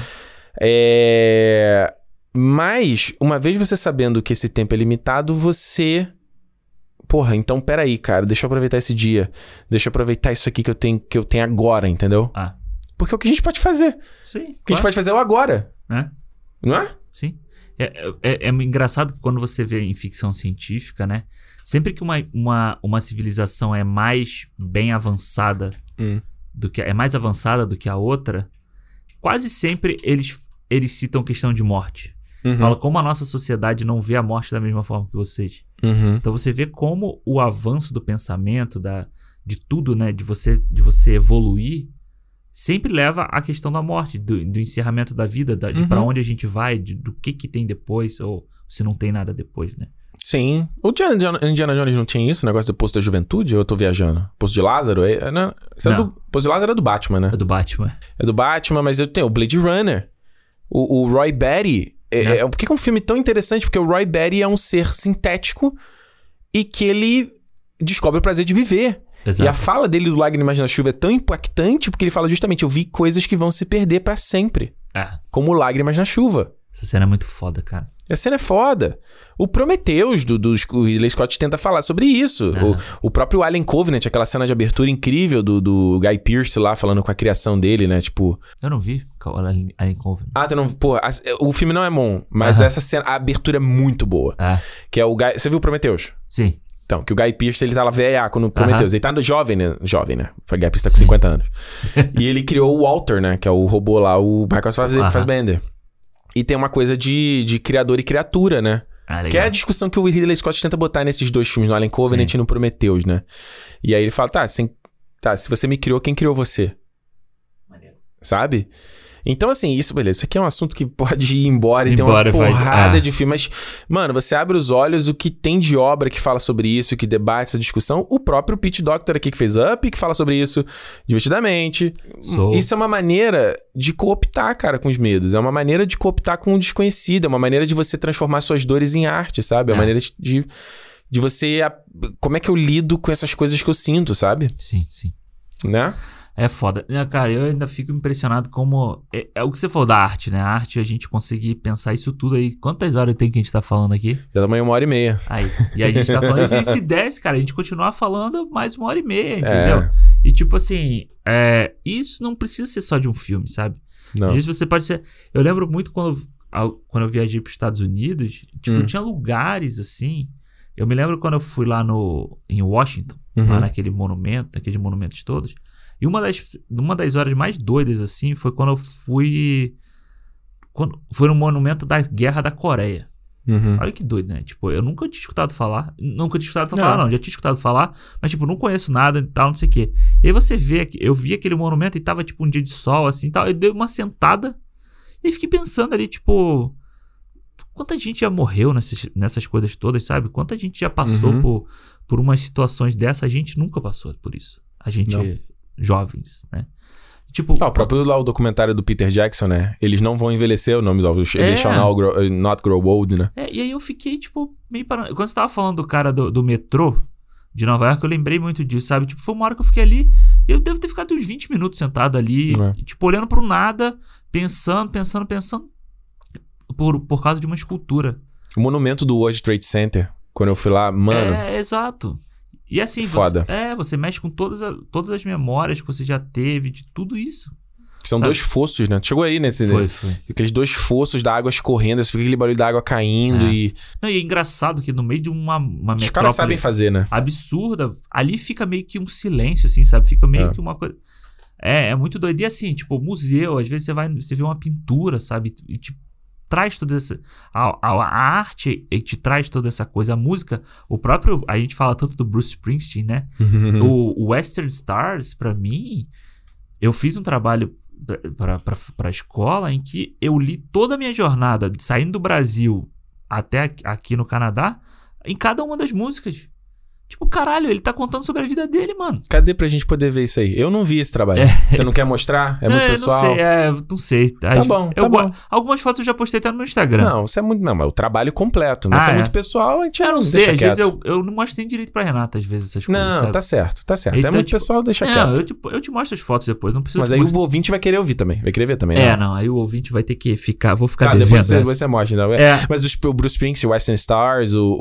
É... Mas, uma vez você sabendo que esse tempo é limitado, você porra, então peraí, cara, deixa eu aproveitar esse dia. Deixa eu aproveitar isso aqui que eu tenho, que eu tenho agora, entendeu? Ah. Porque é o que a gente pode fazer. Sim. O que claro. a gente pode fazer é o agora. É. Não é? Sim. É, é, é, é, engraçado que quando você vê em ficção científica, né? Sempre que uma, uma, uma civilização é mais bem avançada hum. do que é mais avançada do que a outra, quase sempre eles, eles citam questão de morte. Uhum. Fala como a nossa sociedade não vê a morte da mesma forma que vocês. Uhum. Então você vê como o avanço do pensamento, da, de tudo, né? De você, de você evoluir, sempre leva à questão da morte, do, do encerramento da vida, da, de uhum. para onde a gente vai, de, do que que tem depois, ou se não tem nada depois, né? Sim. O Indiana, Indiana Jones não tinha isso, o negócio do posto da juventude? Eu tô viajando? Posto de Lázaro? É, é não, não. É do, posto de Lázaro é do Batman, né? É do Batman. É do Batman, mas eu tenho o Blade Runner. O, o Roy Batty, é, é. é, por que é um filme tão interessante? Porque o Roy Batty é um ser sintético e que ele descobre o prazer de viver. Exato. E a fala dele do Lágrimas na Chuva é tão impactante porque ele fala justamente: eu vi coisas que vão se perder para sempre. É. Como Lágrimas na Chuva. Essa cena é muito foda, cara. A cena é foda. O Prometheus do, do o Ridley Scott tenta falar sobre isso. O, o, próprio Alien Covenant, aquela cena de abertura incrível do, do Guy Pearce lá falando com a criação dele, né? Tipo. Eu não vi o Alien Covenant. Ah, tu não. Pô, a, o filme não é bom, mas essa cena, a abertura é muito boa. Ah. Que é o Guy. Você viu o Prometheus? Sim. Então, que o Guy Pearce, ele tá lá velhaco no Prometheus. Ele tá no jovem, né? Jovem, né? O Guy Pearce tá com Sim. 50 anos. e ele criou o Walter, né? Que é o robô lá, o Michael Fassbender. E tem uma coisa de, de criador e criatura, né? Ah, que é a discussão que o Ridley Scott tenta botar nesses dois filmes, no Alien Covenant Sim. e no Prometheus, né? E aí ele fala, tá, sem, tá, se você me criou, quem criou você? Maneiro. Sabe? Então, assim, isso, beleza. Isso aqui é um assunto que pode ir embora e embora, tem uma porrada ah. de filme. Mas, mano, você abre os olhos, o que tem de obra que fala sobre isso, que debate essa discussão. O próprio Pete Doctor aqui que fez Up, que fala sobre isso divertidamente. Sou. Isso é uma maneira de cooptar, cara, com os medos. É uma maneira de cooptar com o desconhecido. É uma maneira de você transformar suas dores em arte, sabe? É uma é. maneira de, de você... Como é que eu lido com essas coisas que eu sinto, sabe? Sim, sim. Né? É foda. Cara, eu ainda fico impressionado como. É, é, o que você falou da arte, né? A arte, a gente conseguir pensar isso tudo aí. Quantas horas tem que a gente tá falando aqui? Já também uma hora e meia. Aí. E a gente tá falando isso. E se desse, cara, a gente continuar falando mais uma hora e meia, entendeu? É. E tipo assim, é, isso não precisa ser só de um filme, sabe? Não. Às vezes você pode ser. Eu lembro muito quando, quando eu viajei para os Estados Unidos, tipo, hum. tinha lugares assim. Eu me lembro quando eu fui lá no, em Washington, uhum. lá naquele monumento, naqueles monumentos todos. E uma das, uma das horas mais doidas, assim, foi quando eu fui. Quando, foi no monumento da Guerra da Coreia. Uhum. Olha que doido, né? Tipo, eu nunca tinha escutado falar. Nunca tinha escutado falar, não. Já tinha escutado falar, mas, tipo, não conheço nada e tal, não sei o quê. E aí você vê, eu vi aquele monumento e tava, tipo, um dia de sol, assim e tal. Eu dei uma sentada e fiquei pensando ali, tipo. Quanta gente já morreu nessas, nessas coisas todas, sabe? Quanta gente já passou uhum. por, por umas situações dessa, a gente nunca passou por isso. A gente, jovens, né? Tipo, Ah, o próprio lá o documentário do Peter Jackson, né? Eles não vão envelhecer o nome do Eles É. shall not grow, not grow old, né? É, e aí eu fiquei, tipo, meio parando. Quando você tava falando do cara do, do metrô de Nova York, eu lembrei muito disso, sabe? Tipo, foi uma hora que eu fiquei ali e eu devo ter ficado uns 20 minutos sentado ali, É. tipo, olhando pro nada, pensando, pensando, pensando. Por, por causa de uma escultura. O monumento do World Trade Center, quando eu fui lá, mano, É, exato. E assim, Foda. Você, é, você mexe com todas, a- todas as memórias que você já teve de tudo isso. são sabe? dois fossos, né? Chegou aí nesse. Foi, foi. Aqueles dois fossos da água escorrendo, você fica aquele barulho da água caindo É. e. Não, e é engraçado que no meio de uma, uma Os caras sabem fazer, né? absurda, ali fica meio que um silêncio, assim, sabe? Fica meio É. que uma coisa. É, é muito doido. E assim, tipo, museu, às vezes você vai, você vê uma pintura, sabe? E te traz toda essa. A, a, a arte e te traz toda essa coisa. A música, o próprio. A gente fala tanto do Bruce Springsteen, né? O, o Western Stars, pra mim, eu fiz um trabalho pra, pra, pra escola em que eu li toda a minha jornada, saindo do Brasil até aqui no Canadá, em cada uma das músicas. Tipo, caralho, ele tá contando sobre a vida dele, mano. Cadê pra gente poder ver isso aí? Eu não vi esse trabalho. Você não quer mostrar? É muito eu pessoal. Não sei, é, não sei. Tá bom, eu tá bom. Algumas fotos eu já postei até no meu Instagram. Não, isso é muito. Não, mas o trabalho completo. Mas Ah, isso é, é. muito pessoal, a gente eu não deixa sei, às quieto. vezes eu, eu não mostro nem direito pra Renata, às vezes, essas coisas. Não, sabe? tá certo, tá certo. é Então, muito tipo, pessoal, deixa Não, quieto. eu, tipo, eu te mostro as fotos depois, não precisa Mas aí mostrar. o ouvinte vai querer ouvir também. Vai querer ver também. É, né? não, aí o ouvinte vai ter que ficar, vou ficar Tá, devendo depois você, essa. você mostra. Não. É. Mas os- o Bruce Springsteen, o Western Stars, o,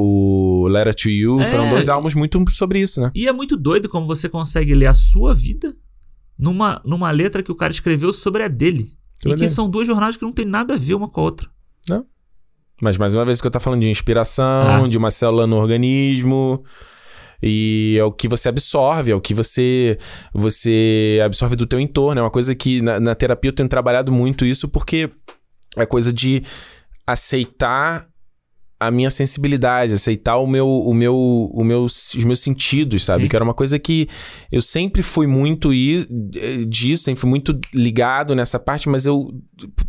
o Letter to You, É. foram dois álbuns muito sobre isso, né? E é muito doido como você consegue ler a sua vida numa, numa letra que o cara escreveu sobre a dele. Sobre e que são duas jornadas que não tem nada a ver uma com a outra. Mas mais uma vez que eu tô falando de inspiração, Ah. de uma célula no organismo. E é o que você absorve, é o que você você absorve do teu entorno. É uma coisa que na, na terapia eu tenho trabalhado muito isso porque é coisa de aceitar a minha sensibilidade, aceitar o meu, o meu, o meu, os meus sentidos, sabe? Sim. Que era uma coisa que eu sempre fui muito i- eh, disso, sempre fui muito ligado nessa parte, mas eu,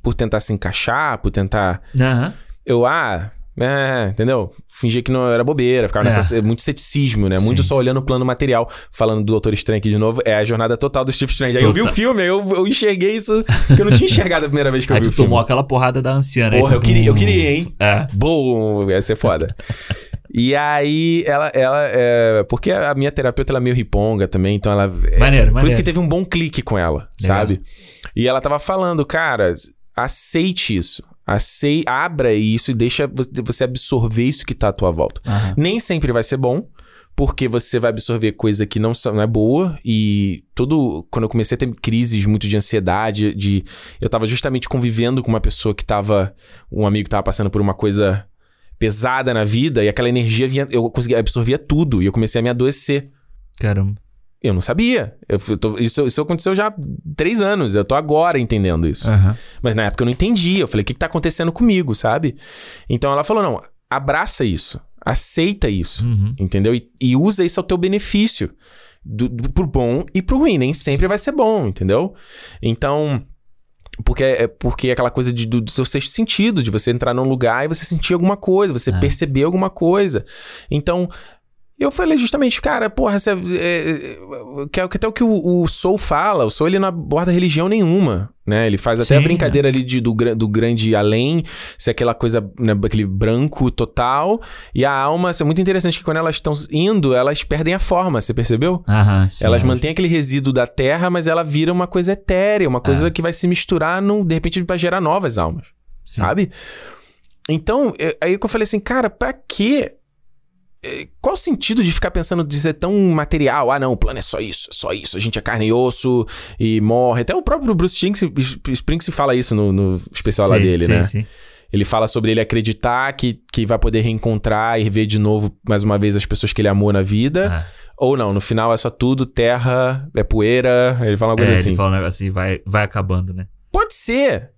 por tentar se encaixar, por tentar Aham. eu, ah, é, entendeu? Fingir que não era bobeira, ficava É. nessa, muito ceticismo, né? Muito Sim, só sim. olhando o plano material. Falando do Doutor Estranho aqui de novo, é a jornada total do Steve Strange. Aí eu vi o filme, aí eu, eu enxerguei isso que eu não tinha enxergado a primeira vez que eu Aí vi o filme. tomou aquela porrada da anciana. aí Porra, tu- eu queria, eu queria, hein? É. Bom, ia ser foda. E aí, ela, ela é, porque a minha terapeuta ela é meio riponga também, então ela. é, Maneiro, Por maneiro. isso que teve um bom clique com ela, Legal. sabe? E ela tava falando, cara, aceite isso. Acei, abra isso e deixa vo- você absorver isso que tá à tua volta. Aham. Nem sempre vai ser bom, porque você vai absorver coisa que não, não é boa. E todo. Quando eu comecei a ter crises muito de ansiedade, de. Eu tava justamente convivendo com uma pessoa que tava. Um amigo que tava passando por uma coisa pesada na vida, e aquela energia vinha. Eu conseguia absorvia tudo. E eu comecei a me adoecer. Caramba. Eu não sabia. Eu tô- isso, isso aconteceu já há três anos. Eu tô agora entendendo isso. Aham. Mas na época eu não entendia. Eu falei, o que, que tá acontecendo comigo, sabe? Então ela falou: não, abraça isso. Aceita isso. Uhum. Entendeu? E, e usa isso ao teu benefício. Do, do, pro bom e pro ruim. Nem sempre vai ser bom, entendeu? Então. Porque é porque é aquela coisa de- do, do seu sexto sentido, de você entrar num lugar e você sentir alguma coisa, você É. perceber alguma coisa. Então, eu falei justamente, cara, porra, você, é, é, que é que até o que o, o Soul fala, o Soul ele não aborda religião nenhuma, né? Ele faz até a Sim, brincadeira ali de, do, do grande além, se é aquela coisa, né, aquele branco total, e a alma, isso é muito interessante que quando elas estão indo, elas perdem a forma, você percebeu? Aham, sim. elas eu- mantêm aquele resíduo da terra, mas ela vira uma coisa etérea, uma coisa que vai se misturar, num, de repente, pra gerar novas almas sim. sabe? Então, é- aí que eu falei assim, cara, pra quê? É, Qual o sentido de ficar pensando de ser tão material? Ah, não, o plano é só isso, é só isso. A gente é carne e osso e morre. Até o próprio Bruce Springsteen, fala isso no, no especial lá Sim, dele, sim, né? Sim. Ele fala sobre ele acreditar que, que vai poder reencontrar e ver de novo, mais uma vez, as pessoas que ele amou na vida. Ah. Ou não, no final é só tudo terra, é poeira. Ele fala uma coisa É, assim. ele fala um negócio assim, vai, vai acabando, né? Pode ser,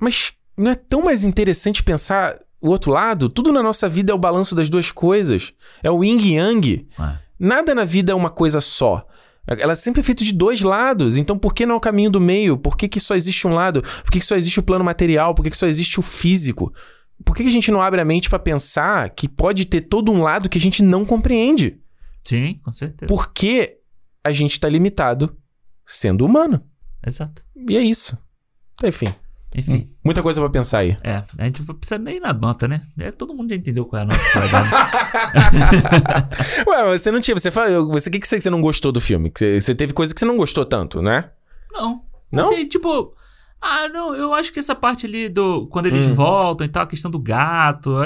mas não é tão mais interessante pensar o outro lado? Tudo na nossa vida é o balanço das duas coisas. É o yin e yang. Ah. Nada na vida é uma coisa só. Ela é sempre feita de dois lados. Então, por que não o caminho do meio? Por que, que só existe um lado? Por que, que só existe o plano material? Por que, que só existe o físico? Por que, que a gente não abre a mente pra pensar que pode ter todo um lado que a gente não compreende? Sim, com certeza. Porque a gente tá limitado sendo humano. Exato. E é isso. Enfim, Enfim. muita coisa pra pensar aí. É, a gente não precisa nem na nota, né? É, todo mundo já entendeu qual é a nota que vai dar. Ué, você não tinha. Você fala. Você, o que, que você, não gostou do filme? Você, você teve coisa que você não gostou tanto, né? Não. Não? Assim, tipo. Ah, não, eu acho que essa parte ali do. Quando eles Hum. voltam e tal, a questão do gato.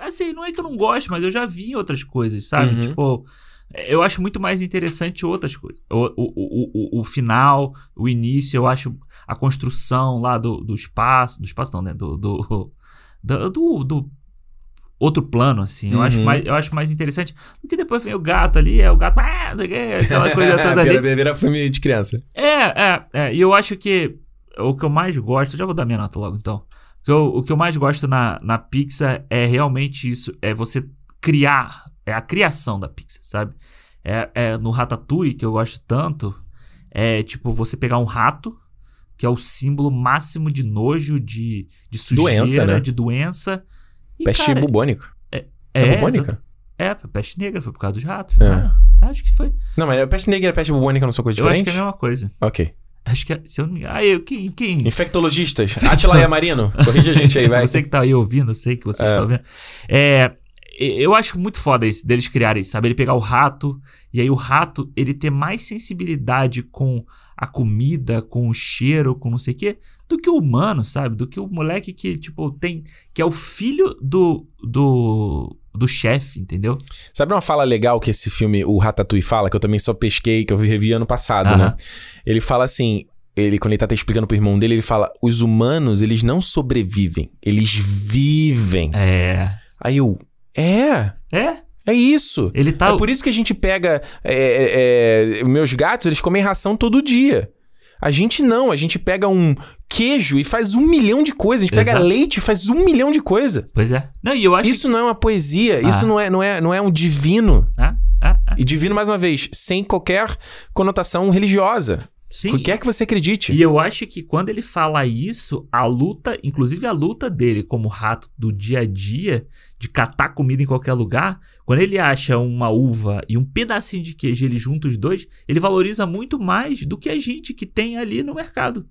Assim, não é que eu não gosto, mas eu já vi outras coisas, sabe? Uhum. Tipo. Eu acho muito mais interessante outras coisas. O, o, o, o, final, o início, eu acho a construção lá do, do espaço. Do espaço não, né? Do. Do. do, do- outro plano, assim. Eu, acho Uhum. mais, eu acho mais interessante do que depois vem o gato ali, é o gato. Ah, aquela coisa toda ali. Vira, vira filme de criança. É, é, é. E eu acho que o que eu mais gosto. Já vou dar minha nota logo então. O que eu, o que eu mais gosto na, na Pixar é realmente isso. É você criar. É a criação da Pixar, sabe? É, é no Ratatouille, que eu gosto tanto. É tipo você pegar um rato, que é o símbolo máximo de nojo, de, de sujeira, Doença, né? de doença. E, Peste cara, bubônica. é, É, bubônica? É, peste negra, foi por causa dos ratos. É. Ah, acho que foi. Não, mas peste negra e peste bubônica não são coisas Eu acho diferentes? que é a mesma coisa. Ok. Acho que é, se eu não me engano. Ah, eu, quem, quem? Infectologistas. Atila Yamarino. Corrige a gente aí, vai. Você que tá aí ouvindo, eu sei que você É. está ouvindo. É, eu acho muito foda isso, deles criarem isso, sabe? Ele pegar o rato, e aí o rato, ele ter mais sensibilidade com a comida, com o cheiro, com não sei o quê, do que o humano, sabe? Do que o moleque que, tipo, tem. que é o filho do. do. do chefe, entendeu? Sabe uma fala legal que esse filme, o Ratatouille, fala, que eu também só pesquei, que eu revi ano passado, Aham. né? Ele fala assim, ele quando ele tá até explicando pro irmão dele, ele fala, os humanos, eles não sobrevivem, eles vivem. É. Aí eu, é, É? é isso. Ele tá. É por isso que a gente pega. é, é, é, meus gatos, eles comem ração todo dia. A gente não, a gente pega um queijo e faz um milhão de coisas. A gente pega Exato. leite e faz um milhão de coisas. Pois é. Não, e eu acho Isso não é uma poesia, isso Ah. não é, não, é, não é um divino. Ah, ah, ah. E divino, mais uma vez, sem qualquer conotação religiosa. Sim. O que é que você acredite? E eu acho que quando ele fala isso, a luta, inclusive a luta dele como rato do dia a dia, de catar comida em qualquer lugar, quando ele acha uma uva e um pedacinho de queijo, ele junta os dois, ele valoriza muito mais do que a gente que tem ali no mercado.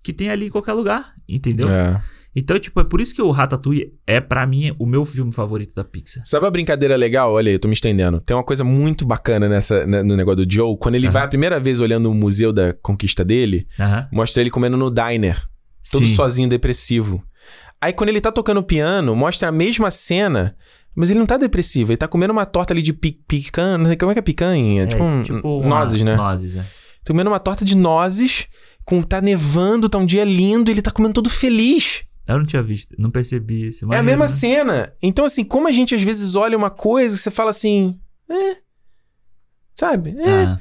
Que tem ali em qualquer lugar, entendeu? É. Então, tipo, é por isso que o Ratatouille é, pra mim, o meu filme favorito da Pixar. Sabe a brincadeira legal? Olha aí, eu tô me estendendo. Tem uma coisa muito bacana nessa, né, no negócio do Joe. Quando ele Aham. vai a primeira vez olhando o museu da conquista dele, Aham. mostra ele comendo no diner. Todo Sim. sozinho, depressivo. Aí quando ele tá tocando piano, mostra a mesma cena, mas ele não tá depressivo. Ele tá comendo uma torta ali de pi picanha. não sei Como é que é picanha? É, tipo, um, uma- nozes, né? Nozes, é. Tá comendo uma torta de nozes, com, tá nevando, tá um dia lindo, ele tá comendo todo feliz. Eu não tinha visto, não percebi isso. é a mesma cena. Então, assim, como a gente às vezes olha uma coisa, você fala assim. É. Sabe? É. Ah,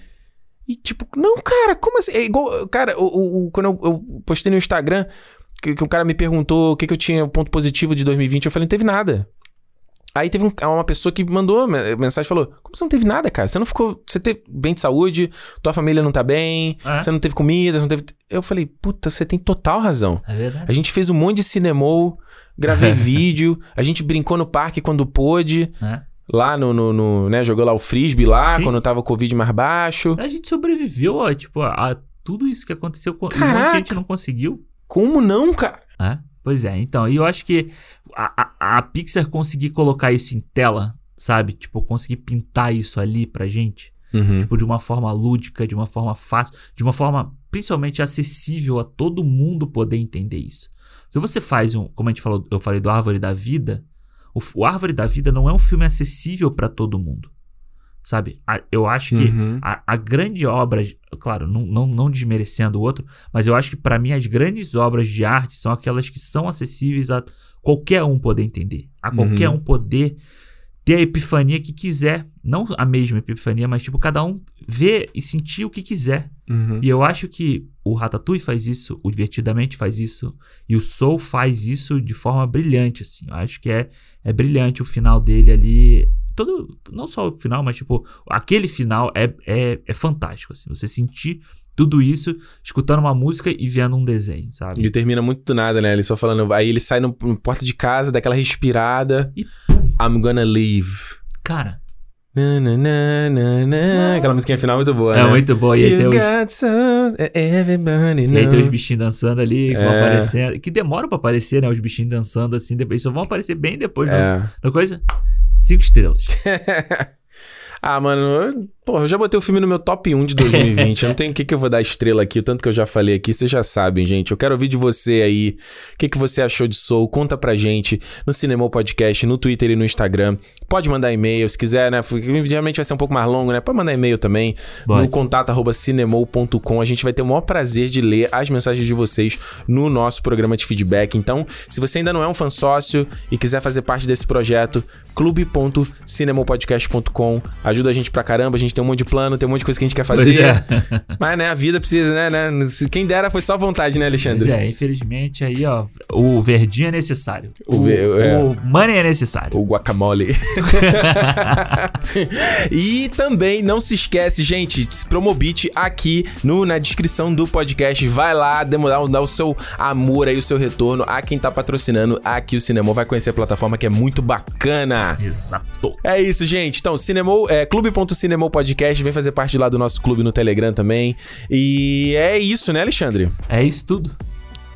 E tipo, não, cara, como assim? É igual. Cara, o, o- o- quando eu, eu postei no Instagram, que, que o cara me perguntou o que, que eu tinha ponto positivo de 2020, eu falei, não teve nada. Aí teve um- uma pessoa que mandou me- mensagem e falou: Como você não teve nada, cara? Você não ficou. Você teve bem de saúde, tua família não tá bem, É. você não teve comida, você não teve. Eu falei, puta, você tem total razão. é verdade. A gente fez um monte de cinemou, gravei vídeo, a gente brincou no parque quando pôde. É. Lá no, no, no, né, jogou lá o frisbee lá, Sim. quando tava o Covid mais baixo. A gente sobreviveu, ó, tipo, a, a tudo isso que aconteceu com um monte de gente não conseguiu. Como não, cara? É? Pois é, então, e eu acho que a, a, a Pixar conseguir colocar isso em tela, sabe? Tipo, conseguir pintar isso ali pra gente, Uhum. tipo, de uma forma lúdica, de uma forma fácil, de uma forma principalmente acessível a todo mundo poder entender isso. Porque você faz um, como a gente falou, eu falei do Árvore da Vida, o, o Árvore da Vida não é um filme acessível pra todo mundo. Sabe? A- eu acho que Uhum. a, a grande obra, claro, não, não, não desmerecendo o outro, mas eu acho que pra mim as grandes obras de arte são aquelas que são acessíveis a qualquer um poder entender, a qualquer Uhum. um poder ter a epifania que quiser, não a mesma epifania, mas tipo cada um ver e sentir o que quiser. Uhum. E eu acho que o Ratatouille faz isso, o Divertidamente faz isso, e o Soul faz isso de forma brilhante, assim. Eu acho que é, é brilhante o final dele ali. Todo, não só o final, mas tipo, aquele final é, é, é fantástico, assim. Você sentir tudo isso escutando uma música e vendo um desenho, sabe? E termina muito do nada, né? Ele só falando. Aí ele sai no, no porta de casa, dá aquela respirada. E pum, I'm gonna leave. cara, Na, na, na, na, na. Aquela musiquinha final é muito boa, É né? muito boa. E aí, tem os, so... Everybody e aí tem os bichinhos dançando ali, que vão É. aparecendo. Que demora pra aparecer, né? Os bichinhos dançando assim. Depois só vão aparecer bem depois É. da coisa. Cinco estrelas. Ah, mano, porra, eu já botei o filme no meu top 1 de 2020. eu não tenho o que, que eu vou dar estrela aqui, o tanto que eu já falei aqui, vocês já sabem, gente. Eu quero ouvir de você aí. O que, que você achou de Soul? Conta pra gente no Cinemol Podcast, no Twitter e no Instagram. Pode mandar e-mail, se quiser, né? Geralmente vai ser um pouco mais longo, né? Pode mandar e-mail também. Pode. No contato arroba cinemol.com. A gente vai ter o maior prazer de ler as mensagens de vocês no nosso programa de feedback. Então, se você ainda não é um fã sócio e quiser fazer parte desse projeto, clube.cinemopodcast.com. Ajuda a gente pra caramba, a gente tem um monte de plano, tem um monte de coisa que a gente quer Pois fazer. é. Mas, né, a vida precisa, né, né? se- Quem dera foi só vontade, né, Pois Alexandre? é, infelizmente aí, ó, o verdinho é necessário. O O, é. o money é necessário. O guacamole. e também não se esquece, gente, Promobit aqui no, na descrição do podcast. Vai lá, demorar, dar o seu amor aí, o seu retorno a quem tá patrocinando aqui o Cinema. Vai conhecer a plataforma que é muito bacana. Exato. É isso, gente. Então, Cinemol, é, clube.cinemol podcast, vem fazer parte lá do nosso clube no Telegram também. E é isso, né, Alexandre? É isso tudo.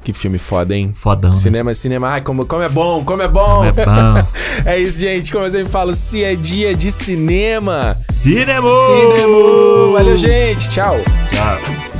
Que filme foda, hein? Fodão. né? Cinema, cinema. Ai, como, como é bom, como é bom. É bom. É isso, gente. Como eu sempre falo, se é dia de cinema. Cinema! Cinema! Valeu, gente. Tchau. Tchau.